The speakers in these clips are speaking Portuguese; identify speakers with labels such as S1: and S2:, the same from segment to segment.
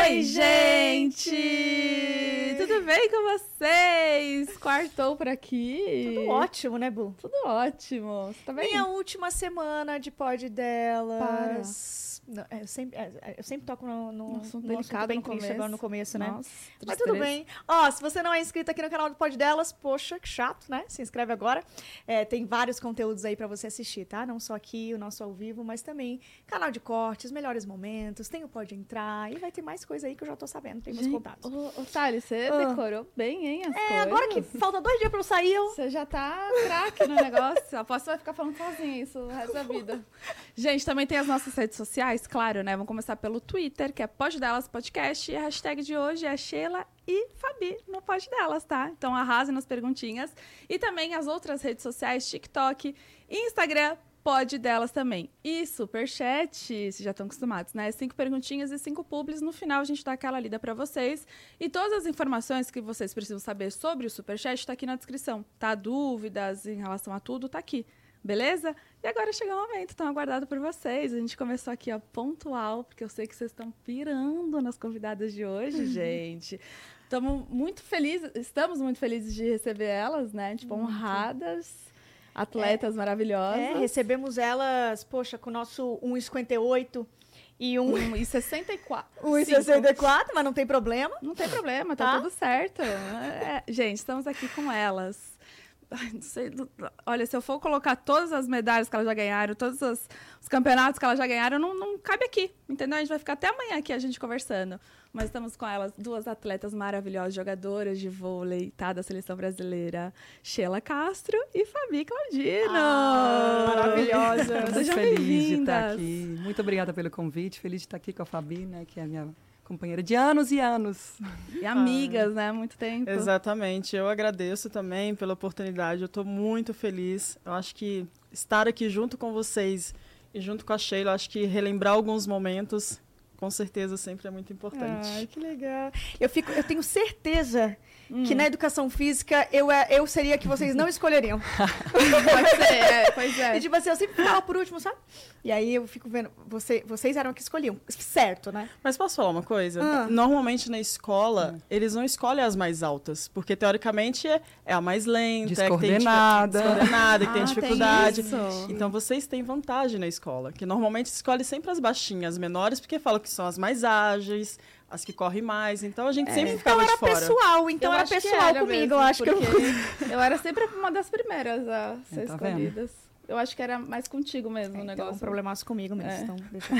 S1: Oi, gente! Tudo bem com vocês? Quartou por aqui?
S2: Tudo ótimo, né, Bu?
S1: Tudo ótimo. Você tá bem?
S2: Minha última semana de pod delas. Não, é, eu, sempre, é, é, eu sempre toco no, no,
S1: Um assunto
S2: no
S1: delicado
S2: bem
S1: no
S2: triste
S1: começo.
S2: agora no começo, né?
S1: Nossa,
S2: Mas tudo bem. Ó, se você não é inscrito aqui no canal do Pod Delas, poxa, que chato, né? Se inscreve agora. É, tem vários conteúdos aí pra você assistir, tá? Não só aqui, o nosso ao vivo, mas também canal de cortes, melhores momentos, tem o Pode Entrar e vai ter mais coisa aí que eu já tô sabendo, tem meus contatos.
S1: Ô, ô Thales, você
S2: Ah.
S1: decorou bem, hein, as
S2: É,
S1: coisas?
S2: agora que falta dois dias pra eu sair, eu...
S1: Você já tá craque no negócio. Aposto que vai ficar falando sozinha isso o resto da vida. Gente, também tem as nossas redes sociais, claro, né? Vamos começar pelo Twitter, que é Pode Delas Podcast. E a hashtag de hoje é Sheila e Fabi no Pode Delas, tá? Então arrasem nas perguntinhas. E também as outras redes sociais, TikTok, Instagram, Pode Delas também. E Superchat, vocês já estão acostumados, né? Cinco perguntinhas e cinco publis. No final a gente dá aquela lida pra vocês. E todas as informações que vocês precisam saber sobre o Superchat tá aqui na descrição, tá? Dúvidas em relação a tudo, tá aqui. Beleza? E agora chegou o momento tão aguardado por vocês. A gente começou aqui, ó, pontual, porque eu sei que vocês estão pirando nas convidadas de hoje, gente. Estamos muito felizes, estamos muito felizes de receber elas, né? Tipo, honradas, atletas maravilhosas.
S2: É, recebemos elas, poxa, com o nosso 1,58 e um
S1: Um e 64.
S2: 1,64, mas não tem problema.
S1: Não tem problema, tá,
S2: Tá?
S1: tudo certo. É, gente, estamos aqui com elas. Não sei, olha, se eu for colocar todas as medalhas que elas já ganharam, todos os, os campeonatos que elas já ganharam, não, não cabe aqui, entendeu? A gente vai ficar até amanhã aqui a gente conversando. Mas estamos com elas, duas atletas maravilhosas, jogadoras de vôlei, tá? Da seleção brasileira, Sheila Castro e Fabi Claudino.
S2: Ah, maravilhosa.
S3: Muito
S1: Sejam
S3: feliz de estar aqui. Muito obrigada pelo convite. Feliz de estar aqui com a Fabi, né, que é a minha companheira de anos e anos.
S1: E amigas, né? Muito tempo.
S4: Exatamente. Eu agradeço também pela oportunidade. Eu estou muito feliz. Eu acho que estar aqui junto com vocês e junto com a Sheila, acho que relembrar alguns momentos, com certeza sempre é muito importante.
S2: Ai, que legal. Eu, fico, eu tenho certeza
S1: Hum.
S2: que na educação física eu, é- eu seria a que vocês não escolheriam.
S1: Pode ser, é, pois é.
S2: E tipo assim, eu sempre ficava por último, sabe? E aí eu fico vendo, você, vocês eram a que escolhiam. Certo, né?
S4: Mas posso falar uma coisa?
S2: Ah.
S4: Normalmente na escola, eles não escolhem as mais altas, porque teoricamente é, é a mais lenta, é que tem
S3: Descoordenada.
S4: descoordenada, que tem
S1: Ah, tem
S4: dificuldade.
S1: isso.
S4: Então vocês têm vantagem na escola, que normalmente escolhe sempre as baixinhas, as menores, porque falam que são as mais ágeis, as que correm mais. Então a gente sempre
S2: Então
S4: ficava
S2: era
S4: de fora.
S2: pessoal, então
S1: Eu
S2: era
S1: acho que
S2: pessoal
S1: era
S2: comigo.
S1: mesmo,
S2: eu acho que eu.
S1: eu era sempre uma das primeiras a ser
S3: tá vendo?
S1: escolhidas. Eu acho que era mais contigo mesmo o
S2: Então,
S1: negócio.
S2: um problemaço comigo mesmo.
S1: É.
S2: Então, deixa eu...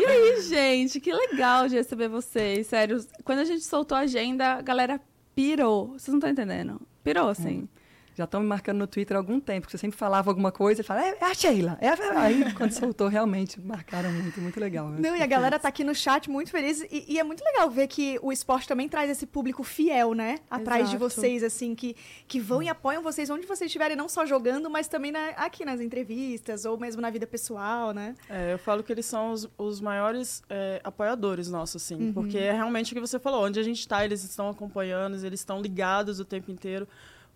S1: E aí, gente, que legal de receber vocês. Sério, quando a gente soltou a agenda, a galera pirou. Vocês não estão entendendo? Pirou, assim.
S3: Já estão me marcando no Twitter há algum tempo, que você sempre falava alguma coisa e falava, é, é a Sheila. É a... Aí, quando soltou, realmente marcaram muito, muito legal. né?
S2: Não, e a galera tá aqui no chat muito feliz. E, e é muito legal ver que o esporte também traz esse público fiel, né? Atrás de
S1: Exato.
S2: vocês, assim, que, que vão e apoiam vocês onde vocês estiverem, não só jogando, mas também na- aqui nas entrevistas, ou mesmo na vida pessoal, né?
S4: É, eu falo que eles são os, os maiores é, apoiadores nossos, assim.
S2: Uhum.
S4: Porque é realmente o que você falou. Onde a gente está, eles estão acompanhando, eles estão ligados o tempo inteiro.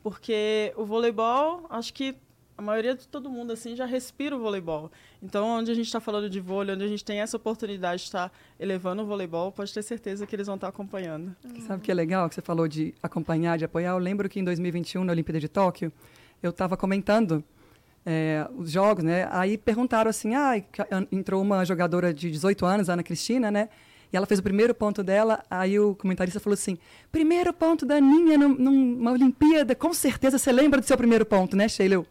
S4: Porque o voleibol, acho que a maioria de todo mundo, assim, já respira o voleibol. Então, onde a gente está falando de vôlei, onde a gente tem essa oportunidade de estar elevando o voleibol, pode ter certeza que eles vão estar acompanhando.
S3: Sabe o que é legal que você falou de acompanhar, de apoiar? Eu lembro que em 2021, na Olimpíada de Tóquio, eu estava comentando é, os jogos, né? Aí perguntaram assim, ah, entrou uma jogadora de 18 anos, Ana Cristina, né? E ela fez o primeiro ponto dela, aí o comentarista falou assim, primeiro ponto da Aninha num- numa Olimpíada, com certeza você lembra do seu primeiro ponto, né, Sheila? Eu,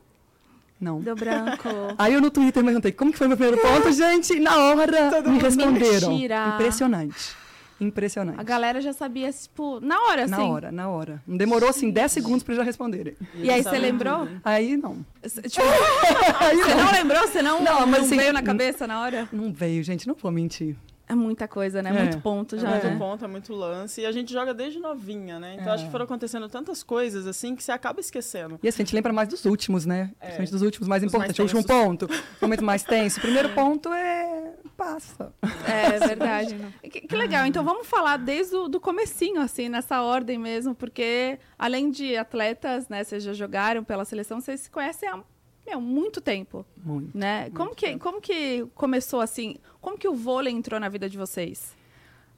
S3: não.
S1: Deu branco.
S3: Aí eu no Twitter perguntei, como que foi meu primeiro ponto, gente? E na hora me responderam.
S1: Mentira.
S3: Impressionante. Impressionante.
S1: A galera já sabia, tipo, na hora, assim.
S3: Na hora, na hora. Não demorou, assim, 10 segundos para já responderem.
S1: E aí, você lembrou?
S3: Aí, não.
S1: Tipo, você não lembrou? Você não,
S3: Não,
S1: não,
S3: mas assim,
S1: veio na cabeça na hora?
S3: Não veio, gente, não vou mentir.
S1: É muita coisa, né?
S3: É.
S1: Muito ponto
S4: É
S1: já,
S4: muito
S1: né?
S4: ponto, é muito lance. E a gente joga desde novinha, né? Então,
S3: É.
S4: acho que foram acontecendo tantas coisas, assim, que você acaba esquecendo.
S3: E assim, a gente lembra mais dos últimos, né? Principalmente dos últimos mais
S4: Os
S3: importantes.
S4: mais
S3: o último ponto, o momento mais tenso. O primeiro ponto é... passa.
S1: É verdade. que, que legal. Então vamos falar desde o do comecinho, assim, nessa ordem mesmo, porque além de atletas, né, vocês já jogaram pela seleção, vocês se conhecem há meu, muito tempo,
S3: Muito.
S1: né? Como que, como que começou assim? Como que o vôlei entrou na vida de vocês?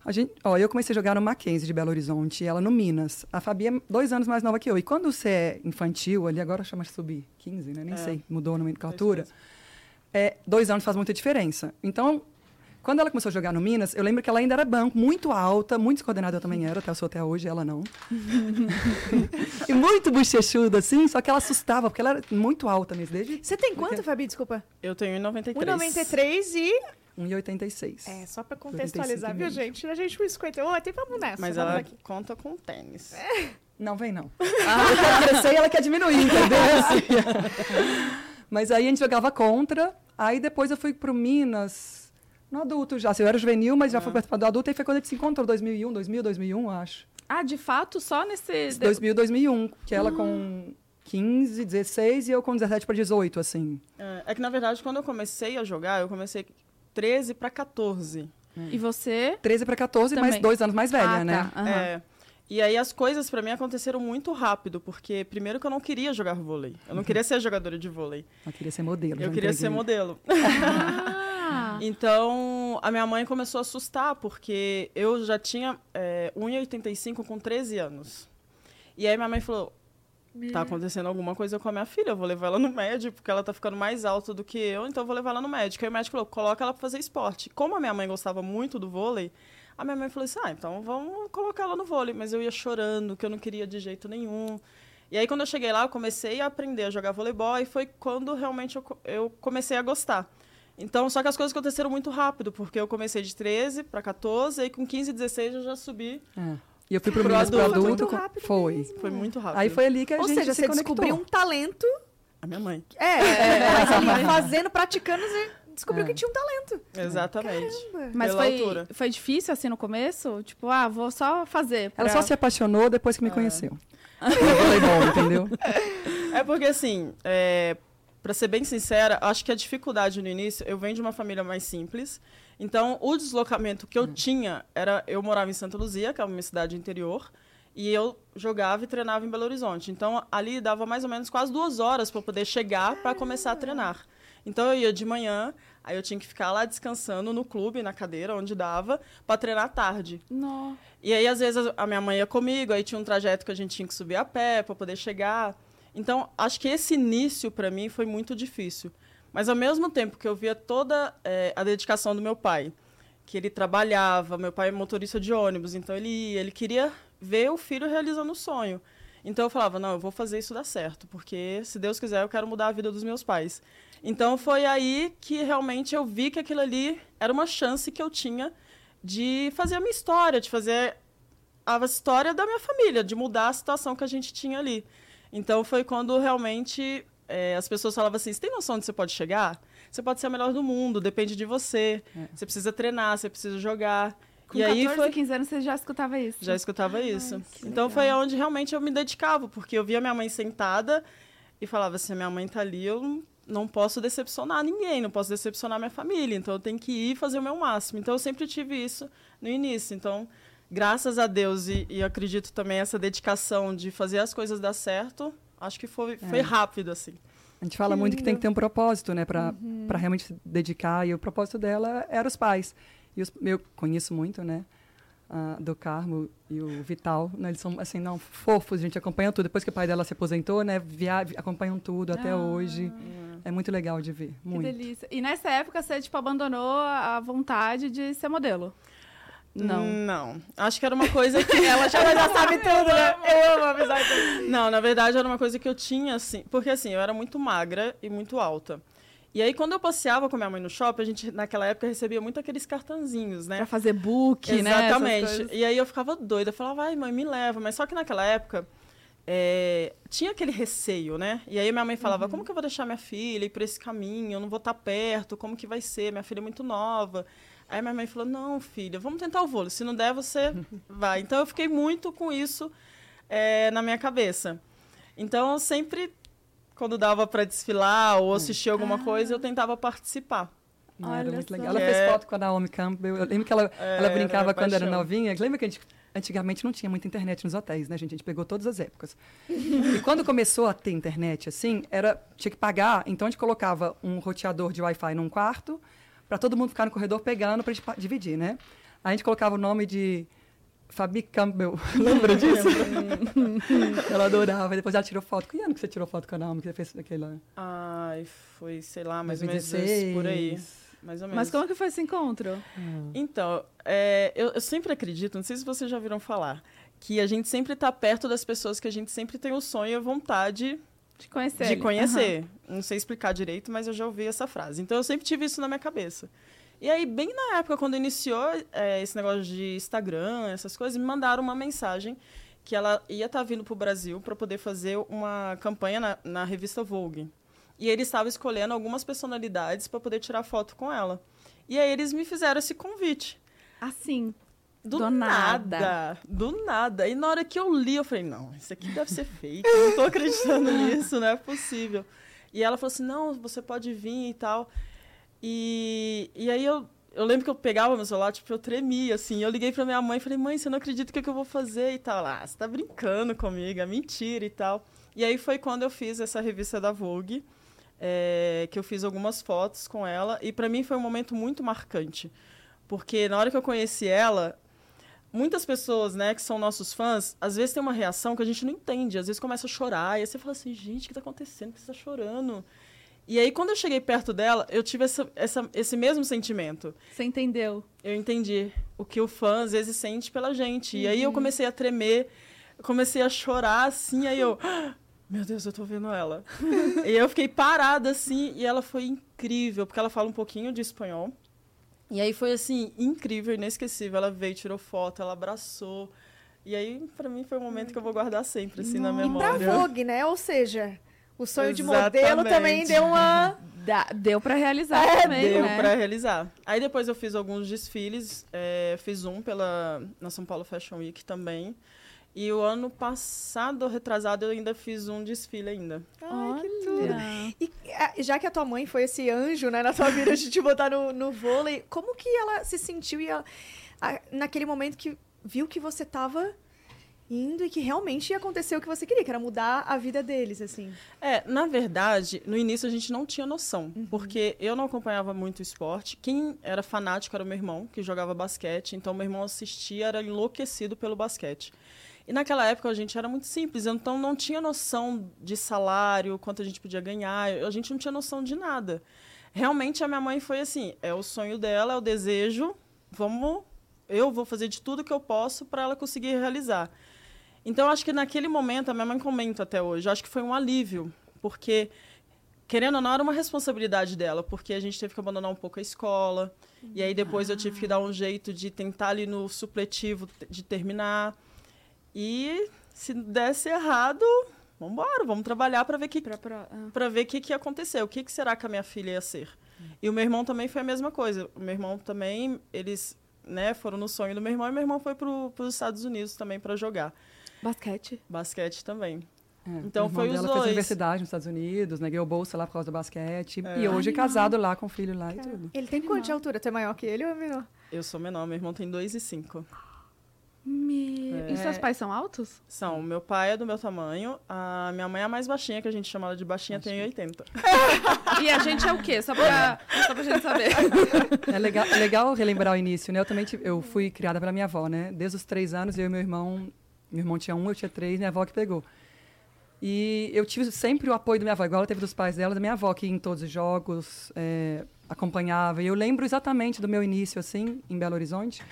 S3: A gente, ó, eu comecei a jogar no Mackenzie de Belo Horizonte, e ela no Minas. A Fabi é dois anos mais nova que eu. E quando você é infantil, ali agora chama sub-15, né? Nem
S4: É.
S3: sei, mudou a
S4: É
S3: nomenclatura.
S4: isso mesmo.
S3: É, dois anos faz muita diferença. Então, quando ela começou a jogar no Minas, eu lembro que ela ainda era banco, muito alta, muito descoordenada eu também era, até eu sou até hoje, ela não. e muito bochechuda, assim, só que ela assustava, porque ela era muito alta mesmo, desde
S2: Você tem quanto, Fabi? Desculpa.
S4: Eu tenho 1,93.
S2: 1,93 e...
S3: 1,86.
S2: É, só pra contextualizar,
S3: 85
S2: viu, gente? A gente 1,58 e vamos nessa.
S4: Mas
S2: vamos
S4: ela
S2: aqui.
S4: conta com tênis.
S3: Não, vem não. Ela quer crescer e ela quer diminuir, entendeu? Mas aí a gente jogava contra, aí depois eu fui pro Minas, no adulto já. Assim, eu era juvenil, mas já fui participar do adulto, e foi quando a gente se encontrou, 2001, 2000, 2001, acho.
S1: Ah, de fato, só nesse.
S3: 2000, 2001, que ela com 15, 16 e eu com 17 para 18, assim.
S4: É, é que, na verdade, quando eu comecei a jogar, eu comecei 13 para 14.
S1: E você?
S3: 13 para 14, mas dois anos mais velha,
S1: ah,
S3: né?
S1: Tá. aham.
S4: É. E aí as coisas pra mim aconteceram muito rápido, porque primeiro que eu não queria jogar vôlei. Eu não queria ser jogadora de vôlei.
S3: Ela queria ser modelo.
S4: Eu queria ser
S3: entreguei.
S4: modelo.
S1: Ah,
S4: Então, a minha mãe começou a assustar, porque eu já tinha é, 1,85 com 13 anos. E aí minha mãe falou, tá acontecendo alguma coisa com a minha filha, eu vou levar ela no médico, porque ela tá ficando mais alta do que eu, então eu vou levar ela no médico. Aí o médico falou, coloca ela pra fazer esporte. Como a minha mãe gostava muito do vôlei, a minha mãe falou assim, ah, então vamos colocar ela no vôlei. Mas eu ia chorando, que eu não queria de jeito nenhum. E aí, quando eu cheguei lá, eu comecei a aprender a jogar voleibol e foi quando realmente eu comecei a gostar. Então, só que as coisas aconteceram muito rápido, porque eu comecei de 13 para 14, e com 15, 16 eu já subi.
S3: É. E eu fui pro
S4: Pro
S3: Minas pro
S4: adulto.
S3: adulto.
S2: Muito
S3: com-
S2: rápido
S3: Foi.
S4: Foi muito rápido.
S3: Aí foi ali que a
S2: Ou
S3: gente
S2: seja,
S3: se
S2: você
S3: conectou.
S2: descobriu um talento.
S4: A minha mãe.
S2: É, mas ali fazendo, praticando, você descobriu
S3: É.
S2: que tinha um talento.
S4: Exatamente.
S1: mas
S4: pela
S1: foi,
S4: altura.
S1: foi difícil assim no começo? Tipo, ah, vou só fazer.
S3: Ela
S1: pra-
S3: só se apaixonou depois que me
S4: É.
S3: conheceu. Pelo voleibol, entendeu?
S4: É porque, assim, é, para ser bem sincera, acho que a dificuldade no início, eu venho de uma família mais simples. Então, o deslocamento que eu tinha era. Eu morava em Santa Luzia, que é uma cidade interior, e eu jogava e treinava em Belo Horizonte. Então, ali dava mais ou menos quase duas horas para poder chegar para começar a treinar. Então, eu ia de manhã, aí eu tinha que ficar lá descansando no clube, na cadeira, onde dava, para treinar à tarde.
S1: Nó.
S4: E aí, às vezes, a minha mãe ia comigo, aí tinha um trajeto que a gente tinha que subir a pé para poder chegar. Então, acho que esse início, para mim, foi muito difícil. Mas, ao mesmo tempo que eu via toda eh, a dedicação do meu pai, que ele trabalhava, meu pai é motorista de ônibus, então ele ia, ele queria ver o filho realizando o sonho. Então, eu falava, não, eu vou fazer isso dar certo, porque, se Deus quiser, eu quero mudar a vida dos meus pais. Então, foi aí que realmente eu vi que aquilo ali era uma chance que eu tinha de fazer a minha história, de fazer a história da minha família, de mudar a situação que a gente tinha ali. Então foi quando realmente eh, as pessoas falavam assim: você tem noção de você pode chegar? Você pode ser a melhor do mundo, depende de você. Você precisa treinar, você precisa jogar.
S1: Com
S4: e aí
S1: 14,
S4: foi.
S1: 15 anos você já escutava isso?
S4: Já escutava isso. Então
S1: legal.
S4: foi onde realmente eu me dedicava, porque eu via minha mãe sentada e falava assim: minha mãe tá ali, eu não- posso decepcionar ninguém, não posso decepcionar minha família, então eu tenho que ir fazer o meu máximo. Então eu sempre tive isso no início. Então, graças a Deus e, e acredito também essa dedicação de fazer as coisas dar certo, acho que foi, foi
S3: É.
S4: rápido assim.
S3: A gente fala muito que tem que ter um propósito, né? Pra,
S2: Uhum.
S3: pra realmente se dedicar. E o propósito dela era os pais. E os, eu conheço muito, né? ah, do Carmo e o Vital. Né, eles são, assim, não, fofos. A gente acompanha tudo. Depois que o pai dela se aposentou, né? Via, acompanham tudo até
S1: Ah.
S3: hoje. É muito legal de ver.
S1: Que
S3: Muito.
S1: delícia. E nessa época você, tipo, abandonou a vontade de ser modelo? Não.
S4: Não. Acho que era uma coisa que.
S2: Ela já, ela já sabe tudo, né? Eu amo avisar tudo.
S4: Não, na verdade era uma coisa que eu tinha, assim. Porque assim, eu era muito magra e muito alta. E aí, quando eu passeava com minha mãe no shopping, a gente, naquela época, recebia muito aqueles cartãozinhos, né?
S1: Pra fazer book, né?
S4: Exatamente.
S1: coisas.
S4: e aí eu ficava doida. Eu falava, ai, mãe, me leva. Mas só que naquela época. é, tinha aquele receio, né? E aí minha mãe
S1: Uhum.
S4: falava, como que eu vou deixar minha filha ir por esse caminho? Eu não vou estar perto, como que vai ser? Minha filha é muito nova. Aí minha mãe falou, não, filha, vamos tentar o vôlei. Se não der, você vai. Então eu fiquei muito com isso é, na minha cabeça. Então eu sempre, quando dava para desfilar ou assistir alguma coisa, eu tentava participar.
S3: Não, era muito legal. Ela
S4: Que
S3: fez
S4: é-
S3: foto com a Naomi Campbell. Eu lembro que ela,
S4: É,
S3: ela brincava
S4: era
S3: quando era
S4: paixão.
S3: novinha. Lembra que a gente, antigamente não tinha muita internet nos hotéis, né, gente? A gente pegou todas as épocas. e quando começou a ter internet, assim, era tinha que pagar. Então a gente colocava um roteador de Wi-Fi num quarto para todo mundo ficar no corredor pegando para gente dividir, né? A gente colocava o nome de Fabi Campbell. Lembra disso? ela adorava. E depois ela tirou foto. Que ano que você tirou foto com a Naomi? Que você fez aquela...
S4: Ai, foi, sei lá, mais ou menos
S3: 2016.
S4: por aí. Mais ou menos.
S1: Mas como que foi esse encontro?
S4: Então, é, eu, eu sempre acredito, não sei se vocês já viram falar, que a gente sempre está perto das pessoas que a gente sempre tem o sonho e a vontade
S1: De conhecer.
S4: de conhecer. Não sei explicar direito, mas eu já ouvi essa frase. Então, eu sempre tive isso na minha cabeça. E aí, bem na época, quando iniciou é, esse negócio de Instagram, essas coisas, me mandaram uma mensagem que ela ia estar vindo para o Brasil para poder fazer uma campanha na, na revista Vogue. E ele estava escolhendo algumas personalidades para poder tirar foto com ela. E aí eles me fizeram esse convite.
S1: Assim.
S4: Do,
S1: Do
S4: nada.
S1: nada.
S4: Do nada. E na hora que eu li, eu falei, não, isso aqui deve ser fake. Não tô acreditando nisso, não é possível. E ela falou assim, não, você pode vir e tal. E, e aí eu, eu lembro que eu pegava meu celular, tipo, eu tremia, assim. Eu liguei pra minha mãe e falei, mãe, você não acredita o que, que eu vou fazer e tal. Ah, você tá brincando comigo, é mentira e tal. E aí foi quando eu fiz essa revista da Vogue, é, que eu fiz algumas fotos com ela. E pra mim foi um momento muito marcante. Porque na hora que eu conheci ela, muitas pessoas, né, que são nossos fãs, às vezes tem uma reação que a gente não entende. Às vezes começa a chorar. E aí você fala assim, gente, o que tá acontecendo? Por que você tá chorando? E aí, quando eu cheguei perto dela, eu tive essa, essa, esse mesmo sentimento.
S1: Você entendeu?
S4: Eu entendi o que o fã às vezes sente pela gente. E aí eu comecei a tremer, comecei a chorar assim, aí eu. "Ah, Meu Deus, eu tô vendo ela. e eu fiquei parada assim, e ela foi incrível, porque ela fala um pouquinho de espanhol. E aí foi assim, incrível, inesquecível. Ela veio, tirou foto, ela abraçou. E aí, pra mim, foi um momento que eu vou guardar sempre, assim, na
S2: E pra
S4: memória.
S2: Vogue, né? Ou seja, o sonho de modelo
S4: Exatamente.
S2: também deu uma.
S1: Dá- deu pra realizar
S2: É,
S1: também,
S4: Deu
S1: né?
S4: pra realizar. Aí depois eu fiz alguns desfiles, é, fiz um pela, na São Paulo Fashion Week também. E o ano passado, retrasado, eu ainda fiz um desfile ainda.
S2: Ai, que tudo.
S1: Olha.
S2: E ah, já que a tua mãe foi esse anjo, né, na tua vida de te botar no, no vôlei, como que ela se sentiu e ela, ah, naquele momento que viu que você tava indo e que realmente ia acontecer o que você queria, que era mudar a vida deles, assim?
S4: É, na verdade, no início a gente não tinha noção, porque eu não acompanhava muito o esporte. Quem era fanático era o meu irmão, que jogava basquete, então meu irmão assistia, era enlouquecido pelo basquete. E naquela época a gente era muito simples, então não tinha noção de salário, quanto a gente podia ganhar, a gente não tinha noção de nada. Realmente a minha mãe foi assim, é o sonho dela, é o desejo, vamos, eu vou fazer de tudo que eu posso para ela conseguir realizar. Então, acho que naquele momento, a minha mãe comenta até hoje, acho que foi um alívio, porque, querendo ou não, era uma responsabilidade dela, porque a gente teve que abandonar um pouco a escola, e aí depois eu tive que dar um jeito de tentar ali no supletivo de terminar. E se desse errado, vamos embora, vamos trabalhar para ver que,
S1: Pra- pra- ah.
S4: para ver o que, que ia acontecer, o que, que será que a minha filha ia ser. E o meu irmão também foi a mesma coisa. O meu irmão também, eles né, foram no sonho do meu irmão, e meu irmão foi para os Estados Unidos também para jogar.
S1: Basquete.
S4: Basquete também.
S3: É,
S4: Então, foi os dois.
S3: fez universidade nos Estados Unidos, né? Ganhou bolsa lá por causa do basquete.
S4: É.
S3: E hoje é casado lá com o filho lá e tudo.
S2: Ele tem quanto de altura? Tu é maior que ele ou é menor?
S4: Eu sou menor, meu irmão tem 2 e 5.
S1: Me...
S4: É.
S1: E seus pais são altos?
S4: São, meu pai é do meu tamanho, a minha mãe é a mais baixinha, que a gente chama ela de baixinha, tem 80.
S1: E a gente é o quê? Só pra, só pra gente saber.
S3: É legal, é legal relembrar o início, né? Eu também tive- eu fui criada pela minha avó, né? Desde os três anos, eu e meu irmão... Meu irmão tinha um, eu tinha três, minha avó que pegou. E eu tive sempre o apoio da minha avó, igual ela teve dos pais dela, da minha avó, que ia em todos os jogos, é, acompanhava. E eu lembro exatamente do meu início, assim, em Belo Horizonte.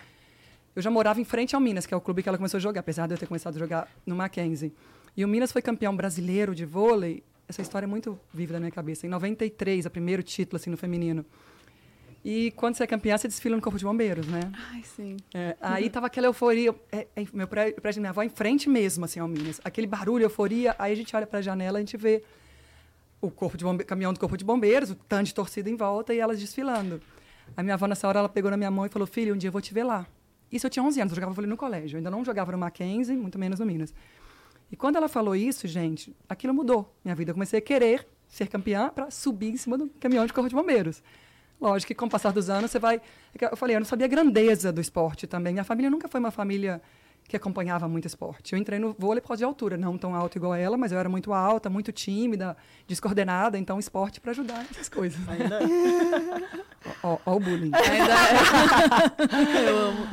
S3: Eu já morava em frente ao Minas, que é o clube que ela começou a jogar, apesar de eu ter começado a jogar no Mackenzie. E o Minas foi campeão brasileiro de vôlei. Essa história é muito viva na minha cabeça. Em 93, o primeiro título, assim, no feminino. E quando você é campeã, você desfila no Corpo de Bombeiros, né?
S1: Ai, sim.
S3: É, aí tava aquela euforia. É, é, meu prédio, da minha avó é em frente mesmo, assim, ao Minas. Aquele barulho, euforia. Aí a gente olha para a janela, a gente vê o corpo de bombe... caminhão do Corpo de Bombeiros, o tanto de torcida em volta e elas desfilando. A minha avó, nessa hora, ela pegou na minha mão e falou: Filha, um dia eu vou te ver lá. Isso eu tinha 11 anos, eu jogava vôlei no colégio. Eu ainda não jogava no Mackenzie, muito menos no Minas. E quando ela falou isso, gente, aquilo mudou minha vida. Eu comecei a querer ser campeã para subir em cima do caminhão de Corpo de Bombeiros. lógico que com o passar dos anos você vai. Eu falei, eu não sabia a grandeza do esporte também. Minha família nunca foi uma família que acompanhava muito esporte. Eu entrei no vôlei por causa de altura, não tão alto igual ela, mas eu era muito alta, muito tímida, descoordenada, então esporte para ajudar essas coisas.
S4: Ainda
S3: Ó, ó o bullying.
S1: Ainda é. Eu amo.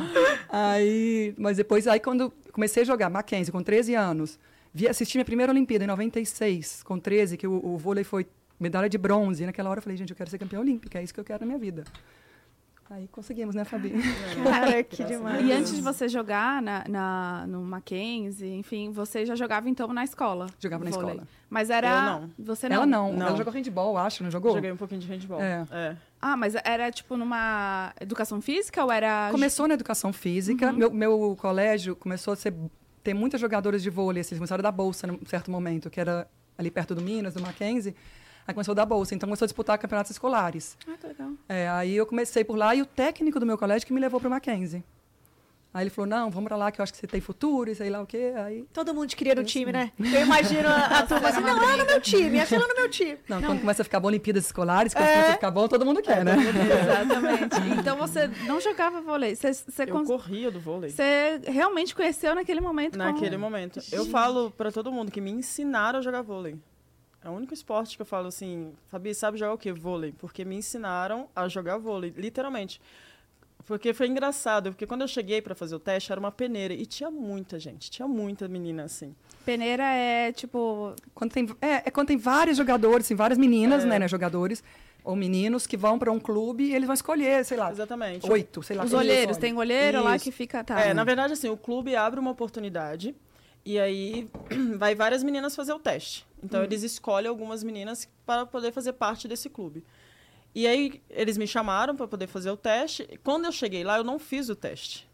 S3: Aí, mas depois, aí quando comecei a jogar Mackenzie com 13 anos, vi assisti minha primeira Olimpíada em 96, com 13, que o, o vôlei foi medalha de bronze. E naquela hora eu falei, gente, eu quero ser campeã olímpica, é isso que eu quero na minha vida. Aí conseguimos, né, Fabi?
S2: Cara, que demais.
S1: E antes de você jogar na, na, no Mackenzie, enfim, você já jogava então na escola?
S3: Jogava na
S1: vôlei.
S3: escola.
S1: Mas era.
S4: Eu não.
S1: Você não?
S3: Ela não,
S4: Não.
S3: ela jogou handball, acho, não jogou?
S4: joguei um pouquinho de handball.
S3: É.
S4: é.
S1: Ah, mas era tipo numa educação física ou era.
S3: Começou na educação física. Meu, meu colégio começou a ser, ter muitas jogadoras de vôlei. Assim, começaram a dar bolsa num certo momento, que era ali perto do Minas, do Mackenzie. Aí começou a dar bolsa. Então começou a disputar campeonatos escolares.
S1: Ah, que legal.
S3: É, aí eu comecei por lá e o técnico do meu colégio que me levou para o Mackenzie. Aí ele falou, não, vamos para lá que eu acho que você tem futuro e sei lá o quê. Aí,
S2: Todo mundo queria no time, né? Eu imagino a, a turma assim, não, ela no meu time, aquela no meu time.
S3: não, quando começa a ficar bom Olimpíadas escolares, quando
S2: É.
S3: começa a ficar bom, todo mundo quer, né?
S1: Exatamente. Então você não jogava vôlei. Você, você,
S4: Eu
S1: cons-
S4: corria do vôlei.
S1: você realmente conheceu naquele momento.
S4: Naquele momento. Eu falo pra todo mundo que me ensinaram a jogar vôlei. É o único esporte que eu falo assim, Fabi, sabe jogar o quê? Vôlei. Porque me ensinaram a jogar vôlei, literalmente. Porque foi engraçado, porque quando eu cheguei pra fazer o teste, era uma peneira. E tinha muita gente, tinha muita menina assim.
S1: Peneira é tipo.
S3: Quando tem, é, é quando tem vários jogadores, assim, várias meninas,
S4: É.
S3: né, né, jogadores, ou meninos que vão para um clube e eles vão escolher, sei lá,
S4: Exatamente.
S3: oito, sei lá.
S1: Os olheiros. Tem olheiro lá
S4: Isso.
S1: que fica. Tá.
S4: É, na verdade, assim, o clube abre uma oportunidade e aí vai várias meninas fazer o teste. Então, eles escolhem algumas meninas para poder fazer parte desse clube. E aí, eles me chamaram para poder fazer o teste. Quando eu cheguei lá, eu não fiz o teste.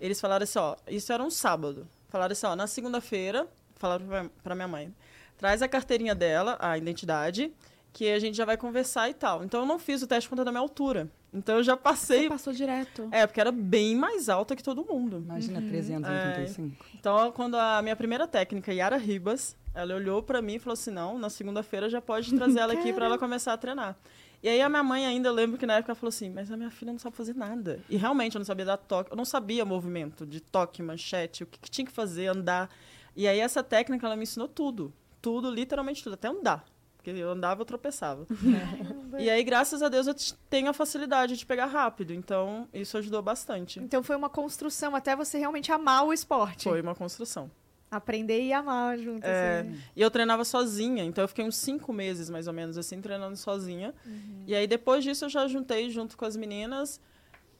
S4: Eles falaram assim, ó, isso era um sábado. Falaram assim, ó, na segunda-feira, falaram para minha mãe, traz a carteirinha dela, a identidade, que a gente já vai conversar e tal. Então, eu não fiz o teste por conta da minha altura. Então, eu já
S1: Você
S4: passei...
S1: passou direto.
S4: É, porque era bem mais alta que todo mundo.
S3: Imagina, 13 anos,
S4: É.
S3: 85.
S4: Então, quando a minha primeira técnica, Yara Ribas, ela olhou pra mim e falou assim: não, na segunda-feira já pode trazer ela aqui pra ela começar a treinar. E aí a minha mãe ainda, eu lembro que na época ela falou assim: mas a minha filha não sabe fazer nada. E realmente eu não sabia dar toque, eu não sabia movimento de toque, manchete, o que, que tinha que fazer, andar. E aí essa técnica ela me ensinou tudo. Tudo, literalmente tudo, até andar. Porque eu andava, eu tropeçava. e aí, graças a Deus, eu tenho a facilidade de pegar rápido. Então, isso ajudou bastante.
S2: Então foi uma construção até você realmente amar o esporte.
S4: Foi uma construção.
S2: Aprender e amar junto,
S4: É,
S2: assim.
S4: E eu treinava sozinha, então eu fiquei uns cinco meses, mais ou menos, assim, treinando sozinha.
S2: Uhum.
S4: E aí, depois disso, eu já juntei junto com as meninas.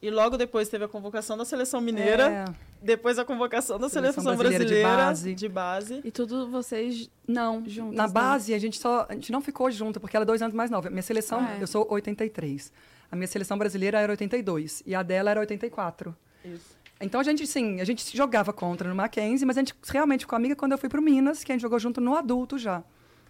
S4: E logo depois teve a convocação da Seleção Mineira.
S3: É,
S4: Depois a convocação da
S3: Seleção
S4: Seleção,
S3: brasileira de
S4: Brasileira,
S3: base.
S4: de base.
S1: E tudo vocês.
S3: não,
S1: Juntas,
S3: na
S1: né?
S3: base a gente só, a gente não ficou junto, porque ela é dois anos mais nova. Minha seleção,
S1: Ah, é.
S3: eu sou 83. A minha seleção brasileira era 82 e a dela era 84.
S4: Isso.
S3: Então a gente, sim, a gente jogava contra no Mackenzie, mas a gente realmente ficou amiga quando eu fui pro Minas, que a gente jogou junto no adulto já.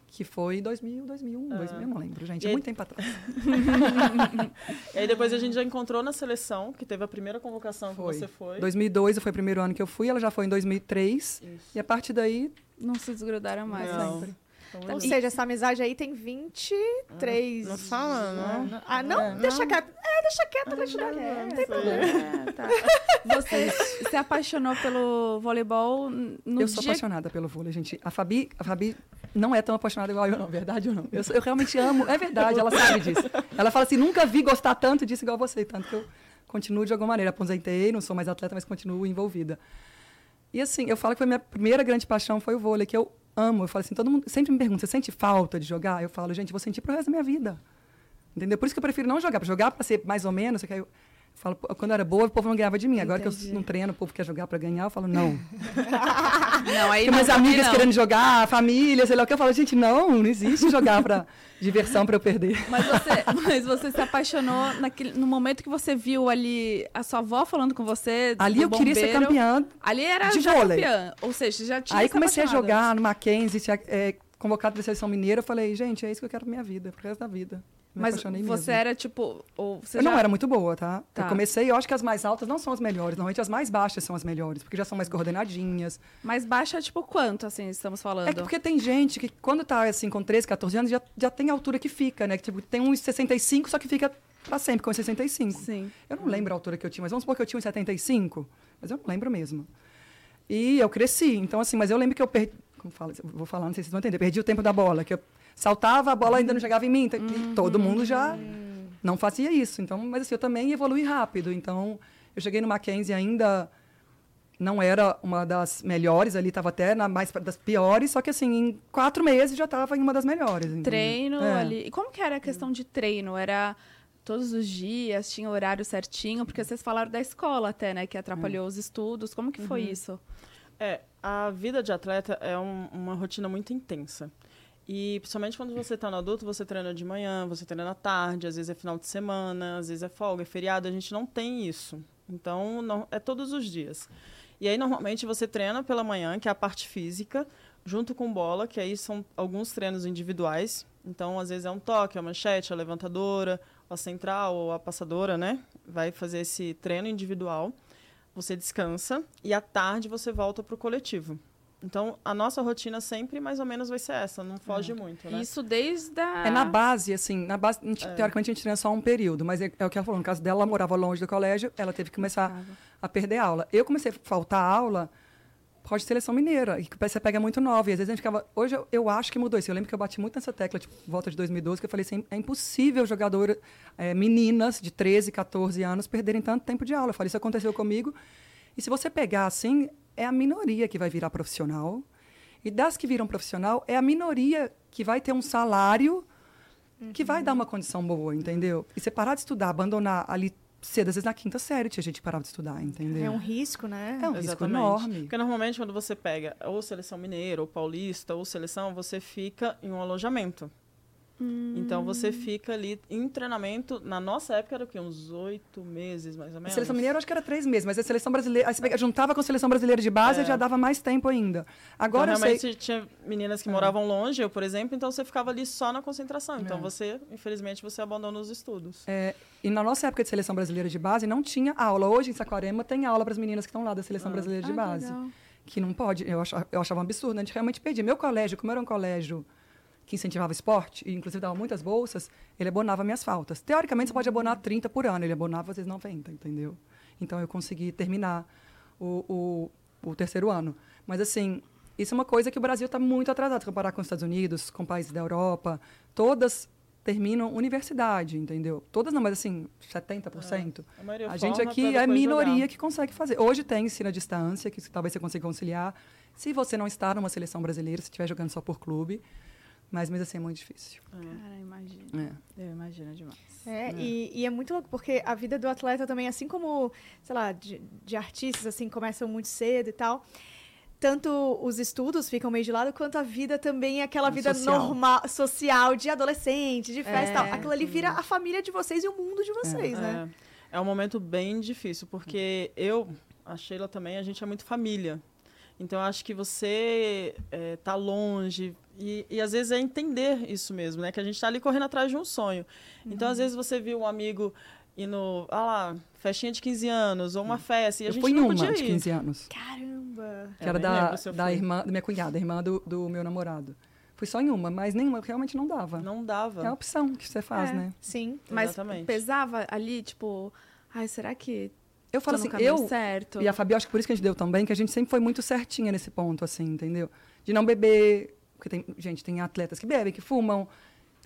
S3: Que foi 2000, 2001, 2000, eu não lembro, gente.
S4: E
S3: É
S4: aí-
S3: muito tempo atrás.
S4: E aí depois a gente já encontrou na seleção, que teve a primeira convocação
S3: Foi.
S4: que você foi.
S3: 2002 foi o primeiro ano que eu fui, ela já foi em 2003.
S4: Isso.
S3: E a partir daí,
S1: Não se desgrudaram mais.
S4: Não.
S1: Né?
S2: Ou seja, essa amizade aí tem 23.
S4: Não fala, não.
S2: Ah, não?
S3: É,
S2: deixa quieto. É, deixa quieto, deixa quieto.
S4: não,
S2: Não tem problema.
S1: É, tá. Você se apaixonou pelo voleibol no
S3: eu sou
S1: dia
S3: apaixonada pelo vôlei, gente. A Fabi, a Fabi não é tão apaixonada igual eu, não. Verdade ou não? Eu, sou- eu realmente amo. É verdade, ela sabe disso. Ela fala assim, nunca vi gostar tanto disso igual você. Tanto que eu continuo de alguma maneira. Aposentei, não sou mais atleta, mas continuo envolvida. E assim, eu falo que foi a minha primeira grande paixão foi o vôlei, que eu amo. Eu falo assim, todo mundo sempre me pergunta, você sente falta de jogar? Eu falo, gente, vou sentir pro resto da minha vida. Entendeu? Por isso que eu prefiro não jogar. Pra jogar pra ser mais ou menos, que aí eu falo, quando eu era boa, o povo não ganhava de mim. Agora que
S1: Entendi.
S3: eu não treino, o povo quer jogar pra ganhar, eu falo, não.
S1: Não, aí
S3: minhas
S1: também
S3: amigas querendo jogar, família, sei lá o que, eu falo, gente, não, não existe jogar pra diversão pra eu perder.
S1: Mas você, mas você se apaixonou naquele, no momento que você viu ali a sua avó falando com você.
S3: Ali eu queria ser
S1: bombeiro.
S3: campeã.
S1: Ali era
S3: de
S1: já
S3: vôlei.
S1: campeã. Ou seja, já tinha
S3: Aí comecei a jogar no Mackenzie, se, é, convocado pra seleção mineira, eu falei, gente, é isso que eu quero pra minha vida, pro resto da vida. Me
S1: Mas você
S3: mesmo.
S1: era tipo. Ou você
S3: Eu
S1: já...
S3: não era muito boa, tá?
S1: Tá.
S3: Eu comecei, eu acho que as mais altas não são as melhores. Normalmente as mais baixas são as melhores, porque já são mais coordenadinhas.
S1: Mais baixa, tipo, quanto, assim, estamos falando?
S3: É que porque tem gente que, quando tá assim, com 13, 14 anos, já, já tem a altura que fica, né? Que tipo, tem uns 65, só que fica para sempre, com 65.
S1: Sim.
S3: Eu não lembro a altura que eu tinha, mas vamos supor que eu tinha uns 75, mas eu não lembro mesmo. E eu cresci, então assim, mas eu lembro que eu perdi, como fala, eu vou falar, não sei se vocês vão entender, perdi o tempo da bola, que eu saltava, a bola ainda não chegava em mim, então, e todo mundo já não fazia isso. Então, mas assim, eu também evolui rápido, então eu cheguei no Mackenzie ainda não era uma das melhores ali, estava até na mais das piores, só que assim, em quatro meses já estava em uma das melhores. entendeu?
S1: Treino
S3: É.
S1: ali. E como que era a questão de treino? Era todos os dias, tinha horário certinho? Porque vocês falaram da escola até, né? Que atrapalhou os estudos. Como que foi isso?
S4: É, a vida de atleta é um- uma rotina muito intensa. E principalmente quando você está no adulto, você treina de manhã, você treina à tarde, às vezes é final de semana, às vezes é folga, é feriado, a gente não tem isso. Então, não, é todos os dias. E aí, normalmente, você treina pela manhã, que é a parte física, junto com bola, que aí são alguns treinos individuais. Então, às vezes é um toque, a manchete, a levantadora, a central ou a passadora, né? Vai fazer esse treino individual. Você descansa e à tarde você volta para o coletivo. Então, a nossa rotina sempre mais ou menos vai ser essa, não foge muito, né?
S1: Isso desde a...
S3: É na base, assim, na base, a gente- teoricamente a gente treina só um período, mas é, é o que ela falou, no caso dela, ela morava longe do colégio, ela teve que começar a perder aula. Eu comecei a faltar aula por causa de seleção mineira, e que você pega muito nova, e às vezes a gente ficava... Hoje eu, eu acho que mudou isso, eu lembro que eu bati muito nessa tecla, tipo, volta de 2012, que eu falei assim, é impossível jogador, é, meninas de 13, 14 anos perderem tanto tempo de aula. Eu falei, isso aconteceu comigo, e se você pegar assim, é a minoria que vai virar profissional, e das que viram profissional, é a minoria que vai ter um salário que vai dar uma condição boa, entendeu? E você parar de estudar, abandonar ali cedo, às vezes na quinta série tinha gente que parava de estudar, entendeu?
S2: É um risco, né?
S3: É um risco
S4: Exatamente.
S3: enorme.
S4: Porque normalmente quando você pega ou seleção mineira, ou paulista, ou seleção, você fica em um alojamento. Então você fica ali em treinamento. Na nossa época era o quê? Uns oito meses, mais ou
S3: A
S4: menos.
S3: seleção mineira eu acho que era três meses, mas a seleção brasileira, aí juntava com a seleção brasileira de base
S4: É.
S3: já dava mais tempo ainda. Agora
S4: então,
S3: eu sei,
S4: realmente tinha meninas que moravam longe, eu, por exemplo, então você ficava ali só na concentração. Então
S3: É.
S4: você, infelizmente, você abandona os estudos.
S3: é, e na nossa época de seleção brasileira de base não tinha aula. Hoje em Saquarema tem aula para as meninas que estão lá da seleção brasileira de
S1: Ah,
S3: base.
S1: legal.
S3: que não pode. Eu achava, eu achava um absurdo. A gente realmente perdia. Meu colégio, como era um colégio que incentivava esporte, e inclusive dava muitas bolsas, ele abonava minhas faltas. Teoricamente, você pode abonar 30 por ano, ele abonava às vezes 90, entendeu? Então, eu consegui terminar o, o, o terceiro ano. Mas, assim, isso é uma coisa que o Brasil está muito atrasado. Se comparar com os Estados Unidos, com países da Europa, todas terminam universidade, entendeu? Todas não, mas, assim, 70%.
S4: A, maioria
S3: A gente aqui é minoria
S4: jogar.
S3: que consegue fazer. Hoje tem ensino à distância, que talvez você consiga conciliar. Se você não está numa seleção brasileira, se estiver jogando só por clube. Mas mesmo assim é muito difícil.
S1: Cara, imagina.
S3: É.
S1: Eu imagino demais.
S2: É, E, e é muito louco, porque a vida do atleta também, assim como, sei lá, de, de artistas, assim, começam muito cedo e tal. Tanto os estudos ficam meio de lado, quanto a vida também é aquela vida
S3: social.
S2: normal, social, de adolescente, de festa e tal.
S1: É.
S2: Aquilo ali vira a família de vocês e o mundo de vocês, né?
S4: É, é um momento bem difícil, porque eu, a Sheila também, a gente é muito família. Então, eu acho que você é, tá longe, e, e às vezes é entender isso mesmo, né? Que a gente tá ali correndo atrás de um sonho. Então,
S3: Uhum.
S4: às vezes você viu um amigo indo, ah lá, festinha de 15 anos, ou uma festa, e a
S3: eu
S4: gente
S3: fui
S4: não
S3: uma
S4: podia
S3: de
S4: ir.
S3: 15 anos.
S2: Caramba!
S3: Que era da, da irmã, da minha cunhada, a irmã do, do meu namorado. Fui só em uma, mas nenhuma, realmente não dava.
S4: Não dava.
S3: É a opção que você faz,
S1: É.
S3: né?
S2: Sim.
S1: Mas
S4: Exatamente.
S1: pesava ali, tipo... Ai, será que
S3: Eu falo assim, eu
S1: certo?
S3: e a Fabi, acho que por isso que a gente deu também, que a gente sempre foi muito certinha nesse ponto, assim, entendeu? De não beber, porque tem, gente, tem atletas que bebem, que fumam,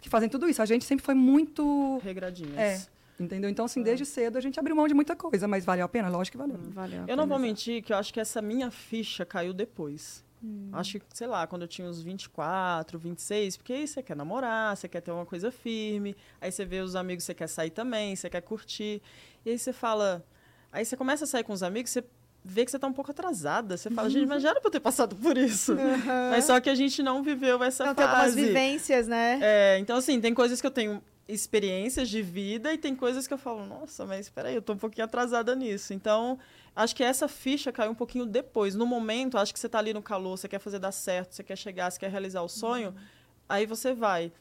S3: que fazem tudo isso. A gente sempre foi muito
S4: Regradinhas.
S3: É. Entendeu? Então, assim, desde cedo a gente abriu mão de muita coisa, mas valeu a pena? Lógico que valeu.
S1: Valeu a
S4: Eu não vou mentir que eu acho que essa minha ficha caiu depois. Acho que, sei lá, quando eu tinha uns 24, 26, porque aí você quer namorar, você quer ter uma coisa firme, aí você vê os amigos, você quer sair também, você quer curtir. E aí você fala. Aí você começa a sair com os amigos, você vê que você tá um pouco atrasada. Você fala, gente, mas já era pra eu ter passado por isso. Mas só que a gente não viveu essa
S2: Então tem algumas
S4: fase.
S2: vivências, né?
S4: É, então, assim, tem coisas que eu tenho experiências de vida e tem coisas que eu falo, nossa, mas espera aí, eu tô um pouquinho atrasada nisso. Então, acho que essa ficha caiu um pouquinho depois. No momento, acho que você tá ali no calor, você quer fazer dar certo, você quer chegar, você quer realizar o sonho, aí você vai.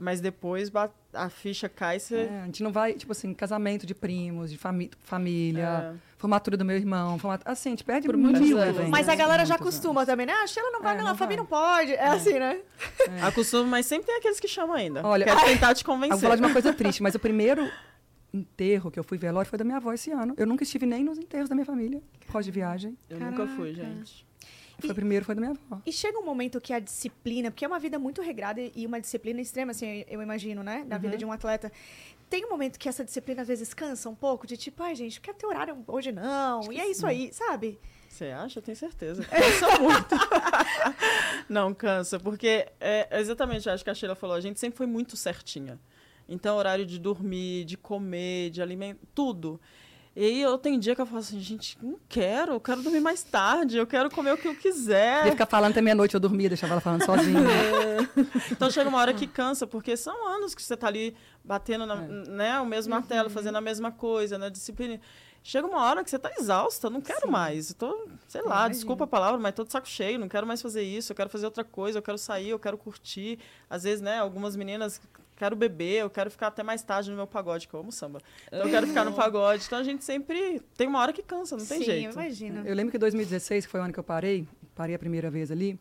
S4: Mas depois a ficha cai e você.
S3: É, a gente não vai, tipo assim, casamento de primos, de fami família,
S4: É.
S3: formatura do meu irmão, format... assim, a gente perde
S1: Por
S3: mil eventos.
S1: anos.
S2: Mas a galera já acostuma também, né? Ah, a Sheila não vai,
S3: É,
S2: não,
S3: não
S2: a Fabi não pode. É, assim, né?
S4: Acostuma, mas sempre tem aqueles que chamam ainda.
S3: Olha,
S4: Quer tentar te
S3: Eu vou
S4: convencer.
S3: falar de uma coisa triste, mas o primeiro enterro que eu fui velório foi da minha avó esse ano. Eu nunca estive nem nos enterros da minha família, por causa de viagem.
S4: Eu nunca fui,
S1: Caraca.
S4: gente.
S3: Foi o primeiro, foi da minha avó.
S2: E chega um momento que a disciplina, porque é uma vida muito regrada e uma disciplina extrema, assim, eu imagino, né? Na vida de um atleta. Tem um momento que essa disciplina às vezes cansa um pouco, de tipo, ai, gente, quero ter horário hoje não. E é isso aí, sabe?
S4: Você acha? Eu tenho certeza. Cansa muito. não, cansa, porque é exatamente, acho que a Sheila falou, a gente sempre foi muito certinha. Então, horário de dormir, de comer, de alimentar, tudo. E aí eu tenho dia que eu falo assim, gente, não quero, eu quero dormir mais tarde, eu quero comer o que eu quiser.
S3: ficar falando até meia-noite, eu dormia, deixava ela falando sozinha.
S4: Então chega uma hora que cansa, porque são anos que você tá ali batendo na, né, o mesmo martelo, fazendo a mesma coisa, na disciplina. Chega uma hora que você tá exausta, não quero mais. Eu tô, sei lá, desculpa a palavra, mas tô de saco cheio, não quero mais fazer isso, eu quero fazer outra coisa, eu quero sair, eu quero curtir. Às vezes, né, algumas meninas quero beber, eu quero ficar até mais tarde no meu pagode, que eu amo samba. Então eu quero ficar no pagode. Então a gente sempre tem uma hora que cansa, não tem
S2: Sim,
S4: jeito.
S2: imagina.
S3: Eu lembro que em 2016, que foi o ano que eu parei, parei a primeira vez ali,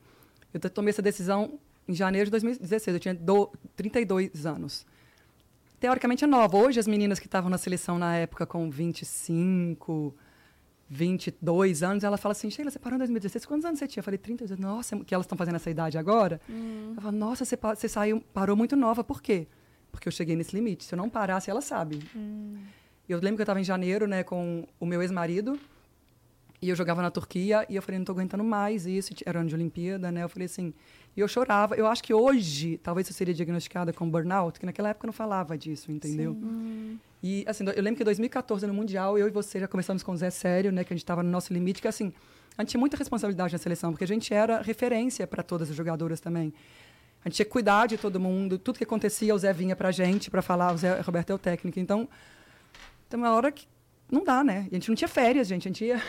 S3: eu tomei essa decisão em janeiro de 2016, eu tinha do, 32 anos. Teoricamente é nova. Hoje as meninas que estavam na seleção na época com 25, 22 anos, ela fala assim, Sheila, você parou em 2016, quantos anos você tinha? Eu falei, 32. Nossa, que elas estão fazendo essa idade agora. Ela fala, nossa, você, você saiu, parou muito nova. Por quê? Porque eu cheguei nesse limite. Se eu não parasse, ela sabe. Eu lembro que eu estava em janeiro, né, com o meu ex-marido, e eu jogava na Turquia, e eu falei, não tô aguentando mais isso, era ano de Olimpíada, né? Eu falei assim, e eu chorava. Eu acho que hoje, talvez eu seria diagnosticada com burnout, que naquela época eu não falava disso, entendeu? E, assim, eu lembro que em 2014, no Mundial, eu e você já começamos com o Zé Sério, né? Que a gente estava no nosso limite, que, assim, a gente tinha muita responsabilidade na seleção, porque a gente era referência para todas as jogadoras também. A gente tinha que cuidar de todo mundo, tudo que acontecia, o Zé vinha pra gente para falar, o Zé Roberto é o técnico. Então, tem uma hora que não dá, né? E a gente não tinha férias, gente. A gente ia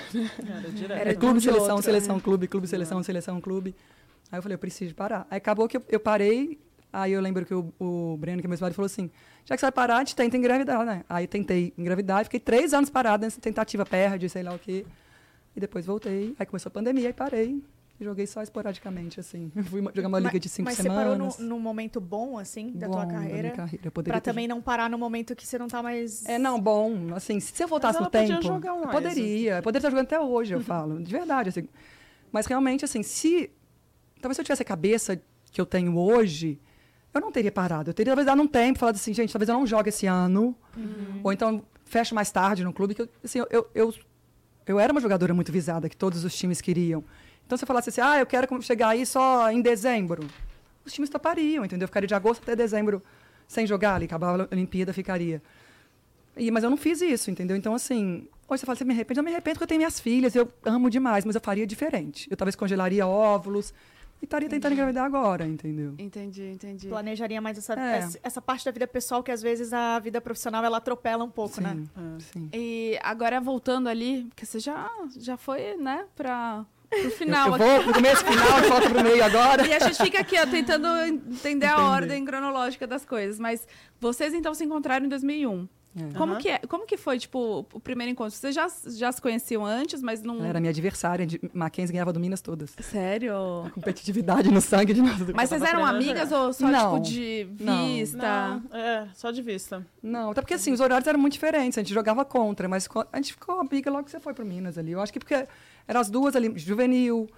S4: Era direto.
S1: Era
S3: clube, seleção,
S1: outro,
S3: seleção, clube, clube, seleção, seleção, clube. Aí eu falei, eu preciso parar. Aí acabou que eu, eu parei, aí eu lembro que o, o Breno, que é meu marido, falou assim, já que você vai parar, a gente tenta engravidar, né? Aí tentei engravidar, fiquei três anos parada nessa tentativa, perde, sei lá o quê. E depois voltei, aí começou a pandemia, aí parei. E joguei só esporadicamente, assim. Fui jogar uma liga de cinco
S2: Mas
S3: semanas.
S2: você parou num, num momento bom, assim, da tua
S3: Bom
S2: carreira?
S3: minha carreira. Eu poderia
S2: Pra
S3: ter
S2: também não parar no momento que você não tá mais...
S3: É, não, bom, assim, se eu voltasse
S4: Mas
S3: no tempo,
S4: jogar
S3: eu
S4: mais,
S3: poderia, eu poderia estar jogando até hoje, eu falo, de verdade, assim. Mas realmente, assim, se talvez se eu tivesse a cabeça que eu tenho hoje, eu não teria parado. Eu teria talvez dado um tempo, falado assim, gente, talvez eu não jogue esse ano, ou então fecho mais tarde no clube, que eu, assim, eu, eu, eu era uma jogadora muito visada, que todos os times queriam. Então, se eu falasse assim, ah, eu quero chegar aí só em dezembro, os times topariam, entendeu? Eu ficaria de agosto até dezembro sem jogar ali, acabava a Olimpíada, ficaria. E, mas eu não fiz isso, entendeu? Então, assim, hoje você fala, você me arrepende? Eu me arrependo porque eu tenho minhas filhas, eu amo demais, mas eu faria diferente. Eu talvez congelaria óvulos e estaria tentando engravidar agora, entendeu?
S1: Entendi, entendi.
S2: Planejaria mais essa,
S3: É.
S2: essa, essa parte da vida pessoal que às vezes a vida profissional ela atropela um pouco,
S3: sim,
S2: né?
S3: sim.
S1: E agora voltando ali, porque você já, já foi, né, pro
S3: Eu,
S1: final
S3: eu
S1: aqui.
S3: vou pro começo, final, volto pro meio agora.
S1: E a gente fica aqui, ó, tentando entender a
S3: Entender.
S1: ordem cronológica das coisas. Mas vocês, então, se encontraram em 2001.
S3: É.
S1: Como, que é, como que foi, tipo, o primeiro encontro? Vocês já, já se conheciam antes, mas não...
S3: Ela era minha adversária, de Mackenzie ganhava do Minas todas.
S1: Sério?
S3: Competitividade no sangue de nós.
S1: Mas vocês eram
S4: a
S1: amigas ou só,
S3: Não.
S1: tipo, de vista?
S4: Não, é, só de vista.
S3: Não, até porque assim, os horários eram muito diferentes, a gente jogava contra, mas a gente ficou amiga logo que você foi pro Minas ali. Eu acho que porque eram as duas ali, juvenil.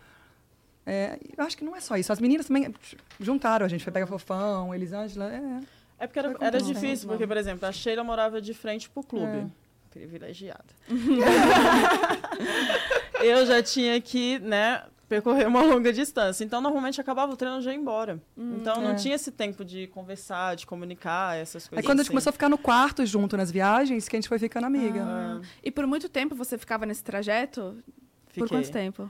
S3: É, eu acho que não é só isso. As meninas também juntaram, a gente foi pegar fofão, Elisângela. É.
S4: É porque era, era
S3: tudo,
S4: difícil,
S1: né?
S4: porque, por exemplo, a Sheila morava de frente pro clube.
S3: É.
S4: Privilegiada. eu já tinha que, né, percorrer uma longa distância. Então, normalmente, acabava o treino e já ia embora. então, não
S3: é.
S4: tinha esse tempo de conversar, de comunicar, essas
S3: Aí
S4: coisas
S3: quando a gente
S4: assim.
S3: começou a ficar no quarto junto nas viagens, que a gente foi ficando amiga.
S1: Ah. E por muito tempo você ficava nesse trajeto? Por
S4: Fiquei.
S1: quanto tempo?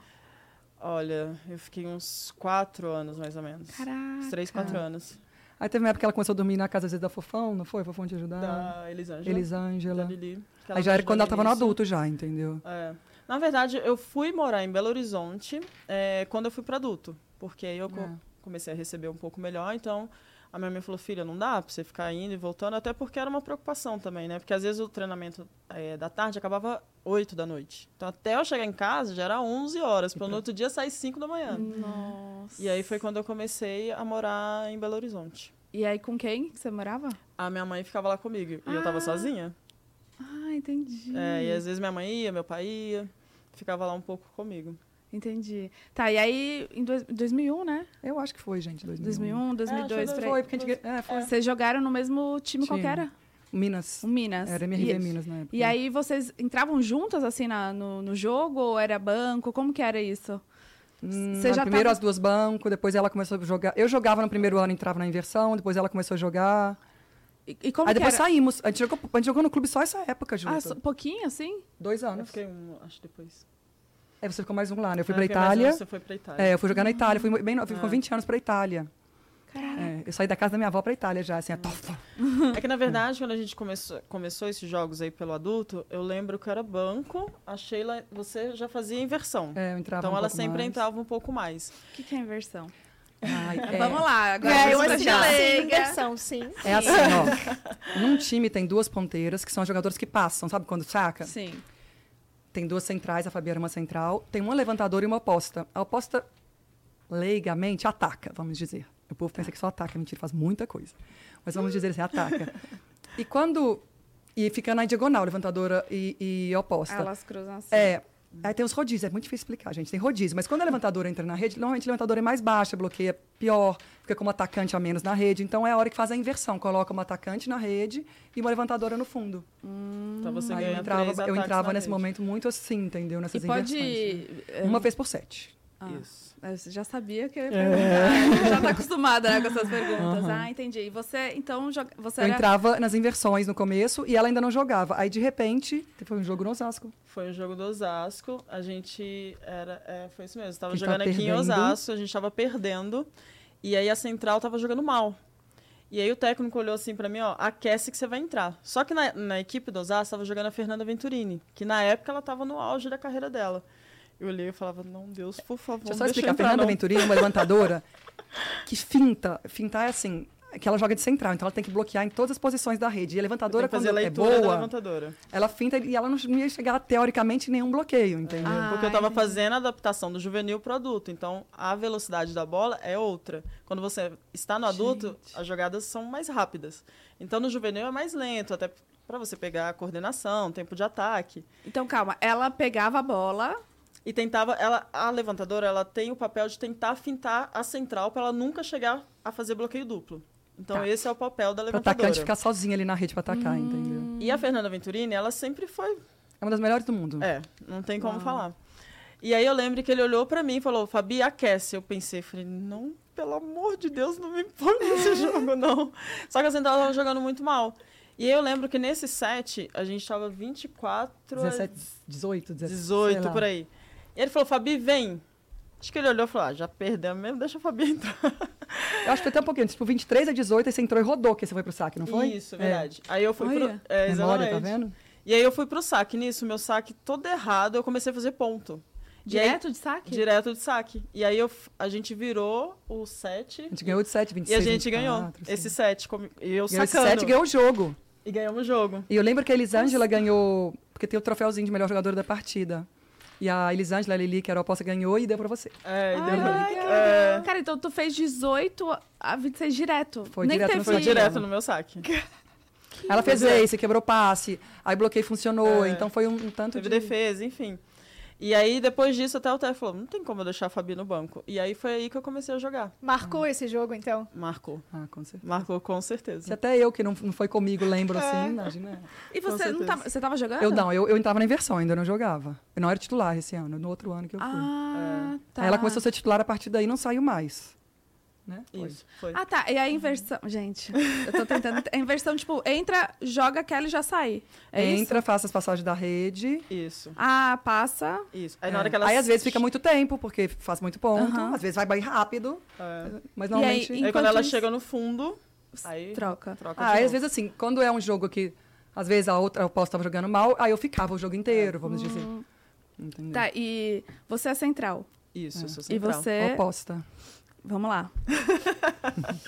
S4: Olha, eu fiquei uns quatro anos, mais ou menos.
S1: Caraca.
S4: Uns três, quatro anos.
S3: Aí teve uma época que ela começou a dormir na casa às vezes da Fofão, não foi? Fofão te ajudar.
S4: Da Elisângela.
S3: Elisângela.
S4: Da Lili.
S3: Aí já era quando ela tava no adulto já, entendeu?
S4: É. Na verdade, eu fui morar em Belo Horizonte é, quando eu fui para adulto. Porque aí eu
S3: É.
S4: comecei a receber um pouco melhor. Então, A minha mãe falou, filha, não dá pra você ficar indo e voltando, até porque era uma preocupação também, né? Porque às vezes o treinamento eh, da tarde acabava 8 da noite. Então até eu chegar em casa já era 11 horas, para no outro dia sair 5 da manhã.
S1: Nossa.
S4: E aí foi quando eu comecei a morar em Belo Horizonte.
S1: E aí com quem que você morava?
S4: A minha mãe ficava lá comigo e eu tava
S1: Ah.
S4: sozinha.
S1: Ah, entendi.
S4: É, e às vezes minha mãe ia, meu pai ia, ficava lá um pouco comigo.
S1: Entendi. Tá, e aí em dois- 2001, né?
S3: Eu acho que foi, gente, 2001.
S1: 2001, 2002,
S4: acho que
S1: por aí.
S3: Foi, porque a gente... É, foi.
S1: Vocês jogaram no mesmo time, qual que
S3: Time.
S1: era?
S3: Minas.
S1: O Minas.
S3: Era MRV
S1: e,
S3: Minas na época.
S1: E aí vocês entravam juntas, assim, na- no, no jogo? Ou era banco? Como que era isso?
S3: Hum, primeiro
S1: tava-
S3: as duas bancos, depois ela começou a jogar. Eu jogava no primeiro ano, entrava na inversão, depois ela começou a jogar.
S1: E, e como
S3: aí
S1: que
S3: depois
S1: era?
S3: saímos. A gente, jogou, a gente jogou no clube só essa época junto.
S1: Ah, só- pouquinho, assim?
S3: Dois
S4: Eu
S3: anos.
S4: fiquei um, acho depois.
S3: Aí você ficou mais um lá, né? Eu fui
S4: Ah,
S3: pra
S4: um,
S3: Itália.
S4: Você foi pra Itália.
S3: É, eu fui jogar na Itália. Fui bem, no- fui com
S4: Ah.
S3: 20 anos pra Itália.
S1: Caralho.
S3: É, eu saí da casa da minha avó pra Itália já, assim, a tofa.
S4: É que, na verdade, quando a gente começou, começou esses jogos aí pelo adulto, eu lembro que era banco, a Sheila, você já fazia inversão.
S3: É, eu entrava
S4: então
S3: um
S4: ela
S3: pouco
S4: sempre
S3: mais.
S4: entrava um pouco mais.
S1: O que, que é inversão?
S3: Ai, é,
S1: Vamos lá, agora
S2: É, eu assisti
S1: pra
S2: sim, inversão, sim.
S3: É assim, ó. Num time tem duas ponteiras, que são as jogadoras que passam, sabe quando saca?
S1: Sim.
S3: Tem duas centrais, a Fabiana é uma central. Tem uma levantadora e uma oposta. A oposta, leigamente, ataca, vamos dizer. O povo pensa que só ataca, mentira, faz muita coisa. Mas vamos dizer assim, ataca. E quando... E fica na diagonal, levantadora e, e oposta.
S1: Elas cruzam assim.
S3: É. Aí tem os rodízios, é muito difícil explicar, gente. Tem rodízio. Mas quando a levantadora entra na rede, normalmente a levantadora é mais baixa, bloqueia pior, fica como atacante a menos na rede. Então é a hora que faz a inversão. Coloca uma atacante na rede e uma levantadora no fundo.
S4: Então você
S3: Aí
S4: ganha
S3: eu entrava,
S4: três
S3: eu entrava
S4: na
S3: nesse
S4: rede.
S3: momento muito assim, entendeu?
S1: E
S3: Nessas
S1: pode...
S3: inversões.
S1: é,
S3: Uma vez por sete.
S1: Ah,
S4: Isso.
S1: Eu já sabia que eu ia perguntar. Já tá acostumada né, com essas perguntas.
S3: Aham.
S1: Ah, entendi. E você, então, joga... você
S3: Eu
S1: era...
S3: entrava nas inversões no começo e ela ainda não jogava. Aí, de repente, foi um jogo no Osasco.
S4: Foi um jogo do Osasco. A gente era. É, foi isso mesmo. Estava
S3: Que
S4: jogando
S3: tava
S4: aqui em
S3: perdendo.
S4: Osasco, a gente estava perdendo. E aí a central estava jogando mal. E aí o técnico olhou assim pra mim, ó, aquece que você vai entrar. Só que na, na equipe do Osasco estava jogando a Fernanda Venturini, que na época ela estava no auge da carreira dela. Eu olhei e falava, não, Deus, por favor,
S3: Deixa eu só
S4: deixa eu
S3: explicar. A
S4: entrar,
S3: Fernanda
S4: não.
S3: Venturini é uma levantadora que finta. Fintar é assim, que ela joga de central. Então ela tem que bloquear em todas as posições da rede. E a levantadora,
S4: Tem que fazer
S3: quando é
S4: leitura da
S3: boa,
S4: levantadora.
S3: ela finta e ela não ia chegar, teoricamente, em nenhum bloqueio, entendeu?
S1: Ah,
S4: Porque eu estava fazendo a adaptação do juvenil para adulto. Então, a velocidade da bola é outra. Quando você está no adulto,
S3: Gente.
S4: as jogadas são mais rápidas. Então, no juvenil é mais lento, até para você pegar a coordenação, tempo de ataque.
S1: Então, calma. Ela pegava a bola...
S4: E tentava, ela, a levantadora, ela tem o papel de tentar fintar a central para ela nunca chegar a fazer bloqueio duplo. Então,
S1: Tá.
S4: esse é o papel da
S3: Para
S4: levantadora.
S3: atacante ficar sozinha ali na rede para atacar,
S1: Hum.
S3: entendeu?
S4: E a Fernanda Venturini, ela sempre foi
S3: É uma das melhores do mundo.
S4: É, não tem como
S1: Uau.
S4: falar. E aí eu lembro que ele olhou pra mim e falou, Fabi, aquece. Eu pensei, falei, não, pelo amor de Deus, não me põe nesse jogo, não. Só que a Central tava jogando muito mal. E aí eu lembro que nesse set, a gente tava 24 a
S3: 17, 18, 17,
S4: 18,
S3: sei lá.
S4: por aí. E ele falou, Fabi, vem. Acho que ele olhou e falou, ah, já perdemos mesmo, deixa a Fabi entrar.
S3: Eu acho que foi até um pouquinho. Tipo, 23 a 18, aí você entrou e rodou, que você foi pro saque, não foi?
S4: Isso, verdade. Aí eu fui pro...
S1: Olha.
S4: É,
S3: É. Memória, tá
S4: exatamente.
S3: vendo?
S4: E aí eu fui pro saque. Nisso, meu saque todo errado, eu comecei a fazer ponto. E aí-
S1: Direto de saque?
S4: Direto de saque. E aí eu, a gente virou o 7
S3: A gente ganhou de 7,
S4: e
S3: 26,
S4: a gente ganhou
S3: 24,
S4: esse
S3: assim.
S4: 7. E eu
S3: Ganhou esse
S4: sacando.
S3: 7 e ganhou o jogo.
S4: E ganhamos o jogo.
S3: E eu lembro que a Elisângela ganhou, porque tem o troféuzinho de melhor jogadora da partida. E a Elisângela, a Lili, que era a oposta, ganhou e deu pra você.
S4: É, e deu pra-
S1: legal.
S4: é,
S1: Cara, então tu fez 18 a 26 direto.
S3: Foi
S1: Nem
S3: direto no
S1: teve...
S4: foi direto no meu saque.
S3: Ela fez
S4: é.
S3: ace, quebrou passe, aí bloqueio funcionou,
S4: É.
S3: então foi um, um tanto
S4: Teve
S3: de...
S4: defesa, enfim. E aí, depois disso, até o Té falou, não tem como eu deixar a Fabi no banco. E aí foi aí que eu comecei a jogar.
S2: Marcou esse jogo, então?
S4: Marcou.
S3: Ah, com certeza.
S4: Marcou com
S3: Se
S4: certeza.
S3: até eu, que não, não foi comigo, lembro
S4: É.
S3: assim, imagina.
S1: E você não tava, você tava jogando?
S3: Eu não, eu, eu entrava na inversão, ainda não jogava. Eu não era titular esse ano, no outro ano que eu fui.
S1: Ah, tá.
S3: Aí ela começou a ser titular, a partir daí não saiu mais. Né?
S4: Isso, foi.
S1: Ah, tá. E a inversão... Gente, eu tô tentando... A inversão, tipo, entra, joga aquela e já sai. É
S3: Entra,
S1: isso?
S3: faça as passagens da rede.
S4: Isso,
S1: Ah, passa...
S4: isso. Aí
S3: É.
S4: na hora que.
S3: Aí às vezes fica muito tempo, porque faz muito ponto.
S1: Aham.
S3: Às vezes vai bem rápido,
S4: É.
S3: mas
S1: E aí,
S3: normalmente...
S4: Aí quando ela chega no fundo, aí
S1: Troca.
S4: troca
S3: Ah, aí, às vezes assim, quando é um jogo que às vezes a outra oposta estava jogando mal, aí eu ficava o jogo inteiro, vamos dizer. Entendeu?
S1: Tá, e você é central.
S4: Isso,
S3: É.
S4: isso
S1: E
S4: central.
S1: você...
S3: Oposta.
S1: Vamos lá.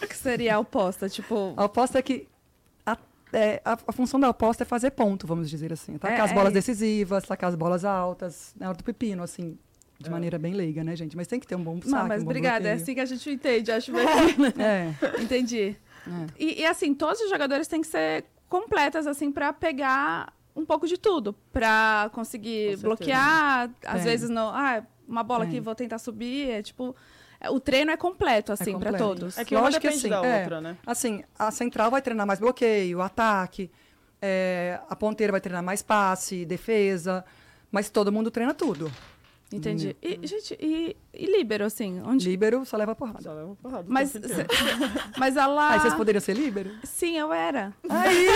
S1: o que seria a oposta? Tipo.
S3: A oposta é que a, é, a, a função da oposta é fazer ponto, vamos dizer assim. Atacar
S1: É,
S3: as bolas
S1: é.
S3: decisivas, atacar as bolas altas, na hora do pepino, assim, de
S4: É.
S3: maneira bem leiga, né, gente? Mas tem que ter um bom saque,
S1: Não, mas
S3: um bom
S1: obrigada. É assim que a gente entende, acho bem.
S3: É,
S1: Entendi.
S3: é.
S1: E, e, assim, todos os jogadores têm que ser completas, assim, pra pegar um pouco de tudo. Pra conseguir bloquear, às
S3: Tem.
S1: vezes não. Ah, uma bola
S3: Tem.
S1: aqui, vou tentar subir. É tipo. É, O treino é completo, assim, pra
S3: completo.
S1: todos.
S4: É que
S3: Lógico que assim,
S4: da
S3: é.
S4: outra, né?
S3: Assim, a central vai treinar mais bloqueio, ataque, é, a ponteira vai treinar mais passe, defesa, mas todo mundo treina tudo.
S1: Entendi. E, gente, e, e líbero, assim? Onde...
S3: Líbero só leva porrada.
S4: Só leva porrada
S1: Mas, cê- mas ela.
S3: Aí vocês poderiam ser líbero?
S1: Sim, eu era.
S3: Aí!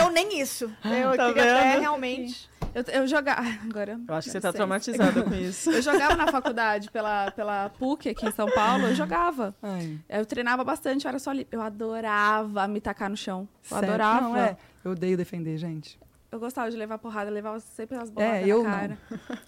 S2: Eu nem isso. Eu
S4: Tá
S2: queria até realmente.
S1: Eu, eu jogava. Agora.
S4: Eu acho que você tá traumatizada com isso.
S1: Eu jogava na faculdade pela, pela PUC aqui em São Paulo, eu jogava.
S3: Ai,
S1: Eu treinava bastante, eu era só li... Eu adorava me tacar no chão. Eu
S3: sério?
S1: adorava.
S3: Não, é. Eu odeio defender, gente.
S1: Eu gostava de levar porrada, levava sempre as bolas
S3: É,
S1: na
S3: eu
S1: cara.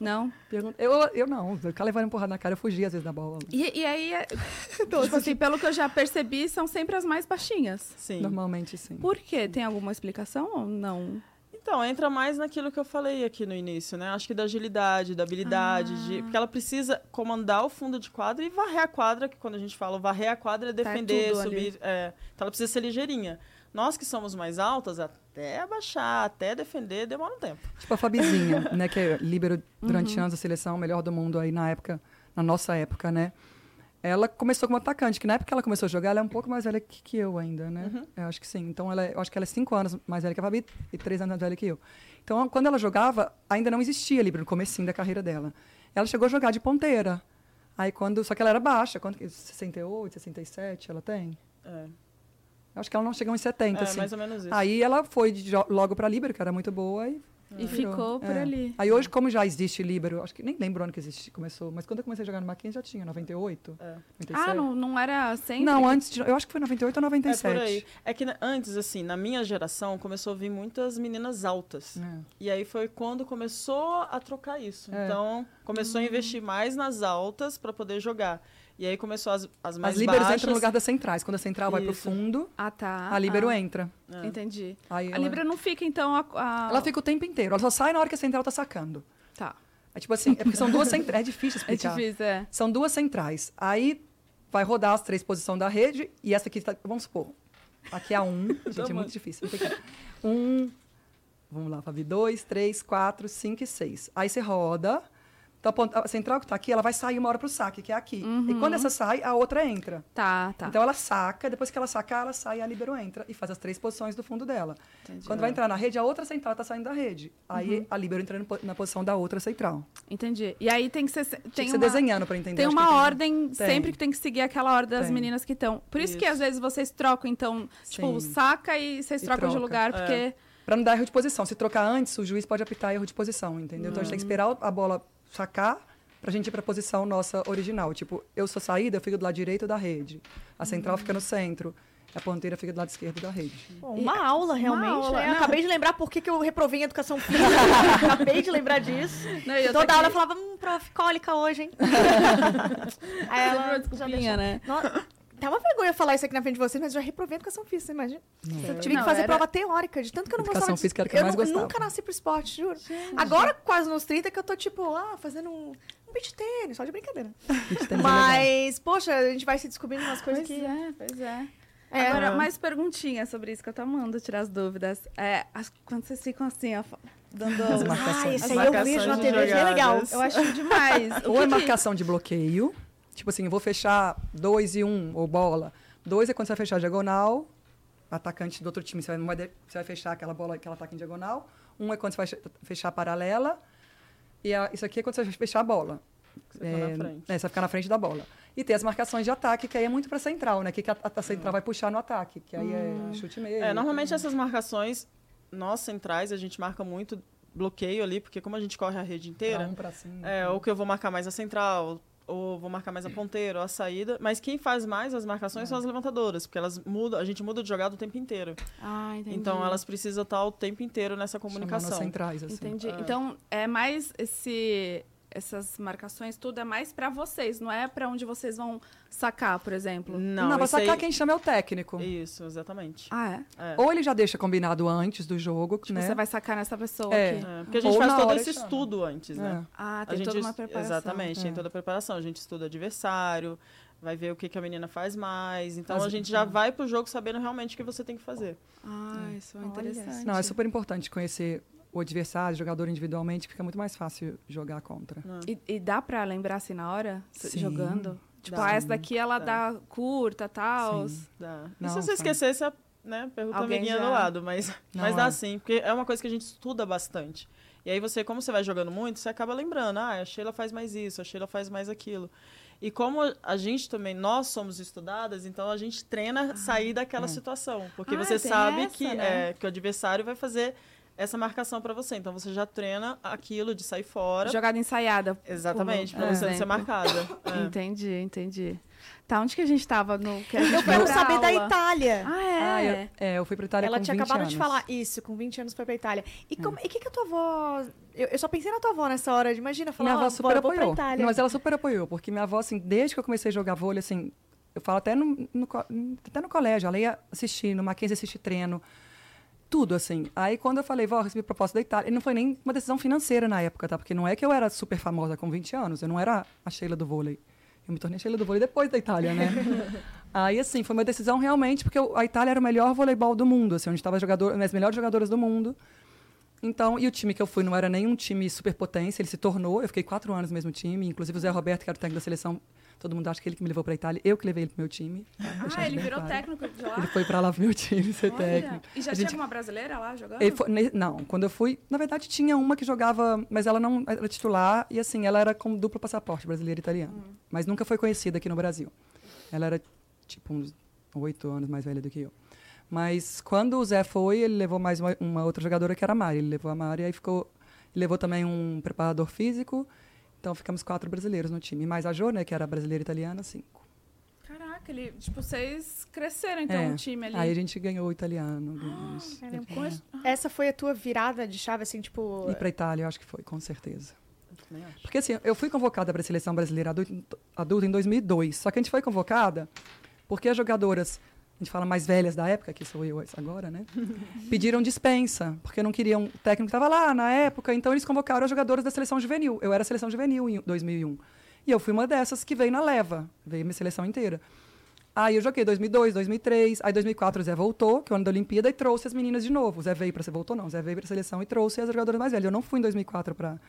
S1: Não.
S3: Pergunta- Eu, eu não, eu ficava levando porrada na cara, eu fugia às vezes da bola.
S1: E, e aí, é- tipo assim, pelo que eu já percebi, são sempre as mais baixinhas.
S4: Sim.
S3: Normalmente, sim.
S1: Por quê? Tem alguma explicação ou não?
S4: Então, entra mais naquilo que eu falei aqui no início, né? Acho que da agilidade, da habilidade,
S1: Ah.
S4: de... porque ela precisa comandar o fundo de quadra e varrer a quadra, que quando a gente fala varrer a quadra é defender,
S1: tudo ali.
S4: subir. é. Então ela precisa ser ligeirinha. Nós que somos mais altas, até abaixar, até defender, demora um tempo.
S3: Tipo a Fabizinha, né, que é líbero durante
S1: Uhum.
S3: anos da seleção, melhor do mundo aí na época, na nossa época, né? Ela começou como atacante, que na época que ela começou a jogar, ela é um pouco mais velha que, que eu ainda, né?
S4: Uhum.
S3: Eu acho que sim. Então, ela, é- eu acho que ela é cinco anos mais velha que a Fabi e três anos mais velha que eu. Então, quando ela jogava, ainda não existia líbero no comecinho da carreira dela. Ela chegou a jogar de ponteira. Aí, quando... Só que ela era baixa. Quanto, que- 68, 67 ela tem?
S4: É,
S3: Eu acho que ela não chegou em 70,
S4: é
S3: assim.
S4: mais ou menos isso.
S3: Aí ela foi de logo para líbero, que era muito boa, e
S1: E
S3: virou.
S1: ficou por
S3: É.
S1: ali.
S3: Aí hoje, como já existe líbero, acho que nem lembro o ano que existe, começou, mas quando eu comecei a jogar no Mackenzie já tinha, 98,
S4: É.
S3: 97.
S1: Ah, não, não era sempre?
S3: Não, antes, de, eu acho que foi 98 ou
S4: É
S3: 97.
S4: por aí. É que antes, assim, na minha geração, começou a vir muitas meninas altas.
S3: É.
S4: E aí foi quando começou a trocar isso.
S3: É.
S4: Então, começou a investir mais nas altas para poder jogar. E aí começou as, as mais
S3: As líberos
S4: baixas.
S3: entram no lugar das centrais. Quando a central vai pro
S4: Isso.
S3: fundo,
S1: Ah, tá.
S3: a líbero
S1: ah,
S3: entra.
S4: É.
S1: Entendi.
S3: Aí
S1: A
S3: ela,
S1: Libra não fica, então, a... a-
S3: ela fica o tempo inteiro. Ela só sai na hora que a central tá sacando.
S1: Tá.
S3: É tipo assim, é porque são duas centrais. É difícil
S1: É
S3: explicar.
S1: difícil, é.
S3: São duas centrais. Aí vai rodar as três posições da rede e essa aqui tá. Vamos supor. Aqui é a um. Gente, é muito difícil. Um. Vamos lá, Fabi. Dois, três, quatro, cinco e seis. Aí você roda. Então, a central que tá aqui, ela vai sair uma hora pro saque, que é aqui. E quando essa sai, a outra entra.
S1: Tá, tá.
S3: Então ela saca, depois que ela sacar, ela sai e a libero entra e faz as três posições do fundo dela.
S1: Entendi.
S3: Quando vai entrar na rede, a outra central tá saindo da rede. Aí
S1: Uhum.
S3: a libero entra na posição da outra central.
S1: Entendi. E aí tem que ser...
S3: Tem
S1: Tem
S3: que ser
S1: uma...
S3: desenhando para entender.
S1: Tem
S3: que
S1: uma
S3: tem-
S1: ordem
S3: Tem.
S1: sempre que tem que seguir aquela ordem das meninas que estão. Por isso, que
S4: Isso.
S1: às vezes vocês trocam, então, tipo,
S3: Sim.
S1: saca e vocês
S3: E
S1: trocam de
S3: troca.
S1: lugar, porque.
S3: Pra não dar erro de posição. Se trocar antes, o juiz pode apitar erro de posição, entendeu? Então a gente tem que esperar a bola sacar pra gente ir pra posição nossa original. Tipo, eu sou saída, eu fico do lado direito da rede. A central fica no centro. A ponteira fica do lado esquerdo da rede.
S2: Bom, uma aula, realmente.
S1: aula,
S2: né? Acabei de lembrar por que, que eu reprovei em educação física. Acabei de lembrar disso.
S1: Não, e
S2: Toda aula eu falava, hum, prof, cólica hoje, hein? Aí
S1: uma
S2: ela já
S1: desculpinha,
S2: deixou.
S1: né?
S2: Nossa, Tá uma vergonha falar isso aqui na frente de vocês, mas eu já reprovei educação física, você imagina? Eu tive
S1: Não,
S2: que fazer
S1: era-
S2: prova teórica, de tanto que eu não
S3: Educação
S2: gostava disso.
S3: física era que eu mais gostava.
S2: nunca nasci pro esporte, juro. Agora, quase nos 30, que eu tô, tipo, ah, fazendo um, um beat tênis, só de brincadeira.
S3: É.
S2: Mas, poxa, a gente vai se descobrindo umas coisas
S1: Pois
S2: que...
S1: é, pois é.
S2: É,
S1: Agora,
S4: né?
S1: mais perguntinhas sobre isso que eu tô amando tirar as dúvidas. É, as- quando vocês ficam assim, ó, dando.
S3: As
S2: Ah,
S3: marcações.
S2: esse
S4: As
S2: aí eu vejo na TV, é legal.
S1: Eu acho demais. O
S3: Ou é marcação de bloqueio. Tipo assim, eu vou fechar dois e um, ou bola. Dois é quando você vai fechar diagonal. Atacante do outro time, você vai, você vai fechar aquela bola que ela ataca em diagonal. Um é quando você vai fe- fechar a paralela. E a- isso aqui é quando você vai fechar a bola.
S4: Você tá na frente.
S3: É, você vai ficar na frente da bola. E tem as marcações de ataque, que aí é muito pra central, né? Que, que a, a central vai puxar no ataque, que aí é chute meio.
S4: É, normalmente essas marcações, nós centrais, a gente marca muito bloqueio ali, porque como a gente corre a rede
S3: Pra
S4: inteira,
S3: um pra cima.
S4: é, ou que eu vou marcar mais a central, ou vou marcar mais a ponteira, ou a saída. Mas quem faz mais as marcações são as levantadoras, porque elas mudam, a gente muda de jogada o tempo inteiro.
S1: Ah, entendi.
S4: Então elas precisam estar o tempo inteiro nessa
S3: Chamando as
S4: comunicação.
S3: centrais, assim.
S1: Entendi.
S4: É.
S1: Então, é mais esse essas marcações, tudo é mais pra vocês, não é pra onde vocês vão sacar, por exemplo.
S4: Não,
S3: Não, vai
S4: isso aí-
S3: sacar quem chama é o técnico.
S4: Isso, exatamente.
S1: Ah, é?
S4: É.
S3: Ou ele já deixa combinado antes do jogo,
S1: Tipo,
S3: né?
S1: você vai sacar nessa pessoa
S3: É.
S1: aqui.
S4: É, porque a gente
S3: Ou
S4: faz
S3: na
S4: todo
S3: hora
S4: esse
S3: chama.
S4: estudo antes, né?
S3: É.
S1: Ah,
S4: A
S1: tem
S4: gente
S1: toda uma preparação.
S4: Exatamente,
S3: É.
S4: tem toda a preparação. A gente estuda adversário, vai ver o que, que a menina faz mais. Então
S3: Faz-
S4: a gente já vai pro jogo sabendo realmente o que você tem que fazer.
S1: Ah, isso é interessante.
S3: Não, é super importante conhecer o adversário, o jogador individualmente, fica muito mais fácil jogar contra.
S1: E, e dá pra lembrar assim na hora?
S3: Sim.
S1: Jogando? Tipo,
S4: Dá.
S1: ah, essa daqui ela
S4: Dá.
S1: dá curta tal.
S3: Sim.
S4: Dá. E
S3: Não,
S4: se você esquecer, você né, pergunta a
S1: Alguém
S4: amiguinha
S1: já-
S4: do lado, mas,
S3: Não,
S4: mas dá
S3: é.
S4: sim, porque é uma coisa que a gente estuda bastante. E aí você, como você vai jogando muito, você acaba lembrando, ah, a Sheila faz mais isso, a Sheila faz mais aquilo. E como a gente também, nós somos estudadas, então a gente treina sair daquela
S3: é.
S4: situação. Porque
S1: Ah,
S4: você sabe
S1: essa,
S4: que,
S1: né?
S4: é, que o adversário vai fazer essa marcação pra você. Então você já treina aquilo de sair fora.
S1: Jogada ensaiada.
S4: Exatamente, pra
S1: por
S4: você não ser marcada. É.
S1: Entendi, entendi. Tá, onde que a gente tava no que a gente
S2: Eu quero saber da
S1: aula?
S2: Itália.
S1: Ah, é?
S3: Ah, eu, é, eu fui pra Itália
S2: Ela
S3: com
S2: tinha
S3: 20
S2: acabado
S3: anos.
S2: de falar isso, com 20 anos foi pra Itália. E o que, que a tua avó. Eu, eu só pensei na tua avó nessa hora. de- Imagina falar,
S3: Minha avó super
S2: pra
S3: apoiou.
S2: Itália.
S3: Não, mas ela super apoiou, porque minha avó, assim, desde que eu comecei a jogar vôlei, assim, eu falo até no, no até no colégio, ela ia assistir, no Mackenzie assistir treino, tudo, assim. Aí, quando eu falei, vó, eu recebi proposta da Itália, e não foi nem uma decisão financeira na época, tá? Porque não é que eu era super famosa com 20 anos, eu não era a Sheila do vôlei. Eu me tornei Sheila do vôlei depois da Itália, né? Aí, assim, foi uma decisão realmente, porque eu- a Itália era o melhor voleibol do mundo, assim, onde estavam jogador, as melhores jogadoras do mundo. Então, e o time que eu fui não era nem um time super potência, ele se tornou, eu fiquei quatro anos no mesmo time, inclusive o Zé Roberto, que era o técnico da seleção, todo mundo acha que ele que me levou para Itália, eu que levei ele pro meu time.
S1: Ah, ele virou
S3: claro.
S1: técnico de lá?
S3: Ele foi para lá pro meu time ser
S1: Olha.
S3: técnico.
S1: E já
S3: A
S1: tinha
S3: gente-
S1: uma brasileira lá jogando?
S3: Foi- não, quando eu fui, na verdade tinha uma que jogava, mas ela não era titular e assim, ela era com duplo passaporte, brasileira e italiana.
S1: Hum.
S3: Mas nunca foi conhecida aqui no Brasil. Ela era tipo uns oito anos mais velha do que eu. Mas quando o Zé foi, ele levou mais uma, uma outra jogadora que era a Mari. Ele levou a Mari, aí ficou. Levou também um preparador físico. Então ficamos quatro brasileiros no time. Mais a Jo, né, que era brasileira e italiana, cinco.
S1: Caraca, ele, tipo, vocês cresceram então
S3: É.
S1: o time ali.
S3: Aí a gente ganhou o italiano. ganhamos.
S2: Caramba,
S1: Com esse-
S2: Essa foi a tua virada de chave, assim, tipo.
S3: E para Itália, eu acho que foi, com certeza. Porque assim, eu fui convocada para a seleção brasileira adulta, adulta em 2002. Só que a gente foi convocada porque as jogadoras, a gente fala mais velhas da época, que sou eu agora, né? Pediram dispensa, porque não queriam. O técnico estava lá na época, então eles convocaram as jogadoras da seleção juvenil. Eu era seleção juvenil em 2001. E eu fui uma dessas que veio na leva, veio minha seleção inteira. Aí eu joguei 2002, 2003, aí 2004 o Zé voltou, que é o ano da Olimpíada, e trouxe as meninas de novo. O Zé veio para você voltou não, o Zé veio para a seleção e trouxe as jogadoras mais velhas. Eu não fui em 2004 para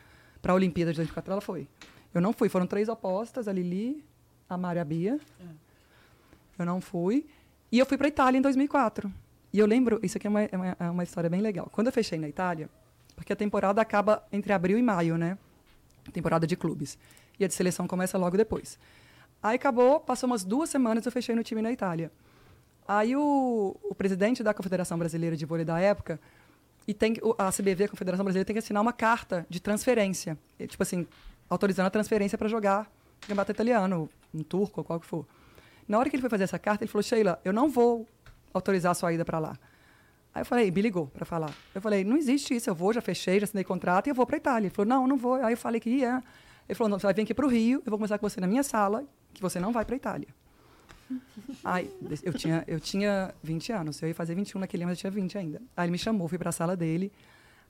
S3: a Olimpíada de 2004, ela foi. Eu não fui, foram três opostas, a Lili, a Mari e a Bia. Eu não fui. E eu fui para Itália em 2004. E eu lembro, isso aqui é uma, é uma, é uma história bem legal. Quando eu fechei na Itália, porque a temporada acaba entre abril e maio, né? Temporada de clubes. E a de seleção começa logo depois. Aí acabou, passou umas duas semanas, eu fechei no time na Itália. Aí o, o presidente da Confederação Brasileira de Vôlei da época, e tem, a CBV, a Confederação Brasileira, tem que assinar uma carta de transferência. Tipo assim, autorizando a transferência para jogar no campeonato italiano, um turco, ou qual que for. Na hora que ele foi fazer essa carta, ele falou, Sheila, eu não vou autorizar a sua ida para lá. Aí eu falei, me ligou para falar. Eu falei, não existe isso, eu vou, já fechei, já assinei contrato e eu vou para Itália. Ele falou, não, não vou. Aí eu falei que ia. Ele falou, não, você vai vir aqui para o Rio, eu vou conversar com você na minha sala, que você não vai para Itália. Aí, eu tinha, eu tinha 20 anos, eu ia fazer 21 naquele ano, mas eu tinha 20 ainda. Aí ele me chamou, fui para a sala dele.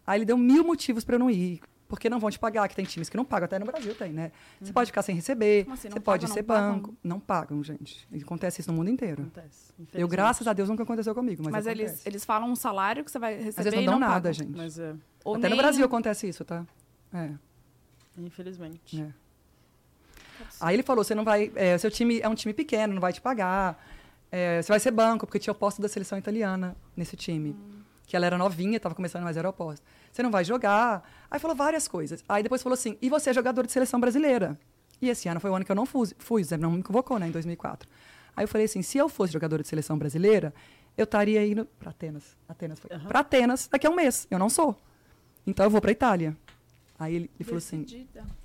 S3: Aí ele deu mil motivos para eu não ir. Porque não vão te pagar, que tem times que não pagam, até no Brasil tem, né? Você pode ficar sem receber,
S1: assim,
S3: você pode
S1: pagam,
S3: ser
S1: não pagam?
S3: banco. Não pagam, gente. Acontece isso no mundo inteiro.
S4: Acontece.
S3: Eu, graças a Deus, nunca aconteceu comigo, mas,
S1: Mas, eles,
S3: acontece.
S1: eles falam um salário que você vai receber
S3: Às vezes não dão
S1: não
S3: nada,
S1: pagam.
S3: gente.
S4: Mas é,
S3: Até
S1: nem-
S3: no Brasil acontece isso, tá? É,
S4: infelizmente.
S3: é. Aí ele falou, você não vai... É, seu time é um time pequeno, não vai te pagar. É, você vai ser banco, porque tinha oposto da seleção italiana nesse time. Que ela era novinha, estava começando, mas era oposto. Você não vai jogar. Aí falou várias coisas. Aí depois falou assim, e você é jogador de seleção brasileira? E esse ano foi o ano que eu não fui, fui o Zé não me convocou, né, em 2004. Aí eu falei assim, se eu fosse jogadora de seleção brasileira, eu estaria indo para Atenas. Atenas foi.
S4: Aham.
S3: Para Atenas daqui a um mês. Eu não sou. Então eu vou para Itália. Aí ele, ele falou assim.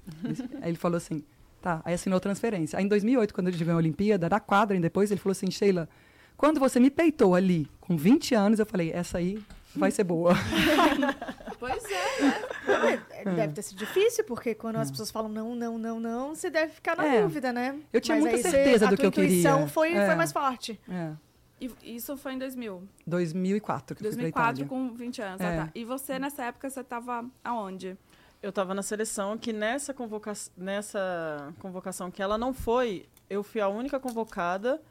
S3: Aí ele falou assim, tá, aí assinou transferência. Aí em 2008, quando ele ganhou a Olimpíada, da quadra, e depois ele falou assim, Sheila, quando você me peitou ali com 20 anos, eu falei, essa aí vai ser boa.
S1: Pois é, né?
S2: é, deve ter sido difícil, porque quando as pessoas falam não, não, não, não, você deve ficar na
S3: É.
S2: dúvida, né?
S3: Eu tinha
S2: Mas
S3: muita
S2: você-
S3: certeza
S2: a
S3: do que eu queria.
S2: intuição Foi,
S3: É.
S2: foi mais forte.
S3: É.
S1: E isso foi em 2000.
S3: 2004 que eu fui pra
S1: 2004,
S3: Itália.
S1: com 20 anos.
S3: É.
S1: Ah, tá. E você, nessa época, você tava aonde?
S4: Eu estava na seleção que nessa, convoca nessa convocação que ela não foi, eu fui a única convocada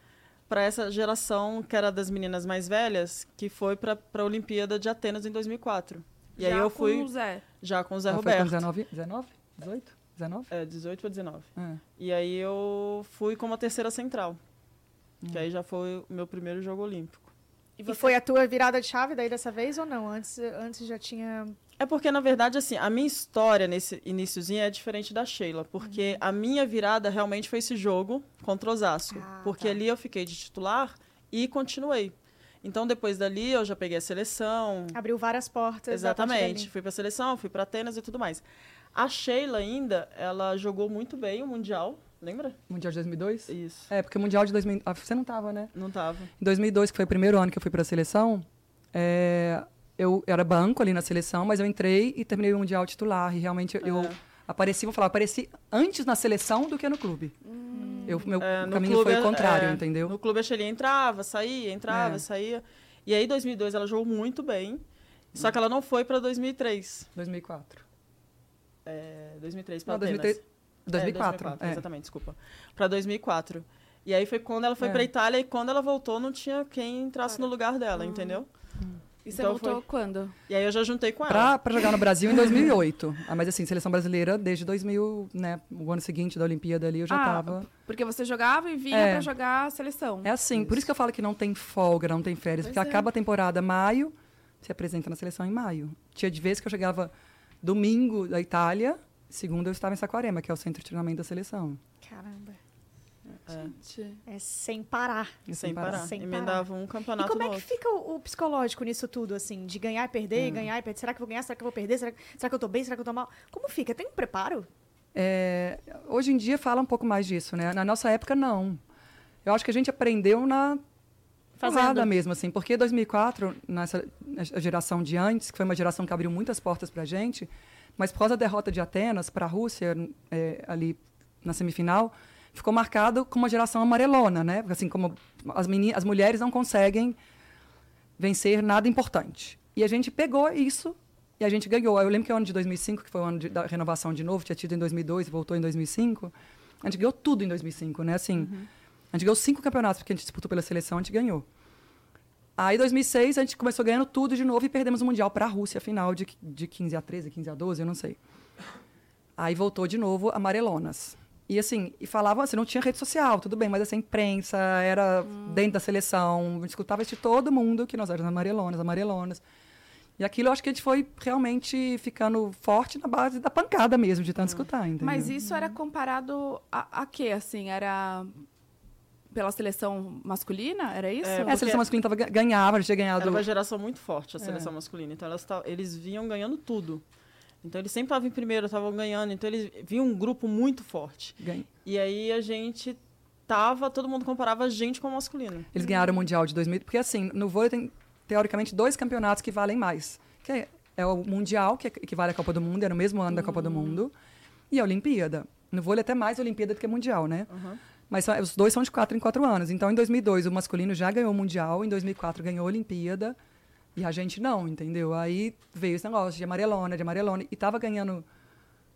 S4: para essa geração que era das meninas mais velhas, que foi para a Olimpíada de Atenas em 2004. E aí
S1: Já
S4: eu
S1: com
S4: fui
S1: o Zé.
S4: já com o Zé
S3: Ela foi com
S4: Roberto.
S3: 19, 19? 18? 19?
S4: É, 18 para 19.
S3: É.
S4: E aí eu fui como a terceira central.
S3: Hum.
S4: Que aí já foi o meu primeiro jogo olímpico.
S2: E foi a tua virada de chave daí dessa vez ou não? Antes, antes já tinha.
S4: É porque, na verdade, assim, a minha história nesse iníciozinho é diferente da Sheila. Porque a minha virada realmente foi esse jogo contra o Osasco.
S2: Ah,
S4: porque
S2: tá.
S4: ali eu fiquei de titular e continuei. Então, depois dali, eu já peguei a seleção.
S2: Abriu várias portas. a
S4: Exatamente. Fui pra seleção, fui pra Atenas e tudo mais. A Sheila ainda, ela jogou muito bem o Mundial. Lembra?
S3: Mundial de 2002?
S4: Isso.
S3: É, porque o Mundial de 2000... Ah, você não tava, né?
S4: Não tava.
S3: Em 2002, que foi o primeiro ano que eu fui para a seleção, é, eu era banco ali na seleção, mas eu entrei e terminei o Mundial titular. E realmente eu, eu
S4: É.
S3: apareci, vou falar, apareci antes na seleção do que no clube. Eu, meu
S4: É,
S3: caminho
S4: clube,
S3: foi o contrário,
S4: é,
S3: entendeu?
S4: No clube a Sheila entrava, saía, entrava,
S3: É.
S4: saía. E aí, em 2002, ela jogou muito bem. Só que ela não foi pra 2003.
S3: 2004.
S4: É, 2003 pra
S3: Não,
S4: Atenas.
S3: 2003,
S4: É,
S3: 2004. é.
S4: Exatamente, desculpa. Pra 2004. E aí foi quando ela foi
S3: É.
S4: pra Itália e quando ela voltou não tinha quem entrasse no lugar dela, entendeu?
S1: E você
S4: Então
S1: voltou
S4: foi-
S1: quando?
S4: E aí eu já juntei com ela.
S3: Pra, pra jogar no Brasil em 2008. Ah, mas assim, seleção brasileira desde 2000, né? O ano seguinte da Olimpíada ali eu já
S1: Ah,
S3: tava.
S1: Porque você jogava e vinha
S3: É.
S1: pra jogar a seleção.
S3: É assim, por isso que eu falo que não tem folga, não tem férias,
S1: Pois
S3: porque
S1: é.
S3: acaba a temporada maio, se apresenta na seleção em maio. Tinha de vez que eu chegava domingo da Itália, segunda eu estava em Saquarema, que é o centro de treinamento da seleção.
S2: Caramba.
S4: É,
S1: Gente.
S2: É sem parar.
S4: sem parar.
S2: Sem
S4: Emendava um
S2: E
S4: campeonato
S2: como é
S4: no
S2: que
S4: outro.
S2: fica o, o psicológico nisso tudo, assim? De ganhar e perder, ganhar e perder. Será que eu vou ganhar? Será que eu vou perder? Será, será que eu tô bem? Será que eu tô mal? Como fica? Tem um preparo?
S3: É, hoje em dia fala um pouco mais disso, né? Na nossa época, não. Eu acho que a gente aprendeu na fazenda mesmo, assim. Porque 2004, nessa a geração de antes, que foi uma geração que abriu muitas portas pra gente, mas por causa da derrota de Atenas para a Rússia, é, ali na semifinal, ficou marcado como uma geração amarelona, né? Assim, como as, meni as mulheres não conseguem vencer nada importante. E a gente pegou isso e a gente ganhou. Eu lembro que o ano de 2005, que foi o ano de- da renovação de novo, tinha tido em 2002 e voltou em 2005, a gente ganhou tudo em 2005, né? Assim, a gente ganhou cinco campeonatos, porque a gente disputou pela seleção, a gente ganhou. Aí, em 2006, a gente começou ganhando tudo de novo e perdemos o Mundial para a Rússia, final de, de 15 a 13, 15 a 12, eu não sei. Aí voltou de novo amarelonas. E assim, e falavam assim, não tinha rede social, tudo bem, mas assim, a imprensa era dentro da seleção, a gente escutava de todo mundo que nós éramos amarelonas, amarelonas. E aquilo eu acho que a gente foi realmente ficando forte na base da pancada mesmo, de tanto escutar, entendeu?
S1: Mas isso era comparado a, a quê, assim? Era pela seleção masculina? Era isso?
S4: É,
S3: É, a seleção masculina tava, ganhava, já tinha ganhado.
S4: Era uma geração muito forte,
S3: É.
S4: a seleção masculina. Então elas eles vinham ganhando tudo. Então eles sempre estavam em primeiro, estavam ganhando. Então eles vinham um grupo muito forte.
S3: ganha-
S4: E aí a gente tava, todo mundo comparava a gente com o masculino.
S3: Eles ganharam o Mundial de 2000, porque assim, no vôlei tem, teoricamente, dois campeonatos que valem mais. Que é, é o Mundial, que equivale à Copa do Mundo, era no mesmo ano da Copa do Mundo, e a Olimpíada. No vôlei até mais Olimpíada do que Mundial, né?
S4: Uhum.
S3: Mas os dois são de quatro em quatro anos. Então, em 2002, o masculino já ganhou o Mundial, em 2004 ganhou a Olimpíada, e a gente não, entendeu? Aí veio esse negócio de amarelona, de amarelona, e tava ganhando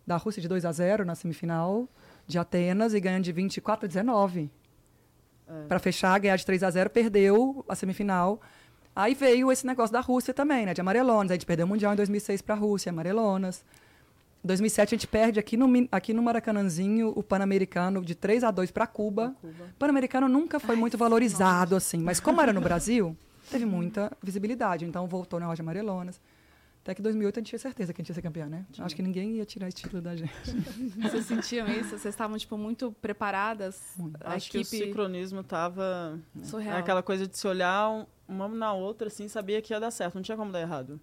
S3: da Rússia de 2 a 0 na semifinal, de Atenas, e ganhando de 24 a 19
S4: É.
S3: para fechar, ganhar de 3 a 0 perdeu a semifinal. Aí veio esse negócio da Rússia também, né? De amarelonas. A gente perdeu o Mundial em 2006 para a Rússia, amarelonas. Em 2007 a gente perde aqui no, aqui no Maracanãzinho o Pan-Americano de 3 a 2 para Cuba.
S4: Cuba.
S3: O Pan-Americano nunca foi muito valorizado assim, mas como era no Brasil, teve muita visibilidade. Então voltou na Roja Amarelonas. Até que em 2008 a gente tinha certeza que a gente ia ser campeã, né? Acho que ninguém ia tirar esse título da gente.
S1: Vocês sentiam isso? Vocês estavam, tipo, muito preparadas? A
S4: Acho que o
S1: equipe
S4: sincronismo tava.
S1: surreal.
S4: É aquela coisa de se olhar um- uma na outra, assim, sabia que ia dar certo, não tinha como dar errado.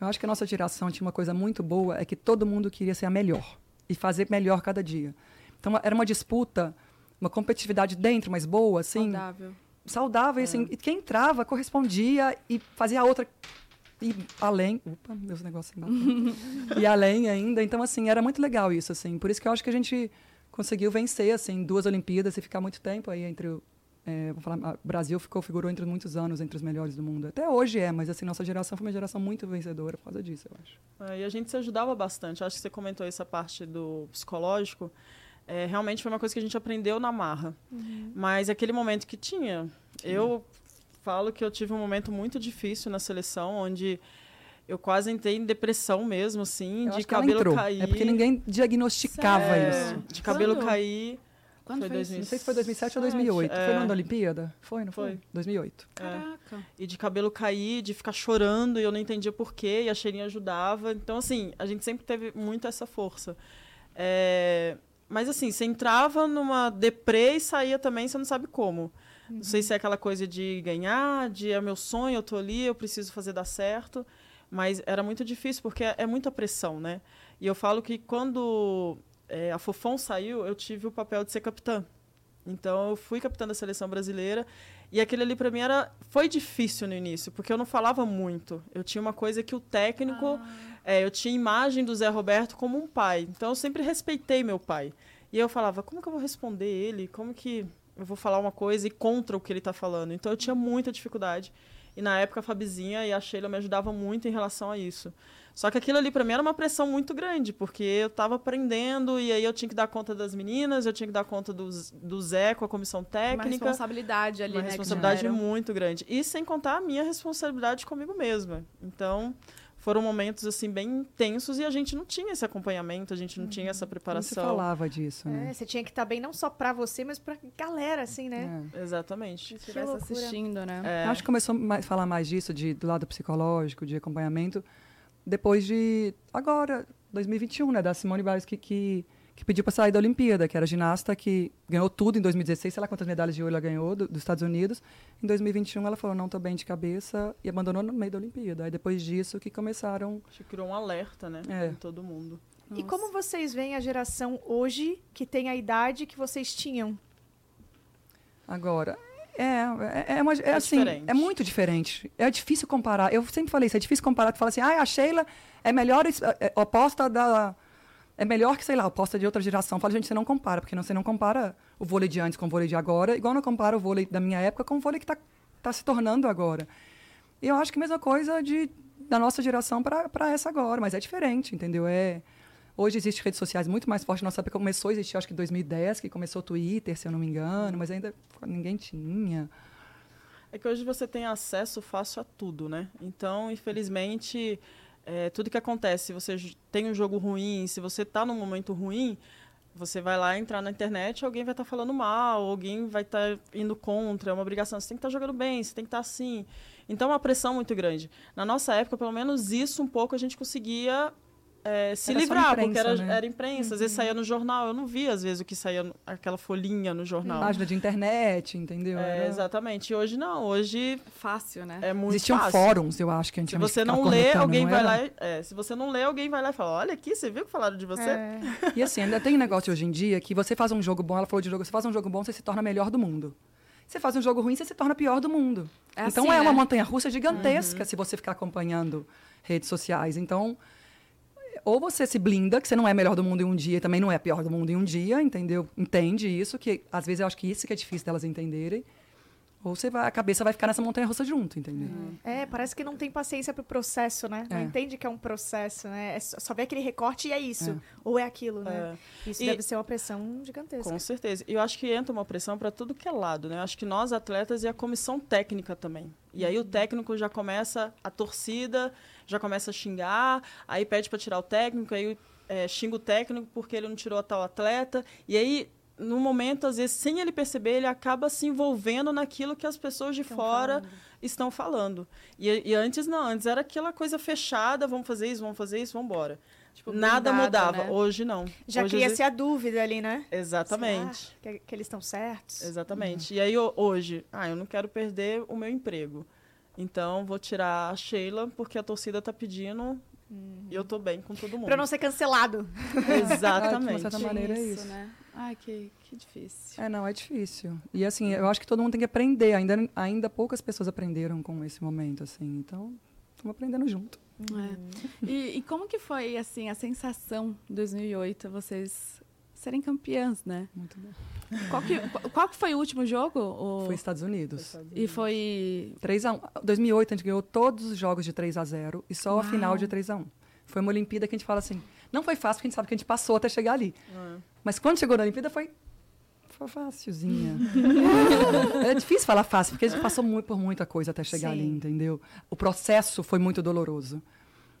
S3: Eu acho que a nossa geração tinha uma coisa muito boa, é que todo mundo queria ser a melhor e fazer melhor cada dia. Então era uma disputa, uma competitividade dentro, mas boa, assim,
S1: Saudável.
S3: Saudável, e, assim, e quem entrava correspondia e fazia a outra e além, opa, meus negócios e além ainda, então assim, era muito legal isso assim. Por isso que eu acho que a gente conseguiu vencer assim duas Olimpíadas e ficar muito tempo aí entre o é, vou falar, o Brasil ficou figurou entre muitos anos entre os melhores do mundo. Até hoje é, mas assim nossa geração foi uma geração muito vencedora por causa disso, eu acho.
S4: É, e a gente se ajudava bastante. Acho que você comentou essa parte do psicológico. É, realmente foi uma coisa que a gente aprendeu na marra. Uhum. Mas aquele momento que tinha, eu falo que eu tive um momento muito difícil na seleção, onde eu quase entrei em depressão mesmo, assim, eu de cabelo cair.
S3: É porque ninguém diagnosticava Sério? isso.
S4: De cabelo Quando? cair.
S3: Quando foi, foi 2000? Não sei se foi 2007 ou 2008. É. Foi no ano da Olimpíada? Foi, não foi? foi? 2008.
S4: É. Caraca. E de cabelo cair, de ficar chorando, e eu não entendia porquê, e a cheirinha ajudava. Então, assim, a gente sempre teve muito essa força. É... Mas, assim, você entrava numa deprê e saía também, você não sabe como. Uhum. Não sei se é aquela coisa de ganhar, de é meu sonho, eu tô ali, eu preciso fazer dar certo. Mas era muito difícil, porque é, é muita pressão, né? E eu falo que quando é, a Fofão saiu, eu tive o papel de ser capitã. Então eu fui capitã da seleção brasileira e aquele ali para mim era foi difícil no início, porque eu não falava muito. Eu tinha uma coisa que o técnico, ah. É, eu tinha imagem do Zé Roberto como um pai. Então eu sempre respeitei meu pai. E eu falava, como que eu vou responder ele? Como que eu vou falar uma coisa e contra o que ele está falando? Então eu tinha muita dificuldade. E na época a Fabizinha e a Sheila me ajudavam muito em relação a isso. Só que aquilo ali para mim era uma pressão muito grande, porque eu estava aprendendo e aí eu tinha que dar conta das meninas, eu tinha que dar conta do, do Zé com a comissão técnica. Uma
S1: responsabilidade ali,
S4: uma
S1: né?
S4: responsabilidade muito grande. E sem contar a minha responsabilidade comigo mesma. Então, foram momentos assim bem intensos e a gente não tinha esse acompanhamento, a gente não uhum. tinha essa preparação.
S3: Você falava disso, né?
S2: É, você tinha que estar bem não só para você, mas para galera, assim, né?
S4: É. Exatamente. Se
S1: estivesse assistindo, né?
S3: É. Acho que começou a falar mais disso, de, do lado psicológico, de acompanhamento, depois de agora, 2021, né, da Simone Biles que, que, que pediu para sair da Olimpíada, que era ginasta que ganhou tudo em 2016, sei lá quantas medalhas de ouro ela ganhou do, dos Estados Unidos. Em 2021 ela falou não tô bem de cabeça e abandonou no meio da Olimpíada. Aí depois disso que começaram,
S4: acho que criou um alerta, né, é. em todo mundo.
S2: Nossa. E como vocês veem a geração hoje que tem a idade que vocês tinham?
S3: Agora, é, é, é, uma, é, é assim, diferente. é muito diferente. É difícil comparar. Eu sempre falei isso, é difícil comparar. Tu fala assim, ah, a Sheila é melhor, é, é, oposta da... É melhor que, sei lá, oposta de outra geração. Fala, gente, você não compara, porque não, você não compara o vôlei de antes com o vôlei de agora, igual não compara o vôlei da minha época com o vôlei que está tá se tornando agora. E eu acho que a mesma coisa de, da nossa geração para essa agora, mas é diferente, entendeu? É... Hoje existem redes sociais muito mais fortes. Nossa época começou a existir, acho que em 2010, que começou o Twitter, se eu não me engano, mas ainda ninguém tinha.
S4: É que hoje você tem acesso fácil a tudo, né? Então, infelizmente, é, tudo que acontece, se você tem um jogo ruim, se você está num momento ruim, você vai lá entrar na internet, alguém vai estar tá falando mal, alguém vai estar tá indo contra, é uma obrigação. Você tem que estar tá jogando bem, você tem que estar tá assim. Então, é uma pressão muito grande. Na nossa época, pelo menos isso um pouco a gente conseguia é, se era livrar, imprensa, porque era, né? era imprensa. Uhum. Às vezes uhum. saía no jornal. Eu não via, às vezes, o que saía, aquela folhinha no jornal.
S3: Página de internet, entendeu?
S4: É, era... Exatamente. E hoje não. Hoje.
S1: Fácil, né?
S4: É muito
S3: Existiam
S4: fácil.
S3: fóruns, eu acho que
S4: Se você não lê, alguém vai lá. É, se você não lê, alguém vai lá e fala: Olha aqui, você viu que falaram de você? É.
S3: E assim, ainda tem um negócio hoje em dia que você faz um jogo bom, ela falou de jogo, você faz um jogo bom, você se torna melhor do mundo. Você faz um jogo ruim, você se torna pior do mundo. É então assim, é uma né? montanha russa gigantesca uhum. se você ficar acompanhando redes sociais. Então, ou você se blinda, que você não é melhor do mundo em um dia e também não é pior do mundo em um dia, entendeu? Entende isso, que às vezes eu acho que isso que é difícil delas entenderem. Ou você vai, a cabeça vai ficar nessa montanha russa junto, entendeu?
S2: É, parece que não tem paciência pro processo, né? Não é. entende que é um processo, né? É só vê aquele recorte e é isso. É. Ou é aquilo, né? É. Isso e, deve ser uma pressão gigantesca.
S4: Com certeza. E eu acho que entra uma pressão para tudo que é lado, né? Eu acho que nós, atletas, e a comissão técnica também. E aí o técnico já começa, a torcida já começa a xingar, aí pede para tirar o técnico, aí é, xinga o técnico porque ele não tirou a tal atleta. E aí no momento, às vezes, sem ele perceber, ele acaba se envolvendo naquilo que as pessoas de estão fora falando. estão falando. E, e, antes não, antes era aquela coisa fechada, vamos fazer isso, vamos fazer isso, vamos embora. Tipo, Nada mudava. Né? Hoje não.
S2: Já
S4: hoje,
S2: cria-se a dúvida ali, né?
S4: Exatamente.
S2: Que, que, eles estão certos.
S4: Exatamente. Uhum. E aí hoje, ah, eu não quero perder o meu emprego. Então vou tirar a Sheila porque a torcida está pedindo Uhum. E eu tô bem com todo mundo.
S2: Pra não ser cancelado.
S4: Exatamente.
S3: de certa maneira é isso.
S1: Né? Ai, que, que difícil.
S3: É, não, é difícil. E assim, eu acho que todo mundo tem que aprender. Ainda, ainda poucas pessoas aprenderam com esse momento, assim. Então, estamos aprendendo junto.
S1: É. E, e como que foi, assim, a sensação em 2008, vocês serem campeãs, né?
S3: Muito bom.
S1: Qual que, qual que foi o último jogo? O...
S3: Foi Estados Unidos.
S1: E foi...
S3: 3 a 1. 2008 a gente ganhou todos os jogos de 3 a 0 e só a
S1: Uau.
S3: final de 3 a 1. Foi uma Olimpíada que a gente fala assim, não foi fácil porque a gente sabe que a gente passou até chegar ali.
S4: É.
S3: Mas quando chegou na Olimpíada foi foi facilzinha. é difícil falar fácil, porque a gente passou muito, por muita coisa até chegar ali,
S2: Sim.
S3: entendeu? O processo foi muito doloroso.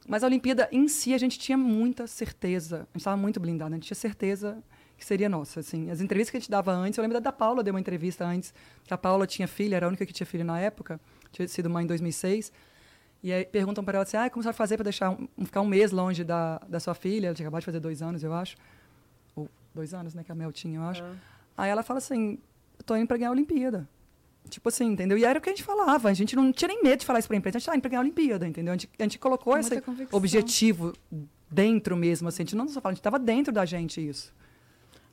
S3: Mas a Olimpíada em si, a gente tinha muita certeza. A gente estava muito blindado, a gente tinha certeza que seria nossa. Assim. As entrevistas que a gente dava antes, eu lembro da Paula, deu uma entrevista antes, que a Paula tinha filha, era a única que tinha filho na época, tinha sido mãe em 2006. E aí perguntam para ela assim, ah, como você vai fazer para deixar um, ficar um mês longe da, da sua filha? Ela tinha acabado de fazer dois anos, eu acho. Ou dois anos, né, que a Mel tinha, eu acho.
S4: É.
S3: Aí ela fala assim, tô indo pra ganhar a Olimpíada. Tipo assim, entendeu? E era o que a gente falava. A gente não tinha nem medo de falar isso pra imprensa. A gente tá indo pra ganhar a Olimpíada, entendeu? A gente, a gente colocou esse
S1: convicção.
S3: objetivo dentro mesmo, assim. A gente não só fala, a gente tava dentro da gente isso.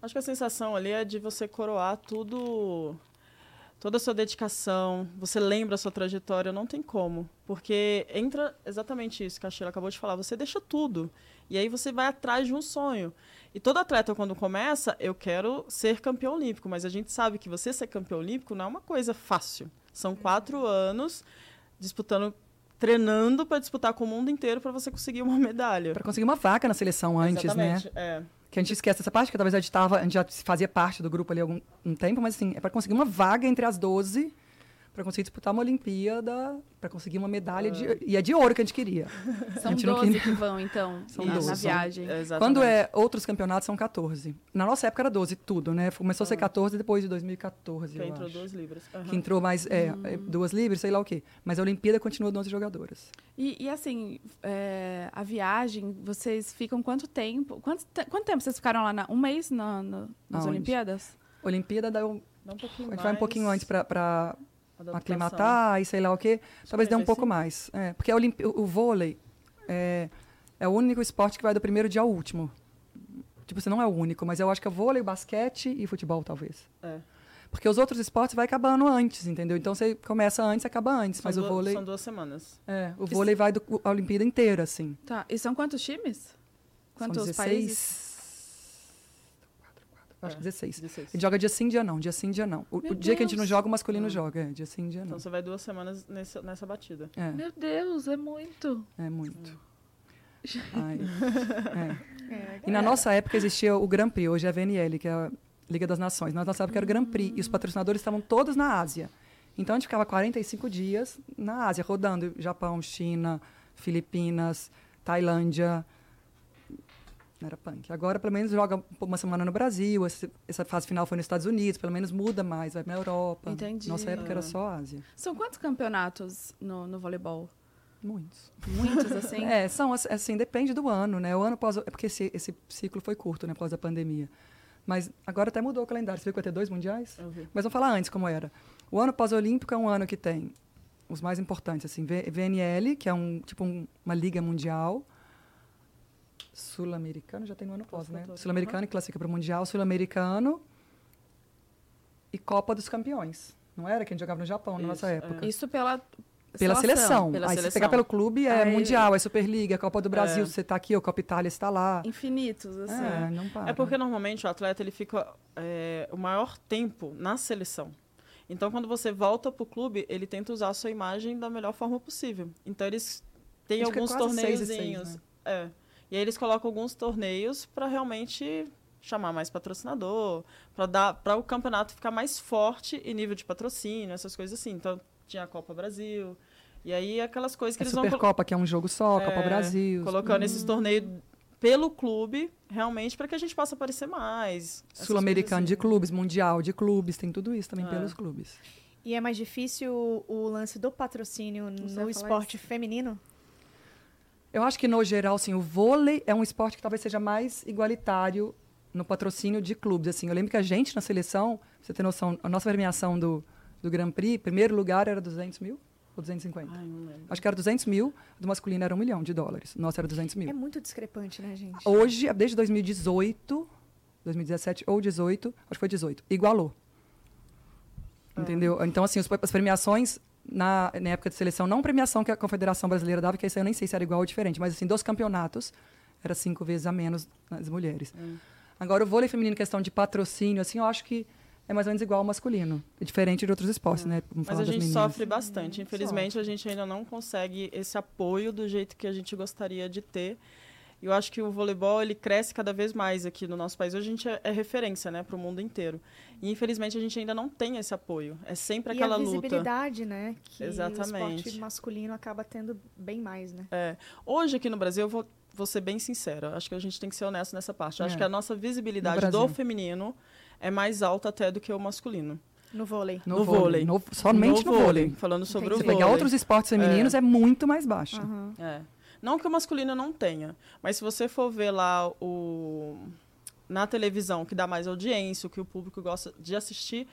S4: Acho que a sensação ali é de você coroar tudo, toda a sua dedicação, você lembra a sua trajetória, não tem como. Porque entra exatamente isso que a Sheila acabou de falar, você deixa tudo. E aí você vai atrás de um sonho. E todo atleta, quando começa, eu quero ser campeão olímpico, mas a gente sabe que você ser campeão olímpico não é uma coisa fácil. São quatro anos disputando, treinando para disputar com o mundo inteiro para você conseguir uma medalha.
S3: Pra conseguir uma vaca na seleção antes, né?
S4: Exatamente, é.
S3: Que a gente esquece essa parte, que talvez a gente, tava, a gente já fazia parte do grupo ali há algum um tempo, mas assim, é pra conseguir uma vaga entre as 12, pra conseguir disputar uma Olimpíada, pra conseguir uma medalha de. E é de ouro que a gente queria.
S1: São
S3: A gente não
S1: 12
S3: queria-
S1: que vão, então,
S3: São
S1: na,
S3: 12,
S1: na
S3: são-
S1: viagem.
S4: Exatamente.
S3: Quando é outros campeonatos, são 14. Na nossa época era 12, tudo, né? Começou a ser 14 depois de 2014.
S4: Que
S3: eu
S4: entrou
S3: acho.
S4: duas libras. Aham.
S3: Que entrou mais. É, é, duas livres, sei lá o quê. Mas a Olimpíada continua 12 jogadoras.
S1: E, e, assim, é, a viagem, vocês ficam quanto tempo? Quanto, te- quanto tempo vocês ficaram lá? Na, um mês na, na- nas
S3: Aonde?
S1: Olimpíadas?
S3: Olimpíada dá um,
S4: Dá um pouquinho
S3: a gente vai um pouquinho antes para. Aclimatar e sei lá o quê. Talvez dê um pouco
S4: 45?
S3: mais. É, porque o, o vôlei é, é o único esporte que vai do primeiro dia ao último. Tipo, assim, não é o único, mas eu acho que é vôlei, basquete e futebol, talvez.
S4: É.
S3: Porque os outros esportes vai acabando antes, entendeu? Então você começa antes e acaba antes.
S4: São
S3: mas o
S4: duas-
S3: vôlei.
S4: São duas semanas.
S3: É, o vôlei vai do, a Olimpíada inteira, assim.
S1: Tá. E são quantos times? Quantos
S3: São 16.
S1: países?
S3: Acho
S4: É,
S3: que 16.
S4: 16.
S3: A gente joga dia sim, dia não. Dia sim, dia não. O, o dia que a gente não
S1: Deus.
S3: joga, o masculino
S4: Hum.
S3: joga. É, dia sim, dia não.
S4: Então você vai duas semanas nessa, nessa batida.
S3: É,
S1: Meu Deus, é muito.
S3: é muito. Ai, é.
S2: É,
S3: E na nossa época existia o Grand Prix, hoje é a VNL, que é a Liga das Nações. Na nossa época era o Grand Prix. E os patrocinadores estavam todos na Ásia. Então a gente ficava 45 dias na Ásia, rodando Japão, China, Filipinas, Tailândia. Não era punk. Agora, pelo menos, joga uma semana no Brasil. Essa fase final foi nos Estados Unidos. Pelo menos muda mais, vai na Europa.
S1: Entendi.
S3: Nossa época era só Ásia.
S1: São quantos campeonatos no, no voleibol?
S3: Muitos.
S1: Muitos, assim?
S3: É, são ass- assim, depende do ano, né? O ano após. É porque esse, esse ciclo foi curto, né? Após a pandemia. Mas agora até mudou o calendário. Você viu que vai ter dois mundiais?
S4: Vi.
S3: Mas vamos falar antes como era. O ano pós-olímpico é um ano que tem os mais importantes, assim, VNL, que é um tipo um- uma liga mundial. Sul-americano, já tem no ano pós, né? Sul-americano que classifica para o mundial, sul-americano e Copa dos Campeões. Não era que a gente jogava no Japão na nossa
S4: Isso, é.
S3: época.
S1: Isso pela
S3: Pela seleção.
S4: Pela
S3: Aí se
S4: seleção.
S3: pegar pelo clube é
S1: Aí-
S3: mundial, é Superliga, Copa do Brasil,
S4: É.
S3: você está aqui, o Copa Itália está lá.
S1: Infinitos, assim.
S3: É, não para.
S4: É porque normalmente o atleta ele fica é, o maior tempo na seleção. Então, quando você volta pro clube, ele tenta usar a sua imagem da melhor forma possível. Então, eles têm
S3: Acho é
S4: alguns
S3: quase seis seis,
S4: torneiozinhos.
S3: né?
S4: É. E aí eles colocam alguns torneios para realmente chamar mais patrocinador, para dar para o campeonato ficar mais forte em nível de patrocínio, essas coisas assim. Então, tinha a Copa Brasil. E aí aquelas coisas que
S3: É
S4: eles vão colo-
S3: Supercopa, que é um jogo só, Copa
S4: É,
S3: Brasil.
S4: colocando esses torneios pelo clube, realmente, para que a gente possa aparecer mais.
S3: Sul-americano de
S4: assim.
S3: clubes, mundial de clubes, tem tudo isso também
S4: É.
S3: pelos clubes.
S2: E é mais difícil o lance do patrocínio
S1: Você
S2: no esporte feminino?
S3: Eu acho que, no geral, assim, o vôlei é um esporte que talvez seja mais igualitário no patrocínio de clubes. Assim, eu lembro que a gente, na seleção, pra você ter noção, a nossa premiação do, do Grand Prix, primeiro lugar era 200 mil ou 250?
S4: Ai, não lembro.
S3: Acho que era 200 mil, do masculino era um milhão de dólares. O nosso era 200 mil.
S2: É muito discrepante, né, gente?
S3: Hoje, desde 2018, 2017 ou 18, acho que foi 18, igualou.
S4: Ah.
S3: Entendeu? Então, assim, as premiações na, na época de seleção, não premiação que a Confederação Brasileira dava, que isso eu nem sei se era igual ou diferente, mas assim, dos campeonatos, era cinco vezes a menos nas mulheres.
S4: Hum.
S3: Agora, o vôlei feminino, questão de patrocínio, assim, eu acho que é mais ou menos igual ao masculino. É diferente de outros esportes, né? Vamos
S4: Mas a gente
S3: meninas.
S4: sofre bastante. Infelizmente, a gente ainda não consegue esse apoio do jeito que a gente gostaria de ter. Eu acho que o voleibol ele cresce cada vez mais aqui no nosso país. Hoje a gente é, é referência, né, para o mundo inteiro. E infelizmente a gente ainda não tem esse apoio. É sempre aquela
S2: e a
S4: luta.
S2: visibilidade, né? Que o
S4: Exatamente.
S2: esporte masculino acaba tendo bem mais, né?
S4: É. Hoje aqui no Brasil, eu vou, vou ser bem sincera. Acho que a gente tem que ser honesto nessa parte. Eu Acho
S3: É.
S4: que a nossa visibilidade
S3: No
S4: do feminino é mais alta até do que o masculino.
S2: No vôlei.
S3: No,
S4: no
S3: vôlei.
S4: vôlei.
S3: No- somente no, vôlei.
S4: Falando sobre
S2: Entendi.
S3: Se
S4: o vôlei.
S3: pegar outros esportes femininos, é, muito mais baixo.
S2: Aham.
S4: É. Não que o masculino não tenha, mas se você for ver lá o na televisão que dá mais audiência, o que o público gosta de assistir,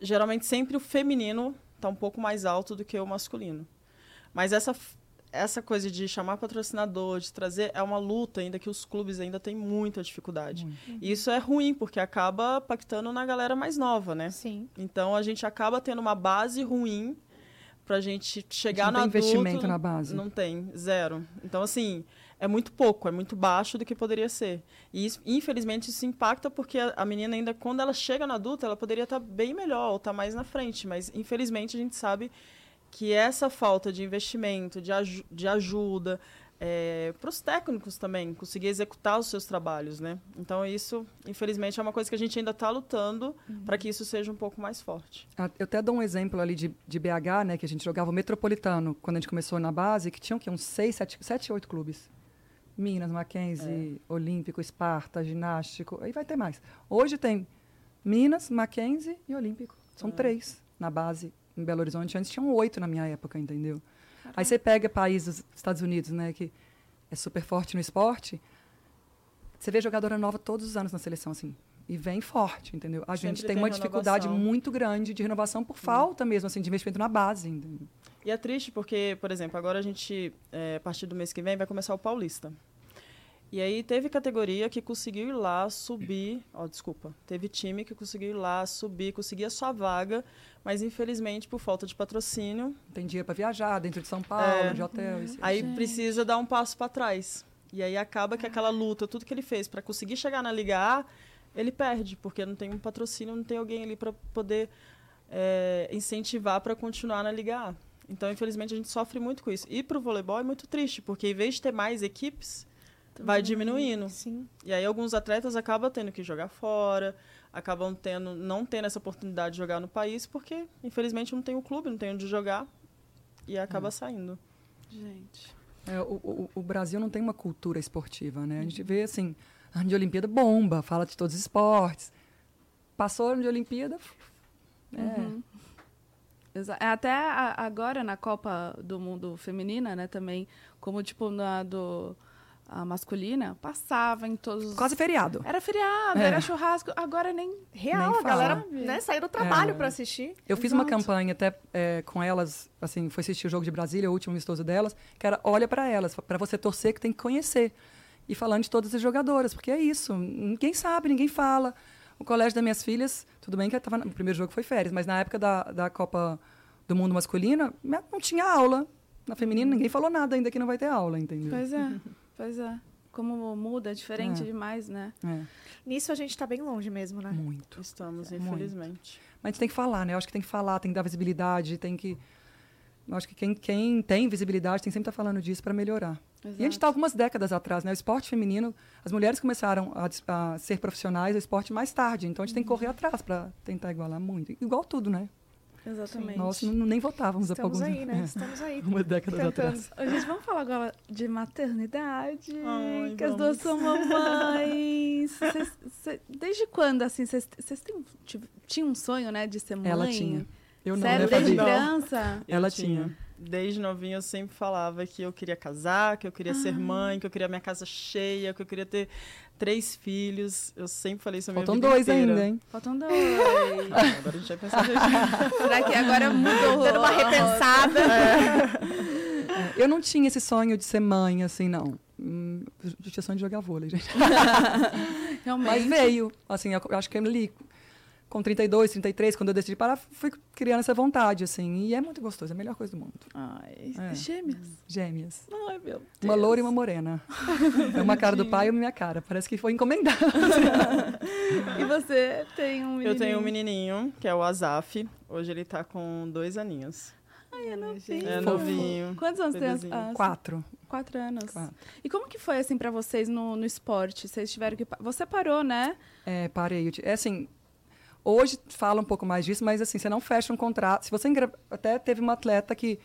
S4: geralmente sempre o feminino está um pouco mais alto do que o masculino. Mas essa essa coisa de chamar patrocinador, de trazer, é uma luta ainda que os clubes ainda têm muita dificuldade. E isso é ruim, porque acaba pactando na galera mais nova, né?
S2: Sim.
S4: Então a gente acaba tendo uma base ruim pra gente chegar
S3: não
S4: no
S3: tem
S4: adulto.
S3: investimento na base.
S4: Não tem, zero. Então, assim, é muito pouco, é muito baixo do que poderia ser. E isso, infelizmente isso impacta porque a, a menina ainda, quando ela chega no adulto, ela poderia estar bem melhor ou estar mais na frente. Mas, infelizmente, a gente sabe que essa falta de investimento, de, aju de ajuda, para os técnicos também, conseguir executar os seus trabalhos, né? Então, isso, infelizmente, é uma coisa que a gente ainda está lutando para que isso seja um pouco mais forte.
S3: Ah, Eu até dou um exemplo ali de, de BH, né, que a gente jogava o Metropolitano, quando a gente começou na base, que tinham que uns seis, sete, sete, oito clubes. Minas, Mackenzie, Olímpico, Esparta, Ginástico, aí vai ter mais. Hoje tem Minas, Mackenzie e Olímpico. São três na base em Belo Horizonte. Antes tinham oito na minha época, entendeu? Aí você pega países, Estados Unidos, né, que é super forte no esporte, você vê jogadora nova todos os anos na seleção, assim. E vem forte, entendeu? A gente
S4: Sempre
S3: tem
S4: tem
S3: uma dificuldade
S4: renovação.
S3: muito grande de renovação por falta mesmo, assim, de investimento na base. entendeu?
S4: E é triste porque, por exemplo, agora a gente, é, a partir do mês que vem, vai começar o Paulista. E aí teve categoria que conseguiu ir lá subir, ó, desculpa, teve time que conseguiu ir lá subir, conseguir a sua vaga, mas infelizmente por falta de patrocínio,
S3: tem dinheiro para viajar dentro de São Paulo,
S4: É.
S3: de hotel. Isso.
S4: aí precisa dar um passo para trás. E aí acaba que aquela luta, tudo que ele fez para conseguir chegar na Liga A, ele perde, porque não tem um patrocínio, não tem alguém ali para poder é, incentivar para continuar na Liga A. Então, infelizmente, a gente sofre muito com isso. E para o voleibol é muito triste, porque em vez de ter mais equipes, vai diminuindo.
S2: Sim.
S4: E aí alguns atletas acabam tendo que jogar fora, acabam tendo, não tendo essa oportunidade de jogar no país, porque, infelizmente, não tem o clube, não tem onde jogar, e acaba saindo.
S1: Gente.
S3: É, o, o- o Brasil não tem uma cultura esportiva, né? A gente vê, assim, ano de Olimpíada bomba, fala de todos os esportes. Passou ano de Olimpíada, é,
S1: Uhum. É, Até a- agora na Copa do Mundo Feminina, né, também, como tipo na do a masculina, passava em todos os.
S3: quase feriado.
S1: Era feriado,
S3: É.
S1: era churrasco, agora nem.
S2: Real,
S3: Nem
S2: a galera né, saiu do trabalho
S3: É.
S2: pra assistir.
S3: Eu fiz uma
S1: Exato.
S3: campanha até é, com elas, assim, foi assistir o jogo de Brasília, o último amistoso delas, que era olha para elas, para você torcer que tem que conhecer. E falando de todas as jogadoras, porque é isso, ninguém sabe, ninguém fala. O colégio das minhas filhas, tudo bem que tava, o primeiro jogo foi férias, mas na época da, da Copa do Mundo Masculina, não tinha aula. Na feminina, ninguém falou nada ainda que não vai ter aula, entendeu?
S1: Pois é, pois é. Como muda, é diferente
S3: É.
S1: demais, né?
S3: É,
S2: Nisso a gente tá bem longe mesmo, né?
S3: muito.
S4: Estamos,
S3: Muito.
S4: infelizmente.
S3: Mas a gente tem que falar, né? Eu acho que tem que falar, tem que dar visibilidade, tem que. Eu acho que quem, quem tem visibilidade tem que sempre estar falando disso para melhorar. E a gente está algumas décadas atrás, né? O esporte feminino, as mulheres começaram a, a ser profissionais do esporte mais tarde. Então a gente tem que correr atrás para tentar igualar muito. Igual tudo, né?
S1: Exatamente.
S3: Nós não- nem votávamos há
S2: Estamos
S3: alguns
S2: aí, né? Estamos aí.
S3: Uma década
S2: Tentando.
S3: atrás.
S1: Ô, gente, vamos falar agora de maternidade.
S4: Ai,
S1: que as
S4: vamos.
S1: duas são mamães. Cês- cê- desde quando, assim, vocês tinham um sonho, né, de ser mãe?
S3: Ela tinha. Eu não,
S1: Sério,
S3: né,
S1: desde?
S4: Não.
S1: criança?
S4: Eu
S3: Ela tinha.
S4: Desde novinha eu sempre falava que eu queria casar, que eu queria ser mãe, que eu queria minha casa cheia, que eu queria ter três filhos. Eu sempre falei isso a minha
S3: Faltam
S4: vida
S3: dois
S4: inteira.
S3: ainda, hein?
S1: Faltam dois.
S4: Agora a gente vai pensar.
S1: Será que agora mudou?
S2: Dando uma repensada.
S3: Eu não tinha esse sonho de ser mãe, assim, não. Hum, Eu tinha sonho de jogar vôlei, gente.
S1: Realmente.
S3: Mas veio, assim, eu acho que ali, com 32, 33, quando eu decidi parar, fui criando essa vontade, assim. E é muito gostoso, é a melhor coisa do mundo.
S1: Ai,
S3: É.
S1: gêmeas.
S3: Gêmeas.
S1: Ai, meu Deus.
S3: Uma loura e uma morena. É uma cara do pai e uma minha cara. Parece que foi encomendado.
S1: E você tem um
S4: Eu tenho um
S1: menininho.
S4: menininho, que é o Azaf. Hoje ele tá com dois aninhos.
S1: Ai, é novinho.
S4: É
S3: Fofo.
S4: novinho.
S1: Quantos anos tem?
S4: bebezinho.
S1: Ah,
S3: Quatro.
S1: Quatro anos.
S3: Quatro.
S1: E como que foi, assim, pra vocês no, no esporte? Vocês tiveram que... Você parou, né?
S3: É, parei. É assim, hoje fala um pouco mais disso, mas assim, você não fecha um contrato. Se você engra... Até teve uma atleta que,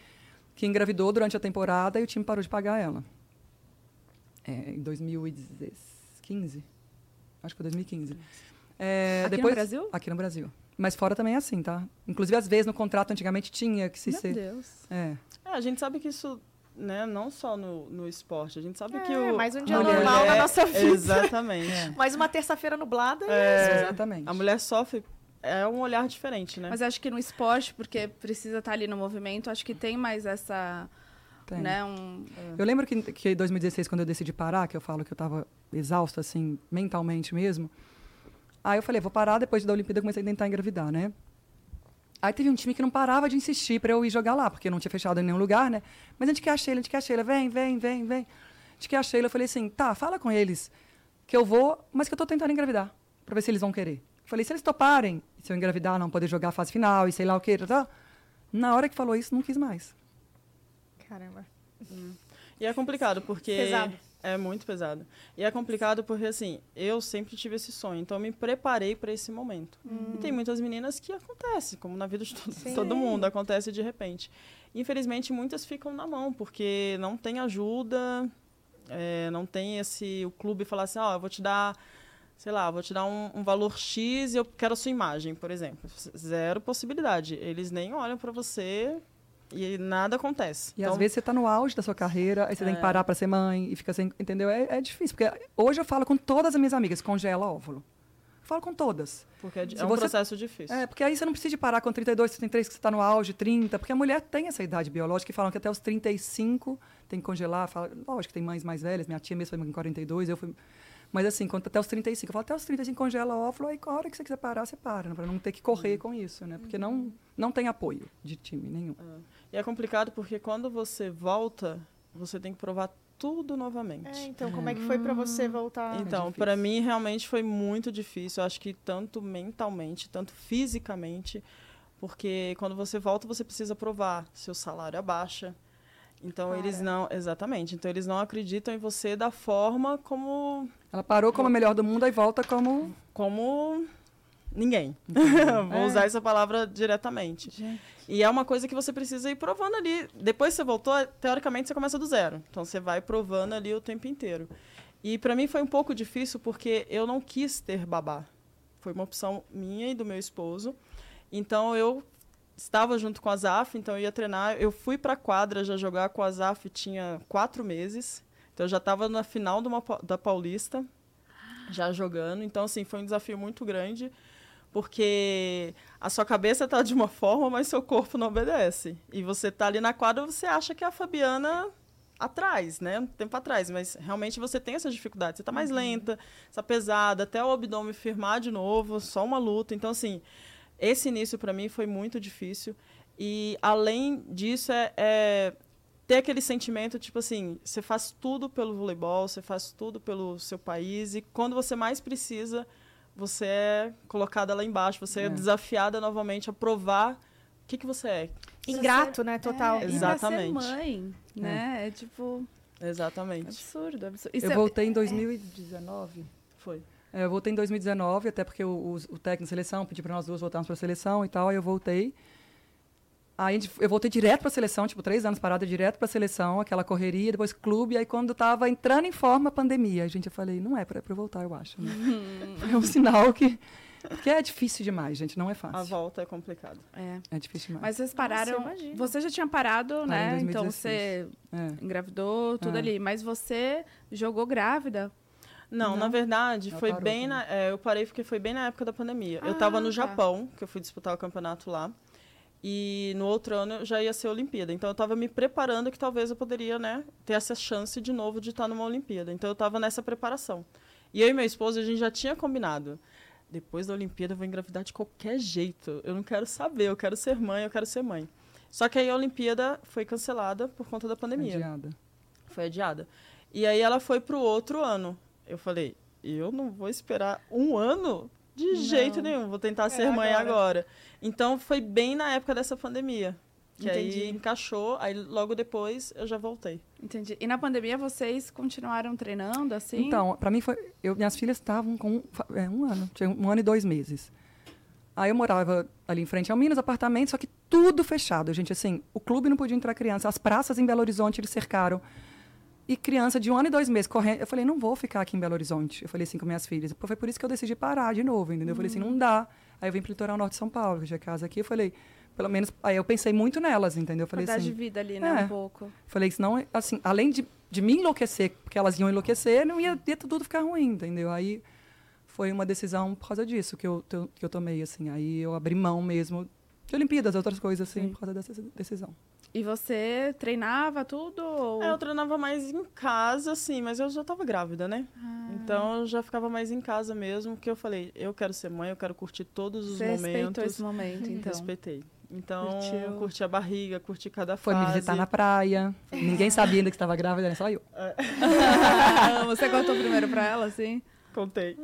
S3: que engravidou durante a temporada e o time parou de pagar ela. É, em 2015. Acho que foi 2015. É,
S1: Aqui no
S3: depois,
S1: Brasil?
S3: Aqui no Brasil. Mas fora também é assim, tá? Inclusive, às vezes, no contrato antigamente tinha que se
S1: Meu
S3: ser.
S1: Deus.
S3: É.
S4: É, a gente sabe que isso, né, não só no, no esporte, a gente sabe
S2: É,
S4: que o.
S2: mais um dia
S3: normal
S4: mulher-
S2: na nossa vida.
S4: Exatamente.
S2: Mais uma terça-feira nublada.
S4: É,
S3: Exatamente.
S4: a mulher sofre, é um olhar diferente, né?
S1: Mas acho que no esporte, porque precisa estar ali no movimento, acho que tem mais essa...
S3: Tem.
S1: Né, um...
S3: Eu lembro que, que em 2016, quando eu decidi parar, que eu falo que eu estava exausta, assim, mentalmente mesmo. Aí eu falei, vou parar, depois da Olimpíada eu comecei a tentar engravidar, né? Aí teve um time que não parava de insistir para eu ir jogar lá, porque não tinha fechado em nenhum lugar, né? Mas a gente quer a Sheila, a gente quer a Sheila, vem, vem, vem, vem. A gente quer a Sheila. Eu falei assim, tá, fala com eles que eu vou, mas que eu tô tentando engravidar, para ver se eles vão querer. Falei, se eles toparem, se eu engravidar, não poder jogar a fase final e sei lá o quê, tá, tá. Na hora que falou isso, não quis mais.
S2: Caramba.
S4: E é complicado, porque.
S2: Pesado.
S4: É muito pesado. E é complicado porque, assim, eu sempre tive esse sonho, então eu me preparei para esse momento. E tem muitas meninas que acontece, como na vida de todo, todo mundo, acontece de repente. Infelizmente, muitas ficam na mão, porque não tem ajuda, é, não tem esse. O clube falar assim: ó, eu vou te dar. Sei lá, vou te dar um, um valor X e eu quero a sua imagem, por exemplo. Zero possibilidade. Eles nem olham para você e nada acontece.
S3: E
S4: Então,
S3: às vezes você está no auge da sua carreira, aí você tem que
S4: É.
S3: parar para ser mãe e fica sem. Entendeu? É, é difícil. Porque hoje eu falo com todas as minhas amigas, congela óvulo. Eu falo com todas.
S4: Porque é, é um
S3: você-
S4: processo difícil.
S3: É, porque aí você não precisa de parar com 32, 33, que você está no auge, 30, porque a mulher tem essa idade biológica e falam que até os 35 tem que congelar. Fala, lógico que tem mães mais velhas, minha tia mesmo foi com 42, eu fui. Mas assim, quanto até os 35, eu falo, até os 35 congela óvulo, aí a hora que você quiser parar, você para, né, para não ter que correr com isso, né? Porque não, não tem apoio de time nenhum.
S4: E é complicado porque quando você volta, você tem que provar tudo novamente.
S2: É, então, como é que foi pra você voltar?
S4: Então,
S3: difícil.
S4: para mim realmente foi muito difícil. Eu acho que tanto mentalmente, tanto fisicamente, porque quando você volta você precisa provar seu salário abaixa. Então
S2: Para.
S4: eles não, exatamente. Então eles não acreditam em você da forma como
S3: Ela parou como a melhor do mundo, aí volta como.
S4: como ninguém. Vou
S3: É.
S4: usar essa palavra diretamente.
S1: Gente.
S4: E é uma coisa que você precisa ir provando ali. Depois que você voltou, teoricamente você começa do zero. Então você vai provando ali o tempo inteiro. E para mim foi um pouco difícil porque eu não quis ter babá. Foi uma opção minha e do meu esposo. Então eu estava junto com a Zaf, então eu ia treinar. Eu fui para a quadra já jogar com a Zaf tinha quatro meses. Então eu já estava na final de uma da Paulista, já jogando. Então assim foi um desafio muito grande porque a sua cabeça tá de uma forma, mas seu corpo não obedece. E você tá ali na quadra, você acha que é a Fabiana atrás, né? Um tempo atrás, mas realmente você tem essas dificuldades. Você tá mais lenta, está pesada, até o abdômen firmar de novo, só uma luta. Então, assim, esse início para mim foi muito difícil. E além disso, é, é ter aquele sentimento, tipo assim, você faz tudo pelo voleibol, você faz tudo pelo seu país, e quando você mais precisa, você é colocada lá embaixo, você é,
S3: É.
S4: desafiada novamente a provar o que, que você é.
S2: Ingrato, né? Total.
S1: É,
S4: Exatamente.
S1: E ser mãe, né? É, tipo
S4: Exatamente.
S1: absurdo, absurdo. Isso
S3: Eu
S1: é-
S3: voltei em 2019.
S4: Foi.
S3: É, eu voltei em 2019, até porque o, o, o técnico da seleção pediu para nós duas voltarmos para a seleção e tal, aí eu voltei. Aí a eu voltei direto para a seleção, tipo, três anos parada direto para a seleção, aquela correria, depois clube, aí quando estava entrando em forma a pandemia, gente, eu falei, não é para eu voltar, eu acho. Né? Foi um sinal que... Porque é difícil demais, gente, não é
S4: A
S3: fácil.
S4: volta é complicado.
S1: É.
S3: É difícil demais.
S1: Mas vocês pararam.
S2: eu imagino.
S1: você já tinha parado, né?
S3: em
S1: Então
S3: 2016.
S1: você
S3: É.
S1: engravidou, tudo
S3: É.
S1: ali. Mas você jogou grávida.
S4: Não,
S3: Não?
S4: na verdade,
S3: Ela
S4: foi
S3: parou
S4: bem na, é, eu parei porque foi bem na época da pandemia. eu
S1: Ah,
S4: estava no
S1: tá.
S4: Japão, que eu fui disputar o campeonato lá. E no outro ano eu já ia ser Olimpíada. Então eu estava me preparando que talvez eu poderia, né, ter essa chance de novo de estar numa Olimpíada. Então eu estava nessa preparação. E eu e meu esposo, a gente já tinha combinado. depois da Olimpíada eu vou engravidar de qualquer jeito. Eu não quero saber, eu quero ser mãe, eu quero ser mãe. Só que aí a Olimpíada foi cancelada por conta da pandemia.
S3: Adiada.
S4: Foi adiada. E aí ela foi pro outro ano. Eu falei, eu não vou esperar um ano de
S1: Não.
S4: jeito nenhum, vou tentar ser mãe
S2: agora.
S4: agora. Então foi bem na época dessa pandemia. Que
S2: Entendi.
S4: aí encaixou, aí logo depois eu já voltei.
S1: Entendi. E na pandemia vocês continuaram treinando assim?
S3: Então, pra mim foi. Eu, minhas filhas estavam com fa- é, um ano, tinha um ano e dois meses. Aí eu morava ali em frente ao Minas, apartamento, só que tudo fechado, gente. Assim, o clube não podia entrar criança, as praças em Belo Horizonte eles cercaram. E criança de um ano e dois meses correndo. Eu falei, não vou ficar aqui em Belo Horizonte. Eu falei assim com minhas filhas. Foi por isso que eu decidi parar de novo, entendeu? Eu falei assim, não dá. Aí eu vim pro litoral norte de São Paulo, que tinha casa aqui. Eu falei, pelo menos. Aí eu pensei muito nelas, entendeu? Eu falei
S1: Qualidade
S3: assim.
S1: de vida ali, né?
S3: É.
S1: Um pouco.
S3: Falei, senão, assim, além de, de me enlouquecer, porque elas iam enlouquecer, não ia, ia tudo ficar ruim, entendeu? Aí foi uma decisão por causa disso que eu, que eu tomei, assim. Aí eu abri mão mesmo de Olimpíadas, outras coisas, assim,
S1: Sim.
S3: por causa dessa decisão.
S1: E você treinava tudo? Ou...
S4: É, eu treinava mais em casa, assim, mas eu já tava grávida, né?
S1: Ah.
S4: Então eu já ficava mais em casa mesmo, porque eu falei, eu quero ser mãe, eu quero curtir todos os
S1: Você respeitou
S4: momentos.
S1: esse momento, então.
S4: Respeitei. Então,
S1: Curtiu.
S4: curti a barriga, curti cada
S3: Foi
S4: fase.
S3: me visitar na praia. Ninguém sabia ainda que estava grávida, era só eu.
S1: você contou primeiro pra ela, assim?
S4: Contei.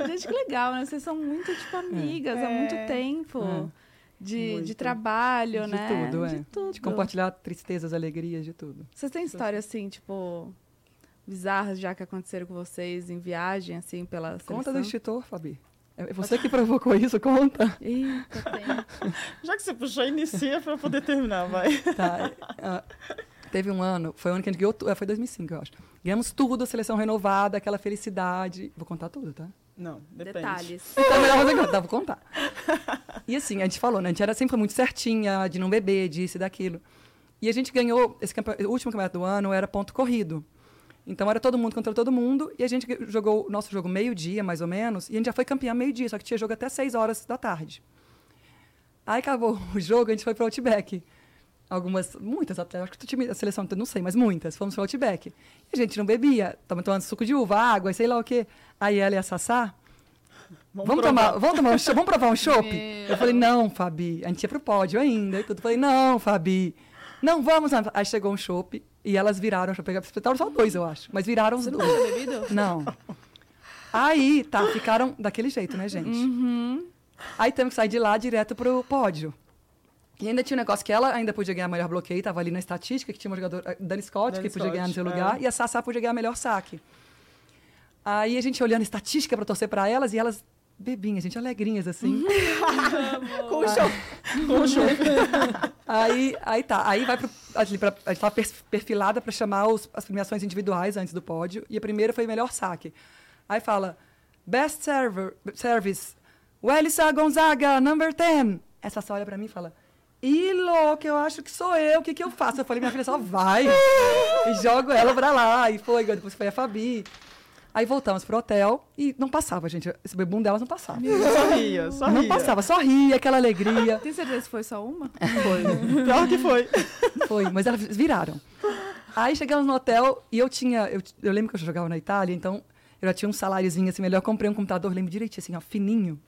S1: Ah, gente, que legal, né? Vocês são muito, tipo, amigas há muito
S2: É.
S1: tempo.
S3: É.
S1: De, de trabalho,
S3: De
S1: né?
S3: tudo, é.
S1: De tudo.
S3: De compartilhar tristezas, alegrias, de tudo.
S1: Vocês têm histórias, assim, tipo, bizarras já que aconteceram com vocês em viagem, assim, pela
S3: Conta
S1: seleção?
S3: do extintor, Fabi. É você que provocou isso, conta.
S1: Eita, tem.
S4: Já que você puxou, inicia pra eu poder terminar, vai.
S3: Tá. ah, teve um ano, foi o ano que a gente ganhou, é, foi 2005, eu acho. Ganhamos tudo, a seleção renovada, aquela felicidade. Vou contar tudo, tá?
S4: Não, depende.
S1: Detalhes.
S3: Então, é melhor fazer agora. Tá, vou contar. E assim, a gente falou, né? A gente era sempre muito certinha, de não beber, disso e daquilo. E a gente ganhou, esse o último campeonato do ano era ponto corrido. Então era todo mundo contra todo mundo, e a gente jogou o nosso jogo meio-dia, mais ou menos, e a gente já foi campeão meio-dia, só que tinha jogo até 6 horas da tarde. Aí acabou o jogo, a gente foi para o Outback. Algumas, muitas até, acho que o time, a seleção, não sei, mas muitas, fomos para o Outback. E a gente não bebia, estava tomando suco de uva, água, sei lá o quê. Aí ela e a Sassá, Vamos,
S4: provar.
S3: tomar, vamos tomar um vamos provar um chopp?
S1: Meu.
S3: Eu falei, não, Fabi. A gente ia pro pódio ainda e tudo. Eu falei, não, Fabi. Não, vamos. Aí chegou um chopp e elas viraram. Deixa eu pegar. Espetaram só dois, eu acho. Mas viraram os
S1: Você não
S3: dois.
S1: tinha bebido?
S3: Não. Aí, tá, ficaram daquele jeito, né, gente?
S1: Uhum.
S3: Aí temos que sair de lá direto pro pódio. E ainda tinha um negócio que ela ainda podia ganhar melhor bloqueio, tava ali na estatística, que tinha uma jogadora, a Dani Scott,
S4: Dani
S3: que podia ganhar no seu
S4: Scott,
S3: lugar,
S4: é.
S3: e a Sassá podia ganhar melhor saque. Aí a gente olhando a estatística pra torcer pra elas, e elas bebinhas, gente, alegrinhas, assim.
S2: Com o show.
S3: Com o show. aí, aí tá, aí vai pro. Ali pra, a gente tava perfilada pra chamar os- as premiações individuais antes do pódio, e a primeira foi melhor saque. Aí fala, Best server, Service, Welissa Gonzaga, number 10. Essa só olha pra mim e fala, Ih, louca, eu acho que sou eu, o que que eu faço? Eu falei, minha filha, só vai. e jogo ela pra lá, e foi, depois foi a Fabi. Aí voltamos pro hotel e não passava, gente. Esse bebum delas não passava.
S4: Só ria, só
S3: Não
S4: ria.
S3: passava, só ria, aquela alegria.
S1: Tem certeza que foi só uma?
S3: Foi.
S4: Pior que foi.
S3: Foi, mas elas viraram. Aí chegamos no hotel e eu tinha. Eu, eu lembro que eu jogava na Itália, então eu já tinha um saláriozinho assim melhor. Eu comprei um computador, lembro direitinho, assim, ó, fininho.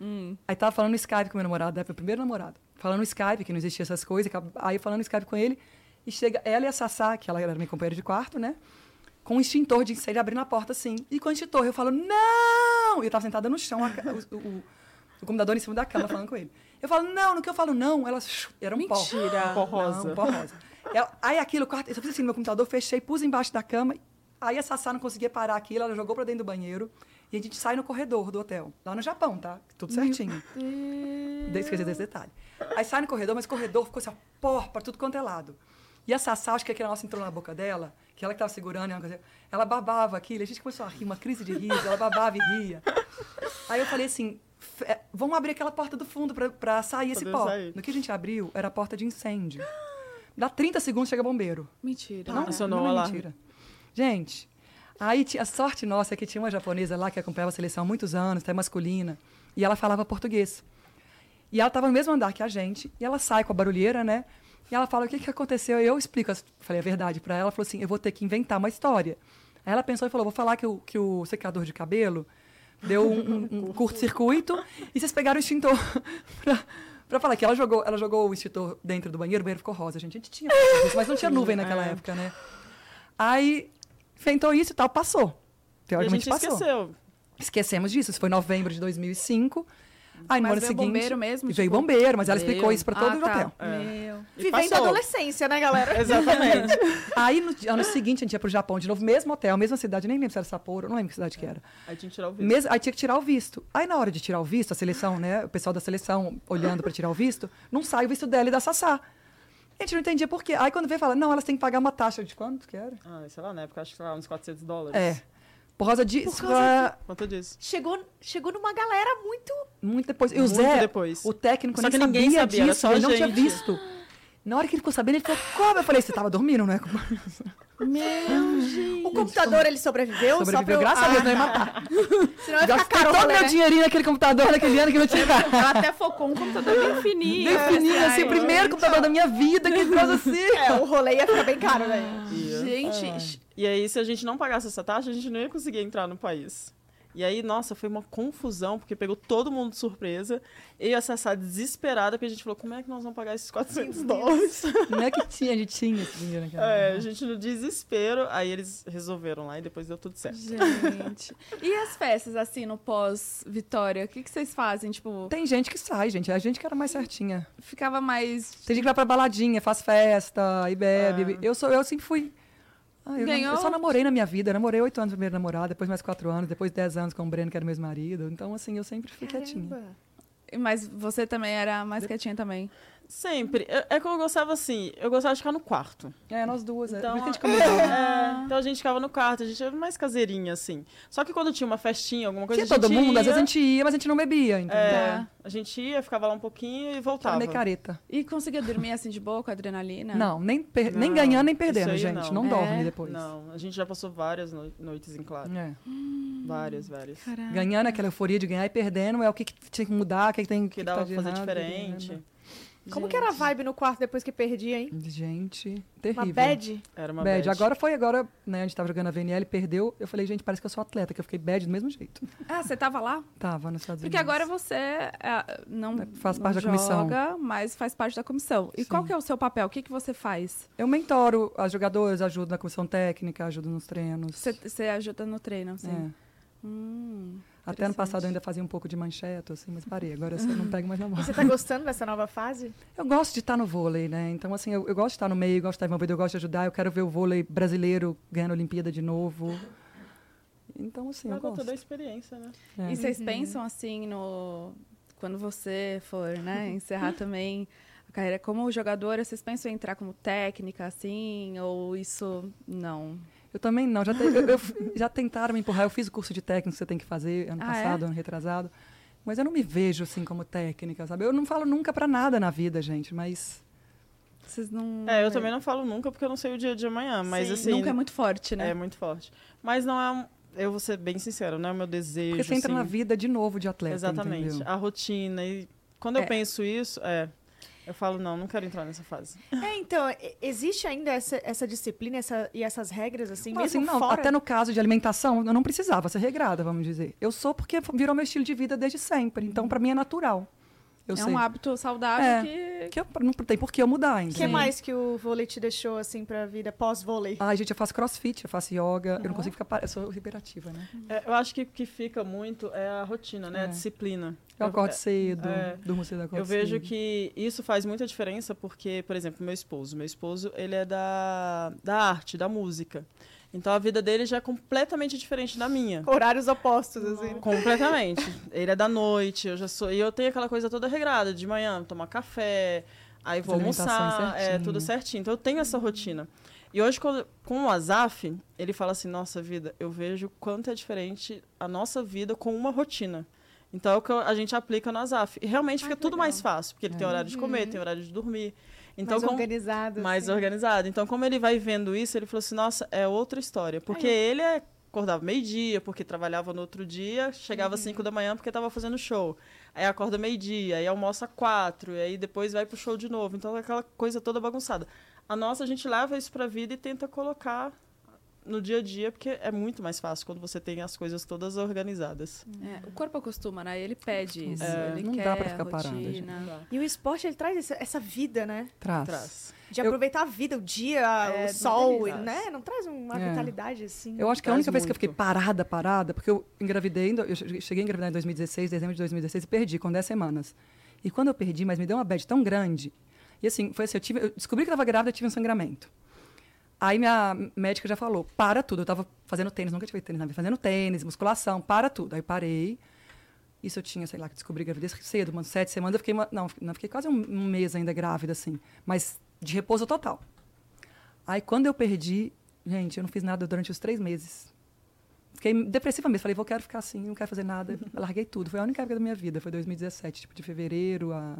S1: Hum.
S3: Aí tava falando no Skype com meu namorado, né, foi o primeiro namorado. Falando no Skype, que não existia essas coisas. Aí falando no Skype com ele. E chega ela e a Sassá, que ela era minha companheira de quarto, né? Com um extintor de incêndio abrindo a porta assim. E com o extintor, eu falo, não! E eu tava sentada no chão, a o, o- o computador em cima da cama, falando com ele. Eu falo, não, no que eu falo não, ela. Era um pó.
S1: Mentira.
S4: Pó rosa.
S3: Não, pó rosa. Eu- aí aquilo, quarto- eu só fiz assim no meu computador, fechei, pus embaixo da cama. Aí a Sassá não conseguia parar aquilo, ela jogou pra dentro do banheiro. E a gente sai no corredor do hotel. Lá no Japão, tá? Tudo certinho. De- Esqueci desse detalhe. Aí sai no corredor, mas o corredor ficou assim, ó, pó pra tudo quanto é lado. E a Sassá, acho que aquele negócio entrou na boca dela, que ela que tava segurando, ela babava aquilo. A gente começou a rir, uma crise de riso, ela babava e ria. Aí eu falei assim, "F- é, vamos abrir aquela porta do fundo pra, pra sair esse
S4: Poder
S3: pó.
S4: sair.
S3: No que a gente abriu, era a porta de incêndio. Dá 30 segundos, chega bombeiro.
S1: Mentira.
S3: Não,
S4: Acionou
S3: não
S4: o
S3: é
S4: alarme.
S3: mentira. Gente, aí a sorte nossa é que tinha uma japonesa lá que acompanhava a seleção há muitos anos, até masculina, e ela falava português. E ela estava no mesmo andar que a gente, e ela sai com a barulheira, né? E ela fala, o que, que aconteceu? Eu explico, eu falei a verdade para ela, ela falou assim, eu vou ter que inventar uma história. Aí ela pensou e falou, vou falar que o, que o secador de cabelo deu um, um- um curto-circuito e vocês pegaram o extintor pra, pra falar que ela jogou, ela jogou o extintor dentro do banheiro, o banheiro ficou rosa, gente. A gente tinha isso, mas não tinha nuvem naquela
S4: É.
S3: época, né? Aí, feitou isso e tal, passou.
S4: E a
S3: Teoricamente
S4: gente
S3: passou.
S4: esqueceu.
S3: Esquecemos disso, isso foi em novembro de 2005. Aí no
S1: Mas
S3: ano
S1: veio
S3: seguinte.
S1: bombeiro mesmo,
S3: Veio
S1: tipo?
S3: bombeiro, mas ela explicou isso pra todo
S1: ah,
S3: o
S1: tá.
S3: hotel.
S4: É.
S1: Meu.
S4: E
S2: Vivendo a adolescência, né, galera?
S4: Exatamente.
S3: Aí no ano seguinte a gente ia pro Japão de novo, mesmo hotel, mesma cidade, nem lembro se era Sapporo, não lembro que cidade que era.
S4: Aí tinha que tirar o vídeo.
S3: Mes- aí tinha que tirar o visto. Aí na hora de tirar o visto, a seleção, né, o pessoal da seleção olhando pra tirar o visto, não sai o visto dela e da Sassá. A gente não entendia por quê. Aí quando veio fala, não, elas têm que pagar uma taxa de quanto que era?
S4: Ah, sei lá, na época acho que era uns 400 dólares.
S3: É. Por causa disso.
S2: Por causa
S4: Quanto disso?
S2: Chegou, chegou numa galera muito.
S3: Muito depois. E o
S4: Muito
S3: Zé,
S4: depois.
S3: o técnico,
S4: Só
S3: nem
S4: que ninguém
S3: sabia
S4: sabia, era
S3: disso,
S4: só
S3: ele não tinha visto. Na hora que ele ficou sabendo, ele falou, como? Eu falei, você tava dormindo, não é?
S1: Meu, gente.
S2: O computador, ele sobreviveu? só pra
S3: Sobreviveu,
S2: eu...
S3: graças a Deus,
S2: Ah,
S3: não ia matar.
S2: Senão ia ficar caro
S3: todo
S2: rolê,
S3: meu
S2: né?
S3: dinheirinho naquele computador naquele ano que não tinha
S1: Ela até focou um computador bem fininho.
S3: Nem fininho, assim, o primeiro computador da minha vida, que coisa assim.
S2: É, o rolê ia ficar bem caro, velho.
S4: Ia.
S1: Gente,
S4: E aí, se a gente não pagasse essa taxa, a gente não ia conseguir entrar no país. E aí, nossa, foi uma confusão, porque pegou todo mundo de surpresa. Eu e a Sassá desesperada, porque a gente falou, como é que nós vamos pagar esses 400 dólares?
S3: Não é que tinha, a gente tinha esse dinheiro naquela
S4: É, a gente no desespero, aí eles resolveram lá e depois deu tudo certo.
S1: gente. E as festas, assim, no pós-vitória? O que, que vocês fazem? Tipo,
S3: Tem gente que sai, gente. É a gente que era mais certinha.
S1: ficava mais.
S3: Tem gente que vai pra baladinha, faz festa e bebe.
S4: Ah.
S3: Eu, sou, eu sempre fui. Ah, eu, não-
S1: Ganhou?
S3: eu só namorei na minha vida. Eu namorei oito anos primeiro namorado, depois mais quatro anos, depois dez anos com o Breno, que era meu ex-marido. Então, assim, eu sempre fui quietinha.
S2: Caramba.
S1: Mas você também era mais quietinha também.
S4: Sempre. É- É que eu gostava assim, eu gostava de ficar no quarto.
S3: É, nós duas. é.
S4: Então,
S3: que a gente combinava.
S4: É, então a gente ficava no quarto, a gente era mais caseirinha, assim. Só que quando tinha uma festinha, alguma coisa,
S3: Tinha todo mundo,
S4: ia,
S3: às vezes a gente ia, mas a gente não bebia, entendeu?
S4: É,
S1: Tá.
S4: a gente ia, ficava lá um pouquinho e
S3: Tava
S4: voltava.
S3: meio careta.
S1: E conseguia dormir assim de boa com a adrenalina?
S3: Não, nem, per- nem
S4: Não,
S3: ganhando nem perdendo, gente. Não,
S4: não.
S3: dorme
S1: É?
S3: depois.
S4: Não, a gente já passou várias no- noites em claro.
S3: É.
S4: Várias, várias.
S1: Caraca.
S3: Ganhando aquela euforia de ganhar e perdendo é o que, que tinha que mudar, o que, que tem
S4: Que
S3: que
S4: dava
S3: tá
S4: fazer
S3: errado,
S4: diferente.
S3: né?
S2: Como que era a vibe no quarto depois que perdia, hein?
S3: Gente,
S2: Uma
S3: terrível.
S2: bad?
S4: Era uma
S3: Bad.
S4: bad.
S3: Agora foi, agora, né, a gente tava jogando a VNL, perdeu. Eu falei, gente, parece que eu sou atleta, que eu fiquei bad do mesmo jeito.
S1: Ah, você tava lá?
S3: Tava nos Estados
S1: Porque
S3: Unidos.
S1: agora você é, não,
S3: Faz
S1: não
S3: parte da comissão.
S1: joga, mas faz parte da comissão. E
S3: Sim.
S1: qual que é o seu papel? O que, que você faz?
S3: Eu mentoro as jogadoras, ajudo na comissão técnica, ajudo nos treinos.
S1: Você, você ajuda no treino, assim?
S3: É.
S1: Hum,
S3: Até ano passado eu ainda fazia um pouco de mancheto, assim, mas parei. Agora eu não pego mais na mão.
S2: Você tá gostando dessa nova fase?
S3: Eu gosto de estar no vôlei, né? Então, assim, eu, eu gosto de estar no meio, eu gosto de estar envolvido, eu gosto de ajudar. Eu quero ver o vôlei brasileiro ganhando a Olimpíada de novo. Então, assim, eu
S4: Leva
S3: gosto.
S4: toda a experiência, né?
S3: É.
S1: E vocês pensam assim no. Quando você for, né, encerrar também a carreira como jogadora, vocês pensam em entrar como técnica, assim? Ou isso não?
S3: Eu também não. Já, te- eu- eu já tentaram me empurrar. Eu fiz o curso de técnico que você tem que fazer ano
S1: Ah,
S3: passado,
S1: é?
S3: ano retrasado. Mas eu não me vejo assim como técnica, sabe? Eu não falo nunca pra nada na vida, gente, mas
S1: Vocês não.
S4: É, eu também não falo nunca porque eu não sei o dia de amanhã, mas
S1: Sim,
S4: assim...
S1: Nunca é muito forte, né?
S4: É muito forte. Mas não é um... Eu vou ser bem sincera, não é o meu desejo,
S3: porque você entra
S4: assim.
S3: na vida de novo de atleta,
S4: Exatamente.
S3: entendeu?
S4: A rotina. E quando
S1: É.
S4: eu penso isso, é... Eu falo, não, não quero entrar nessa fase.
S2: É, então, existe ainda essa, essa disciplina essa, e essas regras, assim,
S3: Mas,
S2: mesmo
S3: assim, não,
S2: fora?
S3: até no caso de alimentação, eu não precisava ser regrada, vamos dizer. Eu sou porque virou meu estilo de vida desde sempre. Então, pra mim é natural. Eu
S1: é
S3: sei.
S1: um hábito saudável
S3: É.
S1: que.
S3: que eu, não tem por que eu mudar,
S2: O que
S3: entendeu?
S2: mais que o vôlei te deixou, assim, pra vida pós-vôlei?
S3: Ai, gente, eu faço crossfit, eu faço yoga. Eu não consigo ficar... pa- Eu sou hiperativa, né?
S4: É, eu acho que o que fica muito é a rotina, né?
S3: É.
S4: A disciplina.
S3: Eu acordo
S4: é,
S3: cedo,
S4: é.
S3: durmo cedo, acordo
S4: Eu vejo
S3: cedo.
S4: que isso faz muita diferença porque, por exemplo, meu esposo. Meu esposo, ele é da, da arte, da música. Então a vida dele já é completamente diferente da minha.
S2: Horários opostos, assim.
S4: Completamente. Ele é da noite, eu já sou. E eu tenho aquela coisa toda regrada, de manhã, tomar café, aí vou almoçar, é
S3: certinho.
S4: tudo certinho. Então eu tenho essa rotina. E hoje, com o Azaf, ele fala assim: nossa vida, eu vejo quanto é diferente a nossa vida com uma rotina. Então é o que a gente aplica no Azaf. E realmente
S2: Ah,
S4: fica tudo
S2: legal.
S4: mais fácil, porque ele tem horário de comer, tem horário de dormir. Então,
S2: mais organizado.
S4: mais
S2: assim.
S4: organizado. Então, como ele vai vendo isso, ele falou assim: nossa, é outra história. Porque ele é, acordava meio-dia, porque trabalhava no outro dia, chegava às 5 da manhã porque estava fazendo show. Aí acorda meio-dia, aí almoça quatro, e aí depois vai pro show de novo. Então, é aquela coisa toda bagunçada. A nossa, a gente leva isso pra vida e tenta colocar no dia a dia, porque é muito mais fácil quando você tem as coisas todas organizadas.
S1: É, o corpo acostuma, né? Ele pede isso.
S3: É,
S1: ele
S3: não
S1: quer
S3: dá pra ficar
S1: rotina.
S2: E o esporte, ele traz essa, essa vida, né?
S3: Traz.
S4: Traz.
S2: De
S3: Eu-
S2: aproveitar a vida, o dia,
S1: É,
S2: o sol,
S1: modernidade.
S2: né? Não traz uma
S3: É.
S2: vitalidade assim.
S3: Eu acho que a única vez que eu fiquei
S4: muito.
S3: parada, parada, porque eu engravidei, eu cheguei a engravidar em 2016, dezembro de 2016, e perdi com 10 semanas. E quando eu perdi, mas me deu uma bad tão grande. E assim, foi assim, eu, tive, eu descobri que eu estava grávida e tive um sangramento. Aí minha médica já falou, para tudo. Eu estava fazendo tênis, nunca tive tênis vida, fazendo tênis, musculação, para tudo. Aí parei. Isso eu tinha, sei lá, que descobri gravidez cedo, umas sete semanas. Eu fiquei, não, não, fiquei quase um, um mês ainda grávida, assim. Mas de repouso total. Aí quando eu perdi, gente, eu não fiz nada durante os três meses. Fiquei depressiva mesmo. Falei, vou, quero ficar assim, não quero fazer nada. Eu larguei tudo. Foi a única época da minha vida. Foi 2017, tipo, de fevereiro a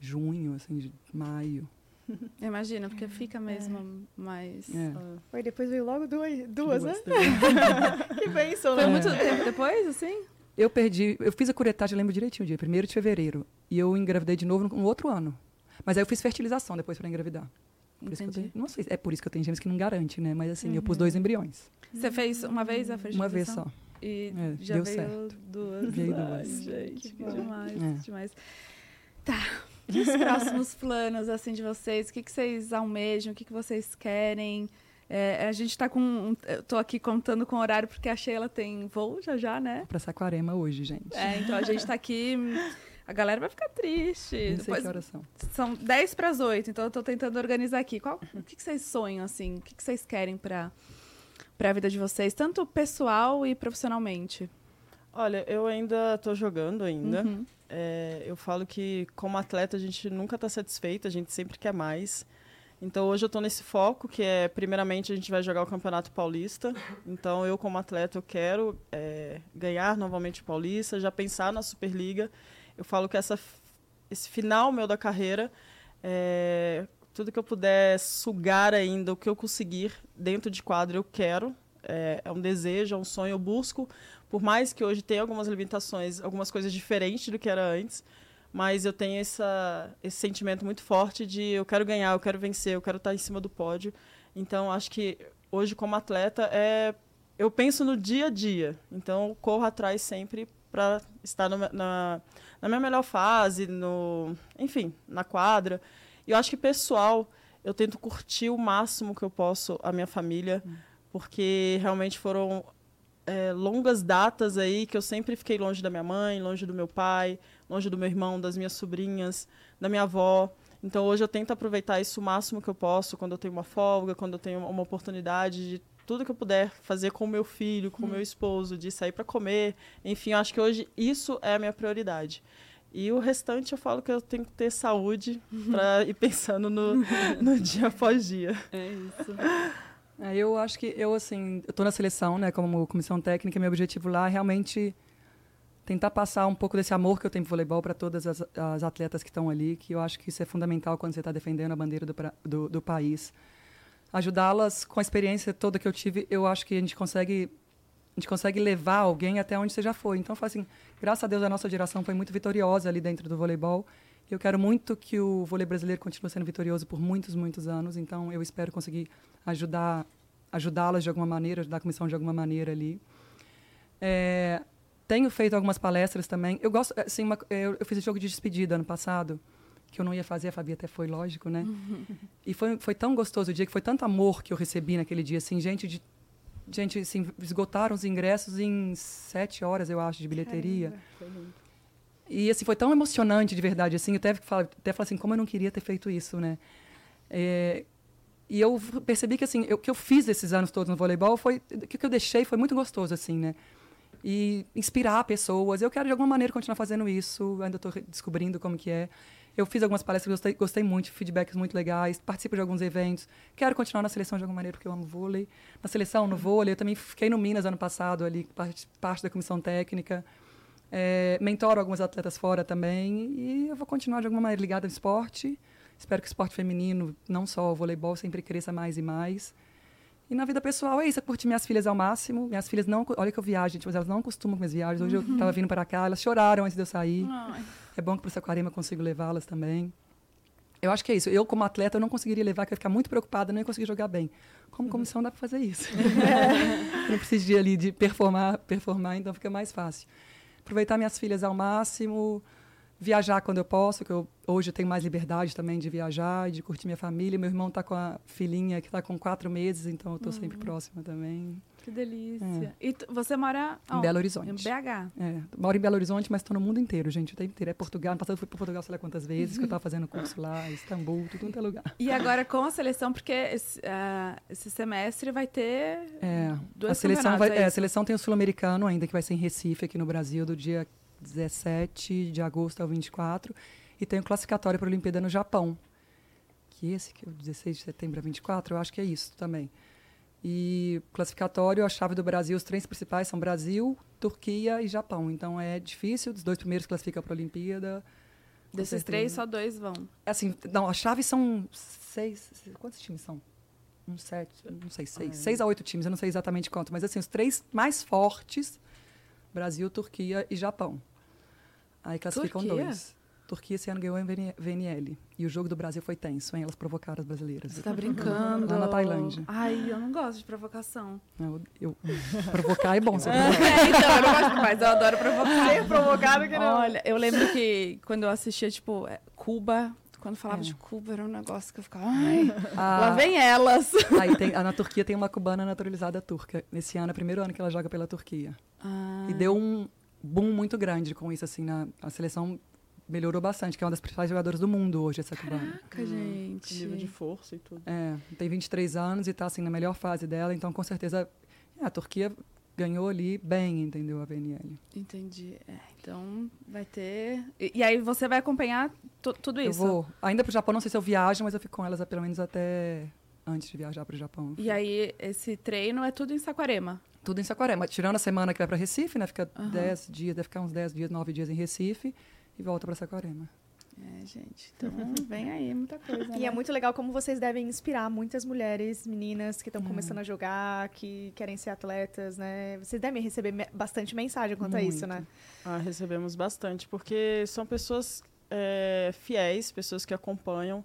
S3: junho, assim, de maio.
S1: Imagina, porque fica mesmo mais.
S3: É.
S2: Foi, depois veio logo duas, duas, né? Que bênção,
S1: Foi
S2: né?
S1: muito tempo depois, assim?
S3: Eu perdi, eu fiz a curetagem, eu lembro direitinho o dia, primeiro de fevereiro. E eu engravidei de novo no, no outro ano. Mas aí eu fiz fertilização depois para engravidar. Por isso que eu tenho, não sei, é por isso que eu tenho gêmeos que não garante, né? Mas assim, eu pus dois embriões.
S1: Você fez uma vez a fertilização?
S3: Uma vez só.
S1: E
S3: É,
S1: já
S3: deu
S1: veio
S3: certo.
S1: duas.
S3: Veio
S1: Ai,
S3: duas.
S1: gente, que
S2: bom.
S1: demais,
S3: É.
S1: que demais. Tá. E os próximos planos, assim, de vocês? O que, que vocês almejam? O que, que vocês querem? É, a gente tá com... um- Eu tô aqui contando com o horário porque a Sheila tem voo já já, né?
S3: Pra Saquarema hoje, gente.
S1: É, então a gente tá aqui... A galera vai ficar triste.
S3: Sei
S1: Depois,
S3: que horas são.
S1: são 10 para as 8, então eu tô tentando organizar aqui. Qual, o que, que vocês sonham, assim? O que, que vocês querem para a vida de vocês, tanto pessoal e profissionalmente?
S4: Olha, eu ainda estou jogando ainda.
S1: Uhum.
S4: É, eu falo que como atleta a gente nunca está satisfeito, a gente sempre quer mais. Então hoje eu estou nesse foco que é primeiramente a gente vai jogar o Campeonato Paulista. Então eu como atleta eu quero é, ganhar novamente o Paulista, já pensar na Superliga. Eu falo que essa, esse final meu da carreira é, tudo que eu puder sugar ainda, o que eu conseguir dentro de quadro eu quero. É, é um desejo, é um sonho, eu busco por mais que hoje tenha algumas limitações, algumas coisas diferentes do que era antes, mas eu tenho essa, esse sentimento muito forte de eu quero ganhar, eu quero vencer, eu quero estar em cima do pódio. Então, acho que hoje, como atleta, é eu penso no dia a dia. Então, corro atrás sempre para estar no, na, na minha melhor fase, no, enfim, na quadra. E eu acho que pessoal, eu tento curtir o máximo que eu posso a minha família, porque realmente foram é, longas datas aí que eu sempre fiquei longe da minha mãe, longe do meu pai, longe do meu irmão, das minhas sobrinhas, da minha avó. Então hoje eu tento aproveitar isso o máximo que eu posso, quando eu tenho uma folga, quando eu tenho uma oportunidade de tudo que eu puder fazer com o meu filho, com o meu esposo, de sair para comer. Enfim, eu acho que hoje isso é a minha prioridade. E o restante eu falo que eu tenho que ter saúde para ir pensando no, no dia após dia.
S1: É isso.
S3: É, eu acho que eu, assim, eu tô na seleção, né, como comissão técnica, meu objetivo lá é realmente tentar passar um pouco desse amor que eu tenho pro voleibol para todas as, as atletas que estão ali, que eu acho que isso é fundamental quando você está defendendo a bandeira do, pra- do, do país. Ajudá-las com a experiência toda que eu tive, eu acho que a gente consegue a gente consegue levar alguém até onde você já foi. Então, eu falo assim, graças a Deus a nossa geração foi muito vitoriosa ali dentro do voleibol. Eu quero muito que o vôlei brasileiro continue sendo vitorioso por muitos, muitos anos. Então, eu espero conseguir ajudar ajudá-las de alguma maneira, ajudar a comissão de alguma maneira ali. É, tenho feito algumas palestras também. Eu gosto, assim, uma- eu, eu fiz o jogo de despedida ano passado, que eu não ia fazer, a Fabi até foi, lógico, né? E foi, foi tão gostoso o dia, que foi tanto amor que eu recebi naquele dia, assim, gente de gente assim, esgotaram os ingressos em sete horas, eu acho, de bilheteria. E assim, foi tão emocionante de verdade, assim, eu até falo, até falo assim, como eu não queria ter feito isso, né? É, e eu percebi que assim, o que eu fiz esses anos todos no voleibol foi, o que eu deixei foi muito gostoso, assim, né? E inspirar pessoas. Eu quero de alguma maneira continuar fazendo isso, ainda estou descobrindo como que é. Eu fiz algumas palestras, gostei, gostei muito, feedbacks muito legais, participo de alguns eventos. Quero continuar na seleção de alguma maneira, porque eu amo vôlei. Na seleção, no vôlei, eu também fiquei no Minas ano passado, ali, parte, parte da comissão técnica. É, mentoro alguns atletas fora também. E eu vou continuar de alguma maneira ligada ao esporte. Espero que o esporte feminino, não só o voleibol, sempre cresça mais e mais. E na vida pessoal é isso, é curtir minhas filhas ao máximo. Minhas filhas não. Olha que eu viajo, gente, mas elas não acostumam com minhas viagens. Hoje eu estava vindo para cá, elas choraram antes de eu sair.
S1: Ai,
S3: É bom que para o Saquarema eu consigo levá-las também. Eu acho que é isso. Eu, como atleta, eu não conseguiria levar, que eu ia ficar muito preocupada, não ia conseguir jogar bem. Como comissão, dá para fazer isso. eu não preciso de, ali, de performar, performar, então fica mais fácil. Aproveitar minhas filhas ao máximo, viajar quando eu posso, que eu, hoje eu tenho mais liberdade também de viajar de curtir minha família. Meu irmão está com a filhinha que está com quatro meses, então eu estou uhum. sempre próxima também.
S1: Que delícia. É. E você mora
S3: em Belo Horizonte.
S1: Em BH.
S3: É, moro em Belo Horizonte, mas estou no mundo inteiro, gente, o tempo inteiro. É Portugal, no passado eu fui para Portugal sei lá quantas vezes, que eu estava fazendo curso lá, Istambul, tudo quanto é lugar.
S1: E agora com a seleção, porque esse, uh, esse semestre vai ter
S3: é, a seleção vai, é, a seleção tem o sul-americano ainda, que vai ser em Recife, aqui no Brasil, do dia 17 de agosto ao 24. E tem o classificatório para a Olimpíada no Japão. Que esse, que é o 16 de setembro a 24, eu acho que é isso também. E classificatório, a chave do Brasil, os três principais são Brasil, Turquia e Japão. Então é difícil, os dois primeiros classificam para a Olimpíada.
S1: Desses três, só dois vão.
S3: Assim, não, a chave são seis. Quantos times são? Um sete, não sei, seis. Ah, é. Seis a oito times, eu não sei exatamente quanto, mas assim, os três mais fortes: Brasil, Turquia e Japão. Aí classificam Turquia? dois. Turquia esse ano ganhou em VNL. E o jogo do Brasil foi tenso, hein? Elas provocaram as brasileiras.
S1: Você tá brincando?
S3: Lá na Tailândia.
S1: Ai, eu não gosto de provocação.
S3: Eu, eu provocar é bom, você
S1: é, então, eu não gosto mais, eu adoro provocar.
S2: Ser provocado que não.
S1: Olha, eu lembro que quando eu assistia, tipo, é, Cuba, quando falava é. de Cuba, era um negócio que eu ficava, ai, ah, lá vem elas.
S3: Aí tem, na Turquia tem uma cubana naturalizada turca. Esse ano é o primeiro ano que ela joga pela Turquia. Ah. E deu um, boom muito grande com isso, assim, na a seleção melhorou bastante, que é uma das principais jogadoras do mundo hoje, essa cubana.
S1: Caraca, gente.
S4: nível de força e tudo.
S3: É, tem 23 anos e está assim, na melhor fase dela, então com certeza é, a Turquia ganhou ali bem, entendeu, a VNL.
S1: Entendi. É, então vai ter... E, e, aí você vai acompanhar tudo isso?
S3: Eu vou. Ainda para o Japão, não sei se eu viajo, mas eu fico com elas pelo menos até antes de viajar para o Japão.
S1: E aí esse treino é tudo em Saquarema?
S3: Tudo em Saquarema. Tirando a semana que vai para Recife, né? Fica 10 uhum. dias, deve ficar uns 10 dias, 9 dias em Recife e volta para Saquarema.
S1: É, gente. Então, vem aí muita coisa.
S2: E
S1: né?
S2: é muito legal como vocês devem inspirar muitas mulheres, meninas que estão hum. começando a jogar, que querem ser atletas, né? Vocês devem receber me bastante mensagem quanto muito. a isso, né?
S4: Ah, recebemos bastante, porque são pessoas é, fiéis, pessoas que acompanham.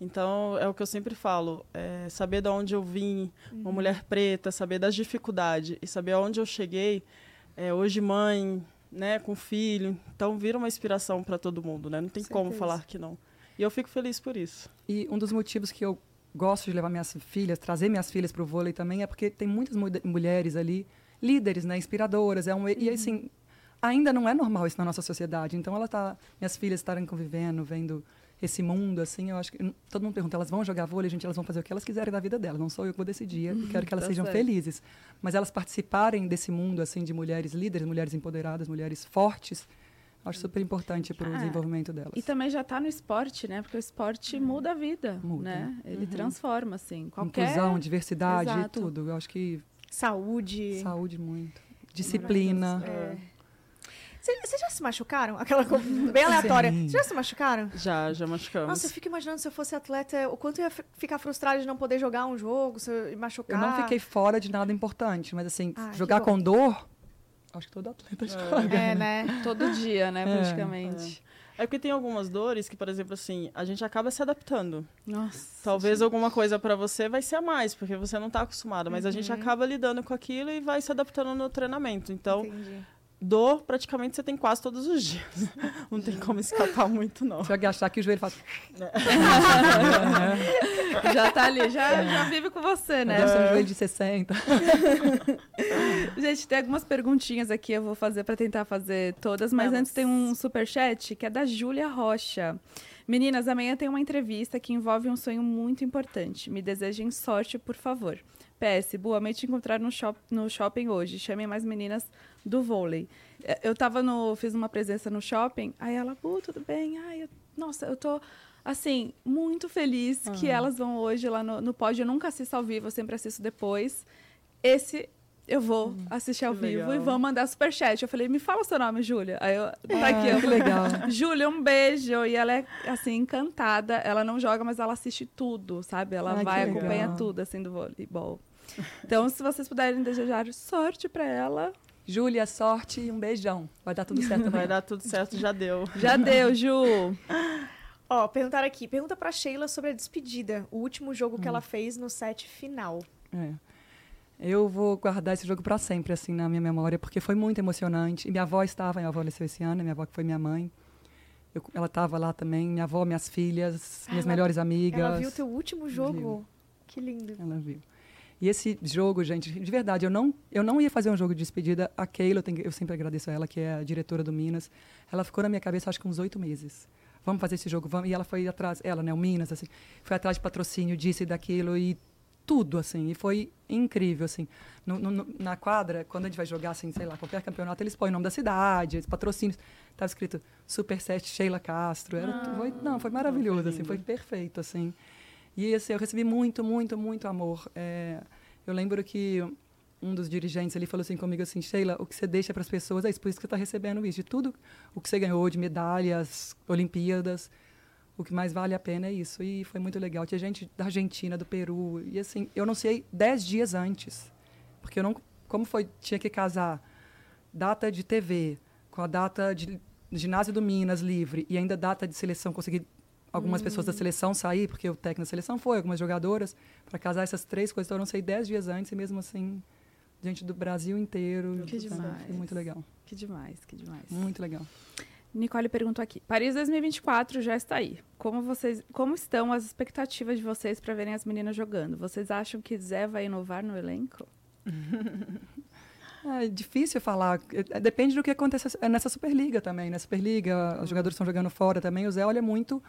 S4: Então, é o que eu sempre falo, é saber de onde eu vim, uhum. uma mulher preta, saber das dificuldades e saber aonde eu cheguei. É, hoje, mãe, né, com filho. Então, vira uma inspiração para todo mundo, né? Não tem como falar que não. E eu fico feliz por isso.
S3: E um dos motivos que eu gosto de levar minhas filhas, trazer minhas filhas para o vôlei também, é porque tem muitas mu mulheres ali, líderes, né, inspiradoras. É um, uhum. E, assim, ainda não é normal isso na nossa sociedade. Então, ela tá, minhas filhas estarem convivendo, vendo esse mundo, assim, eu acho que todo mundo pergunta, elas vão jogar vôlei, gente, elas vão fazer o que elas quiserem da vida delas, não sou eu que vou decidir, eu quero que elas tá sejam certo. felizes. Mas elas participarem desse mundo, assim, de mulheres líderes, mulheres empoderadas, mulheres fortes, acho super importante para o ah, desenvolvimento delas.
S1: E também já está no esporte, né? Porque o esporte uhum. muda a vida, muda. né? Ele uhum. transforma, assim, qualquer...
S3: Inclusão, diversidade, Exato. tudo. Eu acho que...
S2: Saúde.
S3: Saúde, muito. Disciplina.
S2: É. Vocês já se machucaram? Aquela coisa bem aleatória. Vocês já se machucaram?
S4: Já, já machucamos.
S2: Nossa, eu fico imaginando se eu fosse atleta, o quanto eu ia ficar frustrada de não poder jogar um jogo, se eu machucar.
S3: Eu não fiquei fora de nada importante, mas assim, ah, jogar com dor, acho que todo atleta é. joga.
S2: É, né?
S1: Todo dia, né, é. praticamente.
S4: É. É porque tem algumas dores que, por exemplo, assim, a gente acaba se adaptando.
S1: Nossa.
S4: Talvez gente. alguma coisa para você vai ser a mais, porque você não está acostumado, mas uhum. a gente uhum. acaba lidando com aquilo e vai se adaptando no treinamento. Então, Entendi dor praticamente você tem quase todos os dias. Não tem como escapar muito, não.
S3: Você vai achar que o joelho faz.
S1: já tá ali, já, já vive com você, né?
S3: Eu sou um joelho de 60.
S1: Gente, tem algumas perguntinhas aqui, eu vou fazer para tentar fazer todas, mas Vamos. antes tem um super chat que é da Júlia Rocha. Meninas, amanhã tem uma entrevista que envolve um sonho muito importante. Me desejem sorte, por favor. PS, boa noite te encontrar no, shop, no shopping hoje. Chamem mais meninas do vôlei. É, eu tava no. fiz uma presença no shopping, aí ela, Bu, tudo bem? Ai, eu, nossa, eu tô assim, muito feliz uhum. que elas vão hoje lá no, no pódio. Eu nunca assisto ao vivo, eu sempre assisto depois. Esse eu vou hum, assistir ao vivo legal. e vou mandar superchat. Eu falei, me fala o seu nome, Júlia. Aí eu, tá
S3: aqui.
S1: Eu,
S3: que legal.
S1: Júlia, um beijo. E ela é, assim, encantada. Ela não joga, mas ela assiste tudo, sabe? Ela Ai, vai, acompanha tudo, assim, do voleibol. Então, se vocês puderem desejar sorte para ela.
S3: Júlia, sorte e um beijão. Vai dar tudo certo.
S4: Vai dar tudo certo, já deu.
S1: Já deu, Ju.
S2: Ó, perguntaram aqui. Pergunta pra Sheila sobre a despedida. O último jogo que ela fez no set final.
S3: É. Eu vou guardar esse jogo para sempre, assim, na minha memória, porque foi muito emocionante. E minha avó estava, minha avó faleceu esse ano, minha avó que foi minha mãe. Eu- ela estava lá também, minha avó, minhas filhas, minhas
S2: Ela-
S3: melhores amigas.
S2: Ela viu o teu último jogo. Que lindo.
S3: Ela viu. E esse jogo, gente, de verdade, eu não, eu não ia fazer um jogo de despedida. A Keila, eu, tenho- eu sempre agradeço a ela, que é a diretora do Minas. Ela ficou na minha cabeça, acho que uns oito meses. Vamos fazer esse jogo, vamos. E ela foi atrás, ela, né, o Minas, assim, foi atrás de patrocínio, disso e daquilo, e tudo, assim. E foi incrível, assim. No- no- na quadra, quando a gente vai jogar, assim, sei lá, qualquer campeonato, eles põem o nome da cidade, os patrocínios. Estava escrito Super 7 Sheila Castro. Era, foi, não, foi maravilhoso, assim, foi perfeito, assim. E assim, eu recebi muito, muito, muito amor. É, eu lembro que um dos dirigentes ali falou assim comigo assim, Sheila, o que você deixa para as pessoas é isso, por isso que você está recebendo isso. De tudo o que você ganhou de medalhas, Olimpíadas, o que mais vale a pena é isso. E foi muito legal. Tinha gente da Argentina, do Peru. E assim, eu não dez dias antes. Porque eu não. Como foi, tinha que casar data de TV com a data de ginásio do Minas livre e ainda data de seleção, consegui algumas pessoas da seleção sair, porque o técnico da seleção foi, algumas jogadoras, para casar essas três coisas. Então eu não sei dez dias antes e mesmo assim, gente do Brasil inteiro.
S1: Que
S3: sabe?
S1: demais.
S3: Foi muito legal.
S1: Que demais, que demais.
S3: Muito legal.
S1: Nicole perguntou aqui: Paris 2024 já está aí. Como vocês, como estão as expectativas de vocês para verem as meninas jogando? Vocês acham que Zé vai inovar no elenco?
S3: É difícil falar. É, Depende do que acontece é nessa Superliga também. Na Superliga, os jogadores estão jogando fora também. O Zé olha muito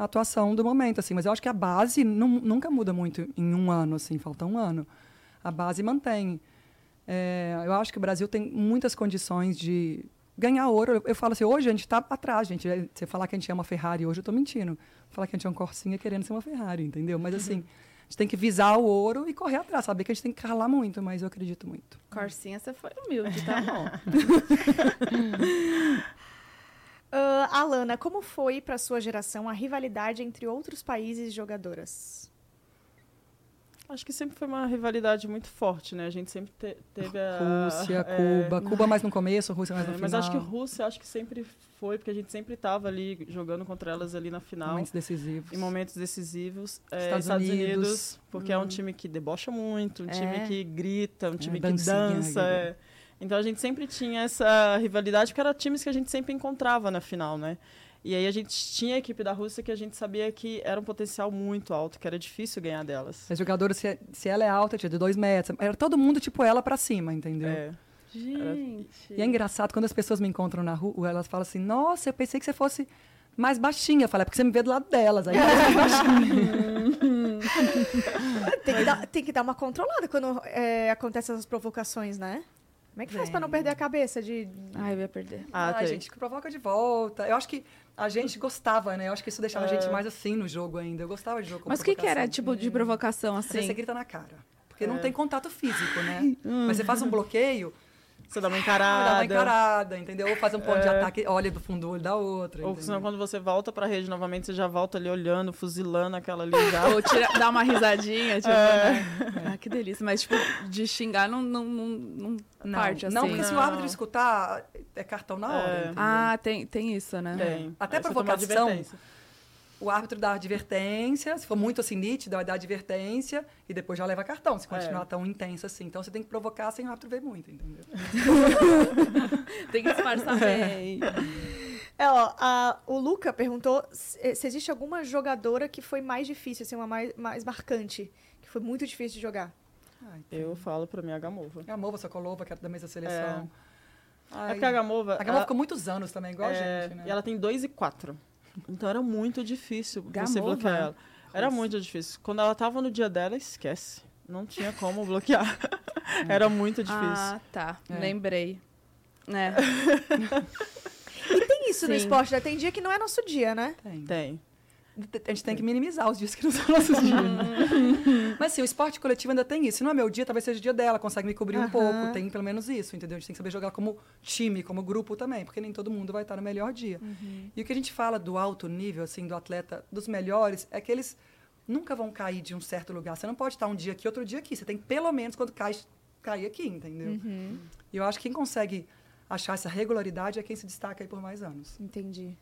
S3: a atuação do momento, assim. Mas eu acho que a base nu- nunca muda muito em um ano, assim. Falta um ano. A base mantém. É, eu acho que o Brasil tem muitas condições de ganhar ouro. Eu, eu falo assim, hoje a gente está atrás, gente. É, Você falar que a gente é uma Ferrari hoje, eu estou mentindo. Falar que a gente é um Corsinha querendo ser uma Ferrari, entendeu? Mas assim, a gente tem que visar o ouro e correr atrás. Saber que a gente tem que ralar muito, mas eu acredito muito.
S1: Corsinha, você foi humilde, tá bom.
S2: Ah, Alana, como foi para sua geração a rivalidade entre outros países e jogadoras?
S4: Acho que sempre foi uma rivalidade muito forte, né? A gente sempre te- teve a.
S3: Rússia,
S4: é,
S3: Cuba. Cuba mais no começo, Rússia mais
S4: é,
S3: no final.
S4: mas acho que Rússia acho que sempre foi, porque a gente sempre estava ali jogando contra elas ali na final.
S3: Momentos decisivos.
S4: Em momentos decisivos. É,
S3: Estados
S4: Estados,
S3: Unidos.
S4: Unidos, porque é um time que debocha muito, um
S1: É.
S4: time que grita, um time que
S3: dancinha,
S4: dança. É. Então a gente sempre tinha essa rivalidade, porque eram times que a gente sempre encontrava na final, né? E aí a gente tinha a equipe da Rússia que a gente sabia que era um potencial muito alto, que era difícil ganhar delas.
S3: As jogadoras, se, se ela é alta, tinha de dois metros. Era todo mundo, tipo, ela pra cima, entendeu?
S4: É.
S1: Gente.
S3: E é engraçado, quando as pessoas me encontram na rua, elas falam assim, nossa, eu pensei que você fosse mais baixinha. Eu falei, é porque você me vê do lado delas. Aí baixinha.
S2: Tem que, dar, tem que dar uma controlada quando é, acontecem essas provocações, né? Como é que faz para não perder a cabeça de...
S1: Ai, eu ia perder.
S4: Ah,
S3: Ai,
S4: tem.
S3: gente, que provoca de volta. Eu acho que a gente gostava, né? Eu acho que isso deixava a gente mais assim no jogo ainda. Eu gostava de jogo com
S1: Mas o que, que era
S3: provocação.
S1: tipo de provocação
S3: Às vezes
S1: assim?
S3: você grita na cara. Porque não
S4: É.
S3: tem contato físico, né? Mas você faz um bloqueio,
S4: Você dá uma encarada.
S3: dá uma encarada, entendeu? Ou faz um ponto de ataque, olha do fundo do olho da outra.
S4: Ou
S3: entendeu?
S4: senão, quando você volta pra rede novamente, você já volta ali olhando, fuzilando aquela ali já.
S1: Ou tira, dá uma risadinha, tipo, né? Ah, que delícia. Mas, tipo, de xingar não, não, não, não
S3: Não,
S1: parte assim.
S3: não, porque se o
S4: Não.
S3: árbitro escutar, é cartão na hora.
S4: É.
S3: entendeu?
S1: Ah, tem, tem isso, né?
S4: Tem.
S3: Até
S4: Aí você toma
S3: provocação. O árbitro dá advertência, se for muito assim nítido, vai dar advertência e depois já leva cartão, se continuar
S4: É.
S3: tão intenso assim. Então você tem que provocar sem o árbitro ver muito, entendeu?
S1: Tem que disfarçar bem.
S2: É, ó, a- o Luca perguntou se, se existe alguma jogadora que foi mais difícil, assim, uma mais, mais marcante, que foi muito difícil de jogar.
S3: Ai,
S4: Eu falo pra mim a Gamova.
S3: A Mova, Sokolova, que era da mesma seleção.
S4: É
S3: Ai,
S4: porque a Gamova.
S3: a Gamova
S4: ela-
S3: ficou muitos anos também, igual a
S4: é,
S3: gente, né?
S4: E ela tem 2 e 4. Então era muito difícil você
S1: Gamova?
S4: bloquear ela. Era muito difícil. Quando ela tava no dia dela, esquece. Não tinha como bloquear. era muito difícil.
S1: Ah, tá.
S3: É.
S1: Lembrei. É.
S2: Tem isso no
S1: Sim.
S2: esporte, né? Tem dia que não é nosso dia, né?
S3: Tem.
S4: Tem.
S3: A gente tem que minimizar os dias que não são nossos dias. né? Mas sim, o esporte coletivo ainda tem isso. Se não é meu dia, talvez seja o dia dela, consegue me cobrir um
S2: Aham.
S3: pouco. Tem pelo menos isso, entendeu? A gente tem que saber jogar como time, como grupo também, porque nem todo mundo vai estar no melhor dia. E o que a gente fala do alto nível, assim, do atleta, dos melhores, é que eles nunca vão cair de um certo lugar. Você não pode estar um dia aqui, outro dia aqui. Você tem pelo menos, quando cai, cair aqui, entendeu? E eu acho que quem consegue achar essa regularidade é quem se destaca aí por mais anos.
S2: Entendi.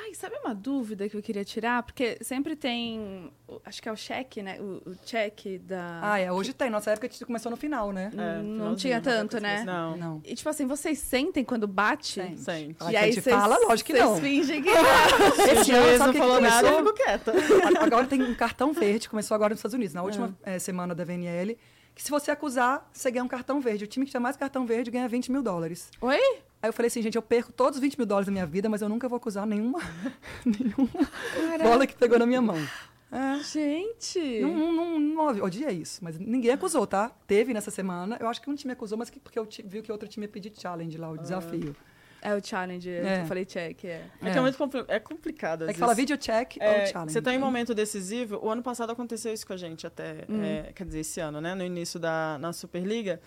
S1: Ai, sabe uma dúvida que eu queria tirar? Porque sempre tem. Acho que é o cheque, né? O, o cheque da.
S3: Ah, é, hoje tem. Nossa época a gente começou no final, né?
S4: É,
S1: não tinha tanto, né?
S4: Não.
S3: Não.
S1: E tipo assim, vocês sentem quando bate?
S3: Sente.
S4: Sente.
S1: E
S3: que a
S1: aí
S3: gente
S1: vocês
S3: fala, lógico que
S1: vocês
S3: não.
S1: fingem que.
S3: Esse ano, sabe o
S4: não
S3: que
S4: falou nada, eu
S3: começou?
S4: fico quieta.
S3: Agora tem um cartão verde, começou agora nos Estados Unidos, na última eh, semana da VNL, que se você acusar, você ganha um cartão verde. O time que tiver mais cartão verde ganha 20 mil dólares.
S1: Oi?
S3: Aí eu falei assim, gente, eu perco todos os 20 mil dólares da minha vida, mas eu nunca vou acusar nenhuma, nenhuma bola que pegou na minha mão. É.
S1: Gente!
S3: Não, não, não, não odia isso, mas ninguém acusou, tá? Teve nessa semana. Eu acho que um time acusou, mas que, porque eu ti- viu que outro time ia pedir challenge lá, o desafio.
S1: É o challenge.
S3: É.
S1: Eu falei check, é.
S4: É, que é muito compli- é complicado.
S3: É que fala video check
S4: É,
S3: ou challenge.
S4: você tá em um momento decisivo. O ano passado aconteceu isso com a gente até, é, quer dizer, esse ano, né? No início da na Superliga,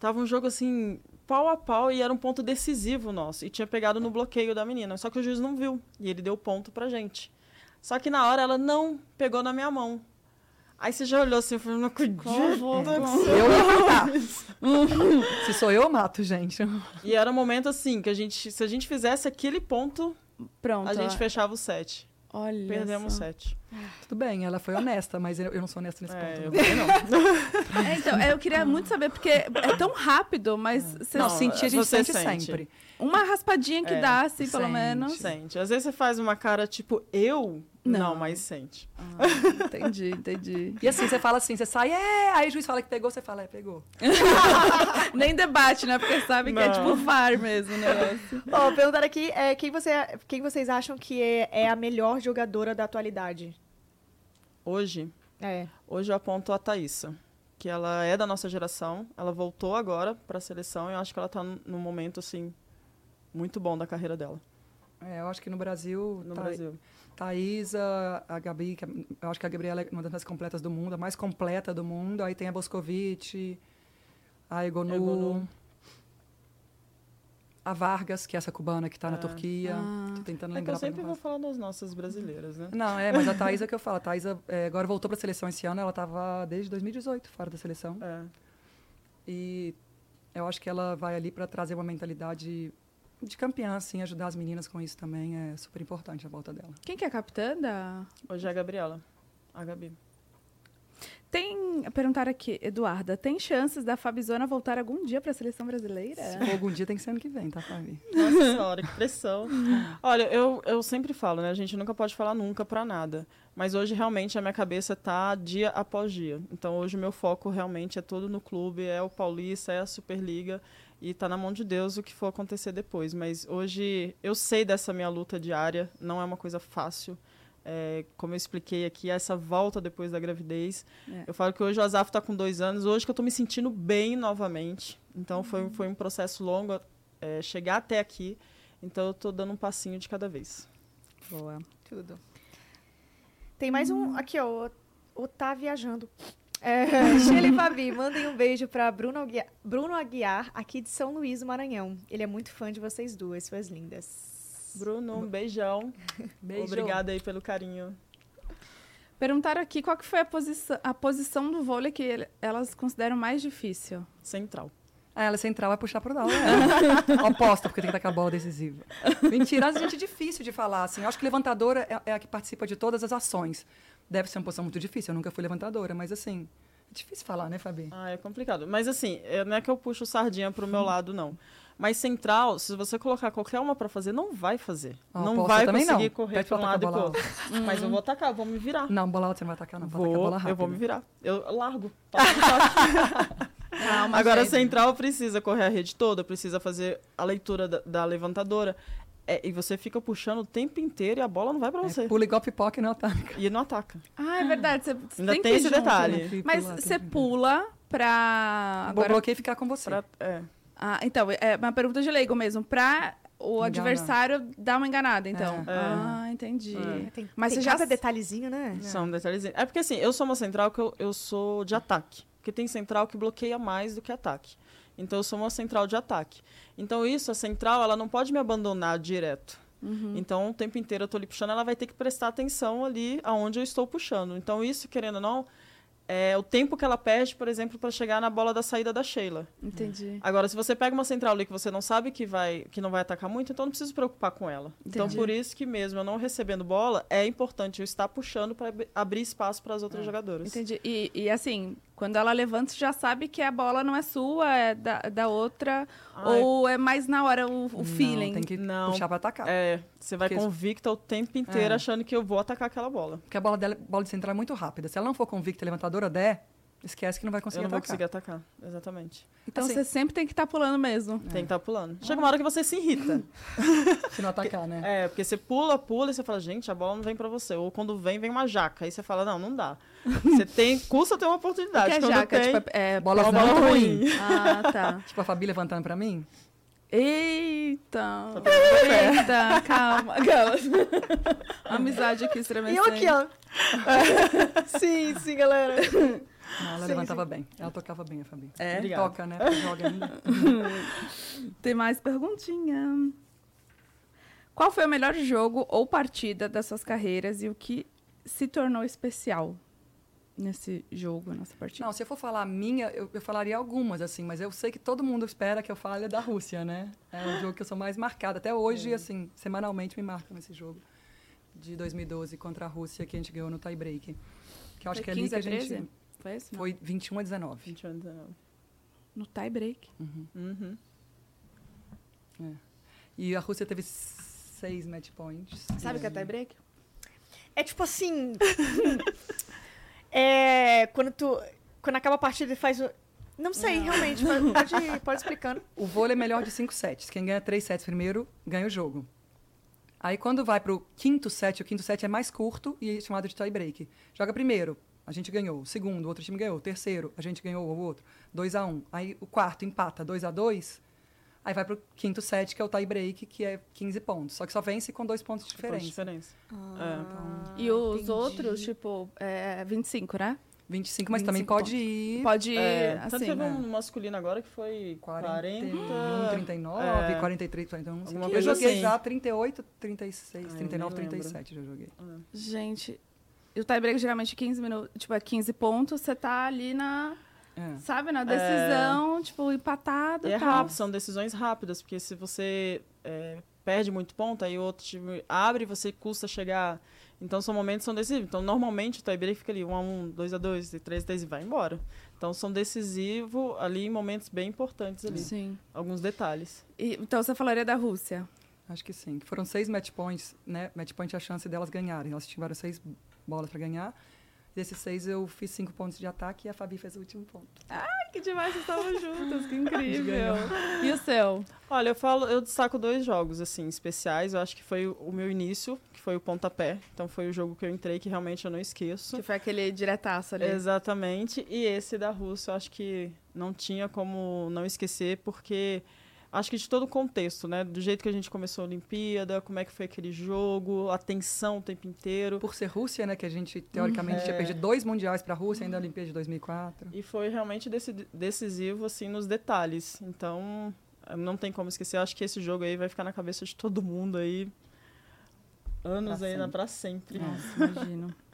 S4: tava um jogo assim pau a pau e era um ponto decisivo nosso e tinha pegado no bloqueio da menina. Só que o juiz não viu e ele deu ponto pra gente. Só que na hora ela não pegou na minha mão. Aí você já olhou assim, eu falei, não acredito.
S3: Eu ia matar. Se sou eu, eu mato, gente.
S4: E era um momento assim que a gente, se a gente fizesse aquele ponto,
S1: Pronto.
S4: a gente
S1: ó.
S4: fechava o set.
S1: Olha.
S4: Perdemos
S1: só.
S4: set.
S3: Tudo bem, ela foi honesta, mas eu, eu não sou honesta nesse
S4: É,
S3: ponto.
S4: eu
S3: não.
S1: É, então, eu queria muito saber, porque é tão rápido, mas você-
S3: Não, sentir a gente
S4: você
S3: sente,
S4: sente.
S3: sempre.
S1: uma raspadinha que
S4: É,
S1: dá, assim, pelo
S3: sente.
S1: menos.
S4: Sente. Às vezes você faz uma cara tipo, eu?
S1: Não.
S4: Não, mas sente.
S1: Ah, entendi, entendi.
S3: E assim, você fala assim, você sai, é, aí o juiz fala que pegou, você fala, é, pegou.
S1: Nem debate, né? Porque sabe que é
S4: Não.
S1: tipo VAR mesmo o negócio.
S2: Ó, perguntaram aqui é, quem, você, quem vocês acham que é, é a melhor jogadora da atualidade?
S4: Hoje,
S2: É.
S4: hoje eu aponto a Thaísa, que ela é da nossa geração. Ela voltou agora para a seleção e eu acho que ela tá num momento, assim, muito bom da carreira dela
S3: É, eu acho que no Brasil,
S4: no
S3: Tha-
S4: Brasil.
S3: Thaísa, a Gabi, que é- eu acho que a Gabriela é uma das mais completas do mundo, a mais completa do mundo. Aí tem a Boscovic, a Egonu,
S4: Egonu.
S3: a Vargas, que é essa cubana que está na
S4: É.
S3: Turquia.
S1: Ah.
S3: Tô tentando
S4: É que
S3: lembrar.
S4: eu sempre vou falar das nossas brasileiras, né?
S3: Não, é, mas a Thaísa que eu falo. A Thaísa é, agora voltou para a seleção esse ano, ela estava desde 2018 fora da seleção.
S4: É.
S3: E eu acho que ela vai ali para trazer uma mentalidade de campeã, assim, ajudar as meninas com isso também. É super importante a volta dela.
S1: Quem que é a capitã da...
S4: Hoje é a Gabriela. A Gabi.
S1: Tem... Perguntaram aqui, Eduarda, tem chances da Fabizona voltar algum dia pra seleção brasileira?
S3: Se for algum dia, tem que ser ano que vem, tá, Fabi?
S4: Nossa senhora, que pressão. Olha, eu, eu sempre falo, né? A gente nunca pode falar nunca pra nada. Mas hoje, realmente, a minha cabeça tá dia após dia. Então, hoje, o meu foco realmente é todo no clube, é o Paulista, é a Superliga. E tá na mão de Deus o que for acontecer depois. Mas hoje, eu sei dessa minha luta diária. Não é uma coisa fácil. É, como eu expliquei aqui, essa volta depois da gravidez.
S1: É.
S4: Eu falo que hoje o Azaf está com dois anos, hoje que eu estou me sentindo bem novamente. Então foi, foi um processo longo é, chegar até aqui. Então eu estou dando um passinho de cada vez.
S1: Boa.
S2: Tudo. Tem mais um. Aqui, ó. O Tá Viajando. É, Sheila e Fabi, mandem um beijo pra Bruno Aguiar, Bruno Aguiar, aqui de São Luís, do Maranhão. Ele é muito fã de vocês duas, suas lindas.
S4: Bruno, um beijão.
S3: Beijo.
S4: Obrigada aí pelo carinho.
S1: Perguntaram aqui qual que foi a, posição a posição do vôlei que ele- elas consideram mais difícil.
S4: Central.
S3: Ah, ela é central, vai puxar pro lado. É. Oposta, porque tem que dar com a bola decisiva. Mentira, a gente é difícil de falar, assim. Eu acho que levantadora é, é a que participa de todas as ações. Deve ser uma posição muito difícil, eu nunca fui levantadora, mas assim, é difícil falar, né, Fabi?
S4: Ah, é complicado. Mas assim, não é que eu puxo sardinha pro meu lado, não. Mas central, se você colocar qualquer uma para fazer, não vai fazer.
S3: Ah,
S4: não
S3: aposta
S4: vai conseguir
S3: não.
S4: correr para um lado e
S3: atacar
S4: pro outro. Mas eu vou atacar, vou me virar.
S3: Não, bola alta você não vai atacar, não. Atacar
S4: Vou,
S3: bola rápida.
S4: eu vou me virar. Eu largo. Toco no toque.
S1: Calma,
S4: Agora,
S1: gente.
S4: central precisa correr a rede toda, precisa fazer a leitura da, da levantadora. É, e você fica puxando o tempo inteiro e a bola não vai pra você.
S3: É, pula igual pipoca e não ataca.
S4: E não ataca.
S1: Ah, é verdade. Você,
S4: Ainda
S1: tem,
S4: tem esse
S1: junto,
S4: detalhe.
S1: né? Mas você pula pra... Agora,
S3: bloqueio e ficar com você.
S4: Pra- é.
S1: ah, então, é uma pergunta de leigo mesmo. Pra o
S3: Enganar.
S1: adversário dar uma enganada, então.
S3: É.
S4: É.
S1: Ah, entendi.
S4: É.
S2: Tem,
S1: Mas
S2: tem
S1: você já
S2: detalhezinho, né?
S4: São detalhezinhos. É porque assim, eu sou uma central que eu, eu sou de ataque. Porque tem central que bloqueia mais do que ataque. Então eu sou uma central de ataque. Então isso, a central, ela não pode me abandonar direto.
S1: Uhum.
S4: Então o tempo inteiro eu tô ali puxando, ela vai ter que prestar atenção ali aonde eu estou puxando. Então isso, querendo ou não, é o tempo que ela perde, por exemplo, para chegar na bola da saída da Sheila.
S1: Entendi.
S4: Agora, se você pega uma central ali que você não sabe que, vai, que não vai atacar muito, então não precisa se preocupar com ela. Então,
S1: Entendi.
S4: por isso que mesmo eu não recebendo bola, é importante eu estar puxando para abrir espaço para as outras jogadoras.
S1: Entendi. E, e assim, quando ela levanta, você já sabe que a bola não é sua, é da, da outra.
S4: Ai,
S1: ou é mais na hora o, o
S3: Não,
S1: feeling.
S3: tem que
S4: Não.
S3: puxar pra atacar.
S4: É, você vai
S3: Porque-
S4: convicta o tempo inteiro
S3: É.
S4: achando que eu vou atacar aquela bola.
S3: Porque a bola, dela, bola de central é muito rápida. Se ela não for convicta e levantadora der, esquece que não vai
S4: Eu
S3: conseguir
S4: não vou
S3: atacar.
S4: conseguir atacar. Exatamente.
S1: Então
S3: Assim-
S1: você sempre tem que estar pulando mesmo.
S4: Tem que estar pulando. Chega uma hora que você se irrita.
S3: Se não atacar, né?
S4: É, porque você pula, pula e você fala, gente, a bola não vem pra você. Ou quando vem, vem uma jaca. Aí você fala, não, não dá. Você tem, custa ter uma
S1: O que
S4: oportunidade.
S1: é
S4: Quando
S1: jaca?
S4: tem,
S1: Tipo, é, é
S3: Bola
S1: pesada?
S3: muito ruim.
S1: Ah, tá.
S3: Tipo a Fabi levantando pra mim.
S1: Eita! Eita, calma. Aquelas. Amizade aqui
S2: E
S1: estremecendo.
S2: eu aqui, ó. sim, sim, galera.
S3: Não, ela
S2: Sim,
S3: levantava bem. Ela tocava bem, a Fabi.
S1: É?
S4: Obrigado.
S3: Toca, né? Joga ainda.
S1: Tem mais perguntinha. Qual foi o melhor jogo ou partida das suas carreiras e o que se tornou especial nesse jogo, nessa partida?
S3: Não, se eu for falar a minha, eu, eu falaria algumas, assim, mas eu sei que todo mundo espera que eu fale da Rússia, né? É o jogo que eu sou mais marcada. Até hoje, assim, semanalmente me marcam esse jogo de 2012 contra a Rússia que a gente ganhou no tie break. Que eu acho
S1: Foi
S3: que é ali
S1: 15
S3: que a
S1: a 13?
S3: gente.
S1: Foi isso? Não.
S3: Foi 21 a 19.
S4: 20 anos, não.
S1: No tie break.
S4: Uhum.
S3: E a Rússia teve seis match points.
S1: Sabe o que é tie break?
S2: É tipo assim. é. Quando tu. Quando acaba a partida e faz o. Não sei, realmente. Pode, pode, pode explicando.
S3: O vôlei é melhor de cinco sets. Quem ganha três sets primeiro, ganha o jogo. Aí quando vai pro quinto set, o quinto set é mais curto e é chamado de tie break. Joga primeiro, a gente ganhou. Segundo, o outro time ganhou. Terceiro, a gente ganhou o outro. 2 a 1 um. Aí o quarto empata 2 a 2 Aí vai pro quinto set, que é o tie break, que é 15 pontos. Só que só vence com dois pontos de diferença.
S4: diferença. É.
S1: E os
S2: entendi.
S1: outros, tipo, é 25, né?
S3: 25, mas também
S1: 25
S3: pode ir
S1: Pode ir,
S4: É, tanto
S1: assim.
S4: teve
S3: né?
S4: um masculino agora que foi
S3: 40,
S4: 40.
S3: 39,
S4: é.
S3: 43, 41. não sei.
S4: Alguma
S3: Eu joguei
S4: assim.
S3: já 38, 36,
S4: Ah, eu
S3: 39,
S4: nem lembro.
S3: 37 já joguei.
S1: Gente, e o tie break geralmente 15 minutos, tipo, é 15 pontos, você tá ali na,
S3: É.
S1: sabe, na decisão, tipo, empatado
S4: E
S1: e
S4: é
S1: tal.
S4: rápido, são decisões rápidas, porque se você é, perde muito ponto, aí o outro time abre, você custa chegar. Então são momentos que são decisivos. Então normalmente o tie-break fica ali 1 a 1, 2 a 2, 3 a 3 e vai embora. Então são decisivos ali em momentos bem importantes ali.
S1: Sim.
S4: Alguns detalhes.
S1: E, então você falaria da Rússia.
S3: Acho que sim. Que foram seis match points, né? Match point é a chance delas ganharem. Elas tiveram seis bolas para ganhar. Desses seis, eu fiz cinco pontos de ataque e a Fabi fez o último ponto.
S1: Ai, que demais, vocês estavam juntas, que incrível. E o seu?
S4: Olha, eu falo, eu destaco dois jogos assim especiais. Eu acho que foi o meu início, que foi o pontapé. Então foi o jogo que eu entrei que realmente eu não esqueço.
S1: Que foi aquele diretaço ali.
S4: Exatamente. E esse da Rússia, eu acho que não tinha como não esquecer, porque acho que de todo o contexto, né? Do jeito que a gente começou a Olimpíada, como é que foi aquele jogo, a tensão o tempo inteiro.
S3: Por ser Rússia, né? Que a gente, teoricamente, tinha
S4: É.
S3: perdido dois mundiais para a Rússia, ainda a Olimpíada de 2004.
S4: E foi realmente deci- decisivo, assim, nos detalhes. Então, não tem como esquecer. Eu acho que esse jogo aí vai ficar na cabeça de todo mundo aí. Anos
S3: Pra
S4: ainda
S3: sempre.
S4: pra sempre.
S1: Nossa, imagino.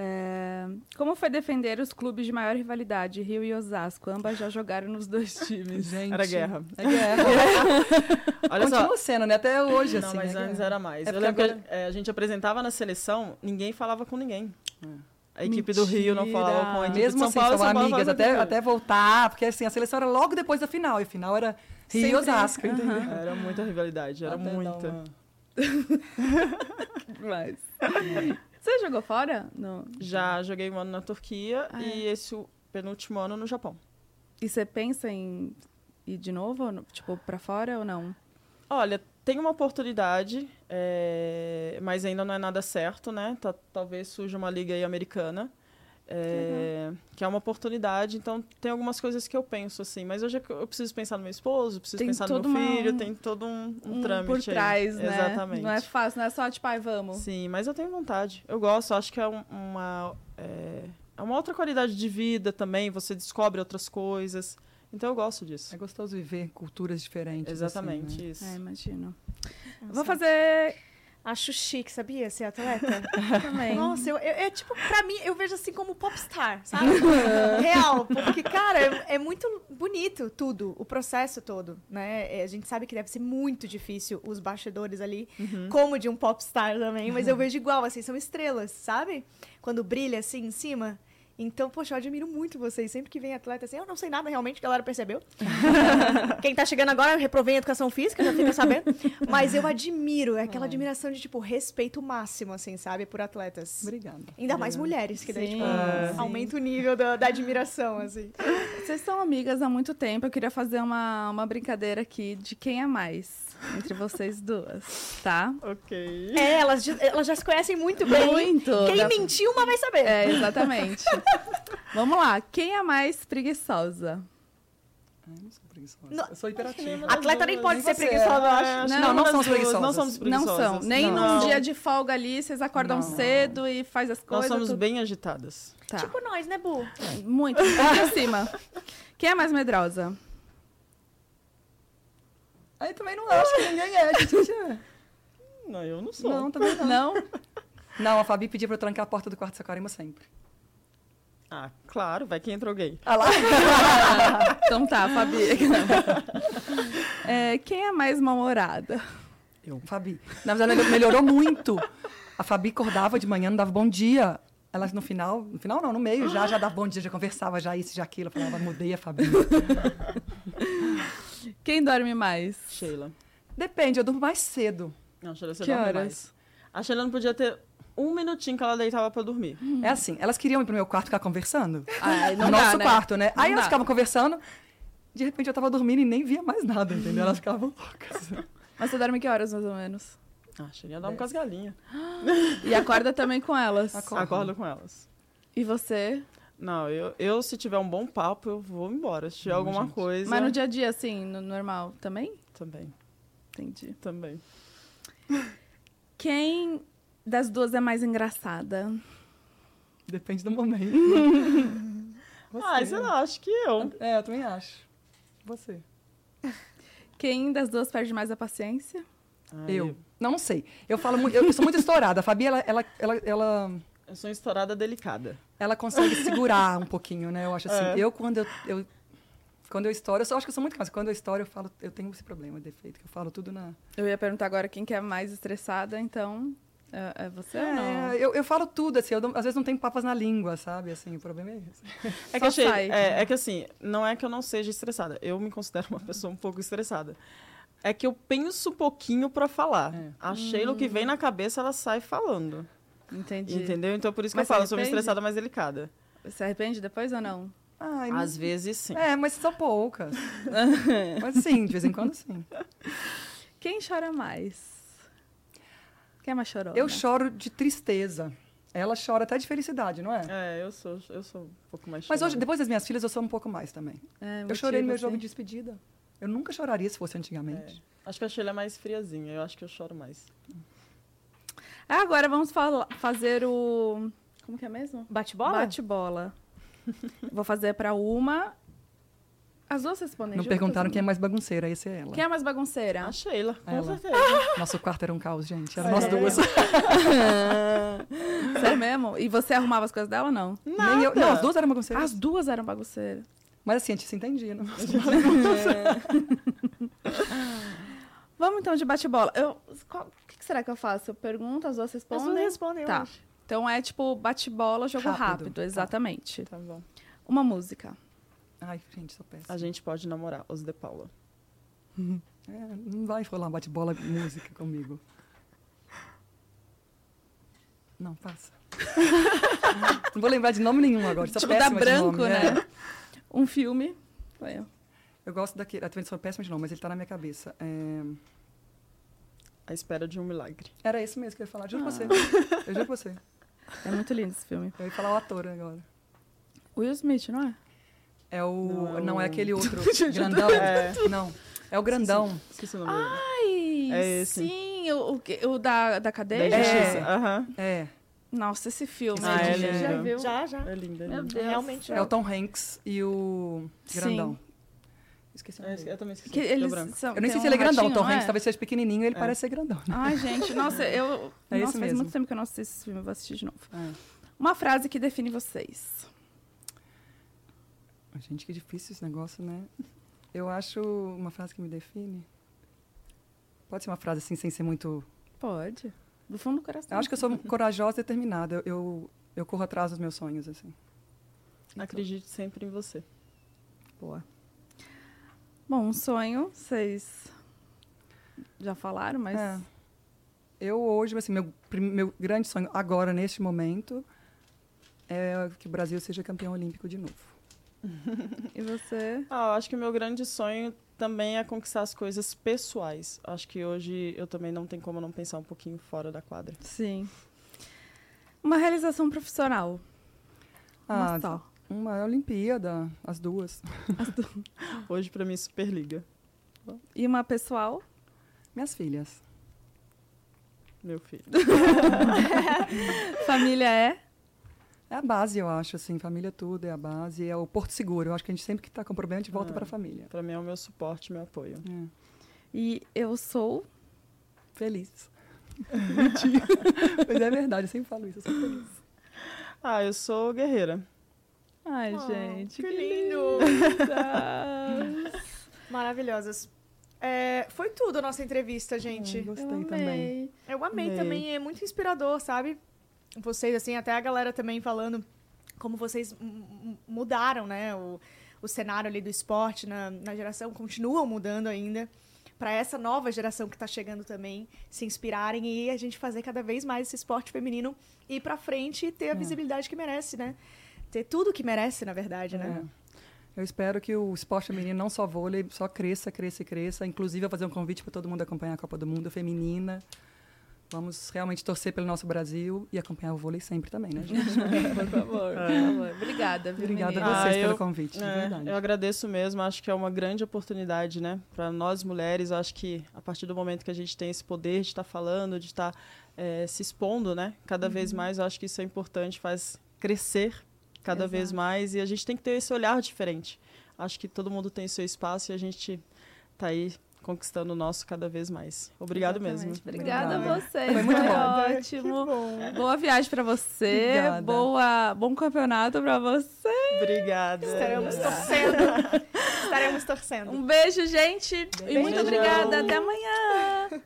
S1: É, como foi defender os clubes de maior rivalidade, Rio e Osasco? Ambas já jogaram nos dois times.
S3: Gente,
S4: Era guerra.
S3: É guerra.
S4: Olha só.
S3: Continua sendo, né? Até hoje,
S4: Não,
S3: assim.
S4: mas
S3: é
S4: antes
S3: guerra.
S4: era mais.
S3: É
S4: eu lembro
S3: agora-
S4: que é, a gente apresentava na seleção, ninguém falava com ninguém.
S3: É.
S4: A equipe do Rio não falava com a equipe
S3: Mesmo
S4: de São
S3: assim,
S4: Paulo.
S3: são
S4: Paulo
S3: amigas, até,
S4: a
S3: até voltar, porque assim, a seleção era logo depois da final, e a final era Rio e Osasco,
S1: Aham.
S3: entendeu?
S4: equipe. Era muita rivalidade, era
S3: Até
S4: muita.
S3: uma-
S1: Mas... Você jogou fora? No...
S4: Já joguei um ano na Turquia
S1: Ah,
S4: e esse o penúltimo ano no Japão.
S1: E você pensa em ir de novo, tipo, pra fora ou não?
S4: Olha, tem uma oportunidade, é, mas ainda não é nada certo, né? Tá- talvez surja uma liga aí americana, é, que é uma oportunidade. Então, tem algumas coisas que eu penso, assim. Mas hoje eu preciso pensar no meu esposo, preciso
S1: Tem
S4: pensar no meu
S1: uma-
S4: filho, tem todo um, um,
S1: Um
S4: trâmite
S1: por
S4: aí.
S1: trás, né?
S4: Exatamente.
S1: Não é fácil, não é só tipo, ai, vamos.
S4: Sim, mas eu tenho vontade. Eu gosto, acho que é um- uma... É, é uma outra qualidade de vida também, você descobre outras coisas. Então, eu gosto disso.
S3: É gostoso viver culturas diferentes.
S4: Exatamente,
S3: assim, né?
S4: isso.
S1: É, imagino. Vou fazer
S2: Acho chique, sabia? Ser atleta.
S1: Também.
S2: Nossa, eu, eu- é tipo, pra mim, eu vejo assim como popstar, sabe? Real. Porque, cara, é, é muito bonito tudo, o processo todo, né? É, A gente sabe que deve ser muito difícil os bastidores ali, como de um popstar também, mas eu vejo igual, assim, são estrelas, sabe? Quando brilha assim em cima. Então, poxa, eu admiro muito vocês. Sempre que vem atleta assim, eu não sei nada realmente, a galera percebeu. Quem tá chegando agora, eu reprovei em educação física, já fica sabendo. Mas eu admiro, é aquela admiração de, tipo, respeito máximo, assim, sabe, por atletas.
S3: Obrigada.
S2: Ainda mais mulheres, que daí,
S1: Sim,
S2: tipo,
S1: sim.
S2: aumenta o nível da, da admiração, assim.
S1: Vocês são amigas há muito tempo. Eu queria fazer uma, uma brincadeira aqui de quem é mais entre vocês duas, tá?
S4: Ok.
S2: É, elas, já- elas já se conhecem muito bem.
S1: Muito.
S2: Quem
S1: Dá-
S2: mentiu, uma vai saber.
S1: É, exatamente. Vamos lá. Quem é mais preguiçosa?
S3: Ai, eu não sou preguiçosa.
S2: Não.
S3: Eu sou hiperativa.
S2: Atleta nem pode
S3: Nem
S2: ser
S3: você,
S2: preguiçosa, eu
S3: é.
S2: acho.
S1: Não, não
S4: nenhuma
S3: somos preguiçosas.
S4: Não somos
S1: Não
S4: preguiçosas.
S1: são. Nem
S3: Não.
S1: num dia de folga ali, vocês acordam
S3: Não.
S1: cedo e faz as
S4: Nós
S1: coisas.
S4: somos
S1: tudo-
S4: bem agitadas.
S1: Tá.
S2: Tipo nós, né, Bu?
S1: Muito. Muito acima. Quem é mais medrosa?
S3: Aí também não acho que ninguém é, gente. É.
S4: Não, eu não sou.
S3: Não, também não.
S1: Não?
S3: Não, a Fabi pediu pra eu trancar a porta do quarto de Saquarema sempre.
S4: Ah, claro, vai que entrou gay.
S3: Ah lá.
S1: Então tá, Fabi. É, quem é mais mal-humorada?
S3: Eu, Fabi. Na verdade, ela melhorou muito. A Fabi acordava de manhã, não dava bom dia. Ela no final, no final não, no meio já, já dava bom dia, já conversava, já isso, já aquilo. Eu falava, mudei a Fabi.
S1: Quem dorme mais?
S4: Sheila.
S3: Depende, eu durmo mais cedo.
S4: Não, Sheila, você
S1: Que
S4: dorme
S1: horas?
S4: mais. A Sheila não podia ter um minutinho que ela deitava pra dormir.
S3: É assim, elas queriam ir pro meu quarto ficar conversando.
S1: Ai, não
S3: no
S1: dá,
S3: nosso
S1: né?
S3: quarto, né?
S1: Não
S3: Aí elas
S1: dá.
S3: ficavam conversando, de repente eu tava dormindo e nem via mais nada, entendeu? Elas ficavam loucas.
S1: Mas você dorme que horas, mais ou menos?
S4: Ah, a Sheila dorme com as galinhas.
S1: E acorda também com elas.
S3: Acordo.
S4: Acordo com elas.
S1: E você?
S4: Não, eu, eu, se tiver um bom papo, eu vou embora. Se tiver
S3: Não,
S4: alguma
S3: gente.
S4: coisa.
S1: Mas no dia a dia, assim, no normal, também?
S4: Também,
S1: Entendi.
S4: também.
S1: Quem das duas é mais engraçada?
S3: Depende do momento.
S4: Ah, sei lá, acho que eu.
S3: É, eu também acho. Você.
S1: Quem das duas perde mais a paciência?
S4: Ai,
S3: Eu. Não, não sei. Eu falo muito, eu, eu sou muito estourada. A Fabi, ela, ela, ela, ela,
S4: Eu sou uma estourada delicada.
S3: ela consegue segurar um pouquinho, né? Eu acho assim.
S4: É.
S3: Eu, quando eu, eu- Quando eu estouro, eu só acho que eu sou muito calma. Quando eu estouro, eu falo, eu tenho esse problema, defeito, que eu falo tudo na.
S1: Eu ia perguntar agora quem que é mais estressada, então. É, é você ou não?
S3: É, eu, eu falo tudo, assim, eu não- às vezes não tenho papas na língua, sabe? Assim, o problema é esse.
S4: É que, achei,
S1: sai.
S4: é, é que assim, não é que eu não seja estressada. Eu me considero uma pessoa um pouco estressada. É que eu penso um pouquinho pra falar.
S3: É.
S4: A Sheila, que vem na cabeça, ela sai falando.
S1: Entendi.
S4: Entendeu? Então por isso que
S1: Mas
S4: eu falo,
S1: se
S4: eu sou uma estressada mais delicada.
S1: Você arrepende depois ou não?
S3: Ai,
S4: Às vezes sim.
S3: É, mas são poucas. mas sim, de vez em quando sim.
S1: Quem chora mais? Quem é mais chorona?
S3: Eu choro de tristeza. Ela chora até de felicidade, não é?
S4: É, eu sou, eu sou um pouco mais
S3: Mas hoje,
S4: chorona.
S3: depois das minhas filhas, eu sou um pouco mais também.
S1: É,
S3: eu chorei no meu jogo de despedida. Eu nunca choraria se fosse antigamente.
S4: Acho que a Sheila é mais friazinha. Eu acho que eu choro mais.
S1: Ah, agora vamos fazer o. Como que é mesmo?
S2: Bate-bola?
S1: Bate-bola. Vou fazer pra uma. As duas respondem
S3: Não
S1: juntas,
S3: perguntaram
S1: né?
S3: quem é mais bagunceira, esse é ela.
S1: Quem é mais bagunceira?
S4: A Sheila, com
S3: Ela.
S4: certeza.
S3: Nosso quarto era um caos, gente. Era
S4: É.
S3: nós duas.
S1: Sério mesmo? E você arrumava as coisas dela ou não?
S3: Nem eu, não, as duas eram bagunceiras.
S1: As duas eram bagunceiras.
S3: Mas assim, a gente se entendia. Não?
S1: Vamos então de bate-bola. Eu, qual- será que eu faço? Eu pergunto, as duas
S2: As
S1: respondem?
S2: duas respondem, eu
S1: Tá.
S2: acho.
S1: Então é tipo bate-bola, jogo rápido,
S3: Rápido, tá.
S1: exatamente.
S4: Tá bom.
S1: Uma música.
S3: Ai, gente, sou péssima.
S4: A gente pode namorar, os de Paula.
S3: É, não vai rolar bate-bola música comigo. Não, passa. não vou lembrar de nome nenhum agora. Sou
S1: tipo, dá
S3: de
S1: branco,
S3: nome,
S1: né?
S3: é.
S1: Um filme. Eu.
S3: Eu gosto daquele. Também sou péssima de nome, mas ele tá na minha cabeça. É,
S4: A espera de um milagre.
S3: Era esse mesmo que eu ia falar. Juro pra você.
S1: Ah.
S3: Eu juro pra você.
S1: É muito lindo esse filme.
S3: Eu ia falar o ator agora.
S1: Will Smith, não é?
S3: É o.
S4: Não, é
S3: Não, é aquele outro. grandão.
S4: É.
S3: Não. É o grandão.
S4: Esqueci o nome dele.
S1: Ai,
S4: É esse.
S1: sim, o, o, o da, da
S4: Da
S1: cadeia?
S4: Justiça.
S3: É.
S4: Aham.
S3: É.
S1: Nossa, esse filme.
S4: Ah, é
S1: gente, já
S4: lindo.
S1: viu?
S2: Já, já.
S4: É lindo, é lindo.
S2: Realmente
S3: É o Tom Hanks e o grandão.
S1: Sim.
S3: Esqueci o
S4: É,
S3: nome
S4: eu também esqueci.
S1: Que eles são,
S3: Eu nem sei se ele é grandão,
S1: ratinho,
S3: Tom
S1: é?
S3: Hanks talvez seja pequenininho, ele
S4: É.
S3: parece ser grandão. né?
S1: Ai, gente, nossa, eu.
S3: É
S1: nossa, faz
S3: mesmo.
S1: muito tempo que eu não assisti esse filme, vou assistir de novo.
S3: É.
S1: Uma frase que define vocês.
S3: Gente, que difícil esse negócio, né? Eu acho uma frase que me define. Pode ser uma frase assim, sem ser muito.
S1: Pode. Do fundo do coração.
S3: Eu acho que eu sou corajosa e determinada. Eu, eu, eu corro atrás dos meus sonhos, assim.
S4: Acredite sempre em você.
S1: Boa. Bom, um sonho, vocês já falaram, mas.
S3: É. Eu hoje, assim, meu, meu grande sonho agora, neste momento, é que o Brasil seja campeão olímpico de novo.
S1: E você?
S4: Ah, eu acho que o meu grande sonho também é conquistar as coisas pessoais. Acho que hoje eu também não tenho como não pensar um pouquinho fora da quadra.
S1: Sim. Uma realização profissional. Uma
S3: Ah,
S1: só.
S3: Uma Olimpíada, as duas.
S4: Hoje, pra mim, Superliga.
S1: E uma pessoal?
S3: Minhas filhas.
S4: Meu filho.
S1: Família é?
S3: É a base, eu acho, assim, família tudo é a base, é o porto seguro. Eu acho que a gente sempre que está com problema, a gente volta
S4: Ah.
S3: para a família.
S4: Pra mim é o meu suporte, meu apoio.
S3: É.
S1: E eu sou.
S3: Feliz. Mentira. Mas é verdade, eu sempre falo isso, eu sou feliz.
S4: Ah, eu sou guerreira.
S1: Ai,
S2: Oh,
S1: gente.
S2: que lindo.
S1: linda.
S2: Maravilhosas. É, foi tudo a nossa entrevista,
S3: Ai,
S2: gente.
S3: gostei
S1: Eu
S3: também.
S1: amei.
S2: Eu amei,
S4: Amei.
S2: também, é muito inspirador, sabe? Vocês, assim, até a galera também falando como vocês mudaram, né? O, o cenário ali do esporte na, na geração, continuam mudando ainda. Para essa nova geração que está chegando também se inspirarem e a gente fazer cada vez mais esse esporte feminino ir para frente e ter a
S3: É.
S2: visibilidade que merece, né? Ter tudo que merece, na verdade, né?
S3: É. Eu espero que o esporte feminino, não só vôlei, só cresça, cresça e cresça. Inclusive, eu vou fazer um convite para todo mundo acompanhar a Copa do Mundo feminina. Vamos realmente torcer pelo nosso Brasil e acompanhar o vôlei sempre também, né, gente?
S1: Por favor, por favor. Obrigada, viu,
S3: Obrigada
S1: menina?
S3: a vocês
S4: Ah,
S3: pelo
S4: eu-
S3: convite, de
S4: É,
S3: verdade.
S4: eu agradeço mesmo, acho que é uma grande oportunidade, né? Para nós mulheres, acho que a partir do momento que a gente tem esse poder de estar falando, de estar eh, se expondo, né? Cada vez mais, eu acho que isso é importante, faz crescer cada vez
S1: Exato.
S4: mais e a gente tem que ter esse olhar diferente. Acho que todo mundo tem seu espaço e a gente tá aí conquistando o nosso cada vez mais. Obrigado
S1: Exatamente.
S4: mesmo.
S1: Obrigada a
S3: Obrigada.
S1: vocês.
S3: Foi muito bom.
S1: ótimo. Boa viagem pra você.
S3: Obrigada.
S1: Boa, bom campeonato pra você.
S4: Obrigada.
S2: Estaremos torcendo. Estaremos torcendo.
S1: Um beijo, gente. E muito
S4: Beijão.
S1: obrigada. Até amanhã.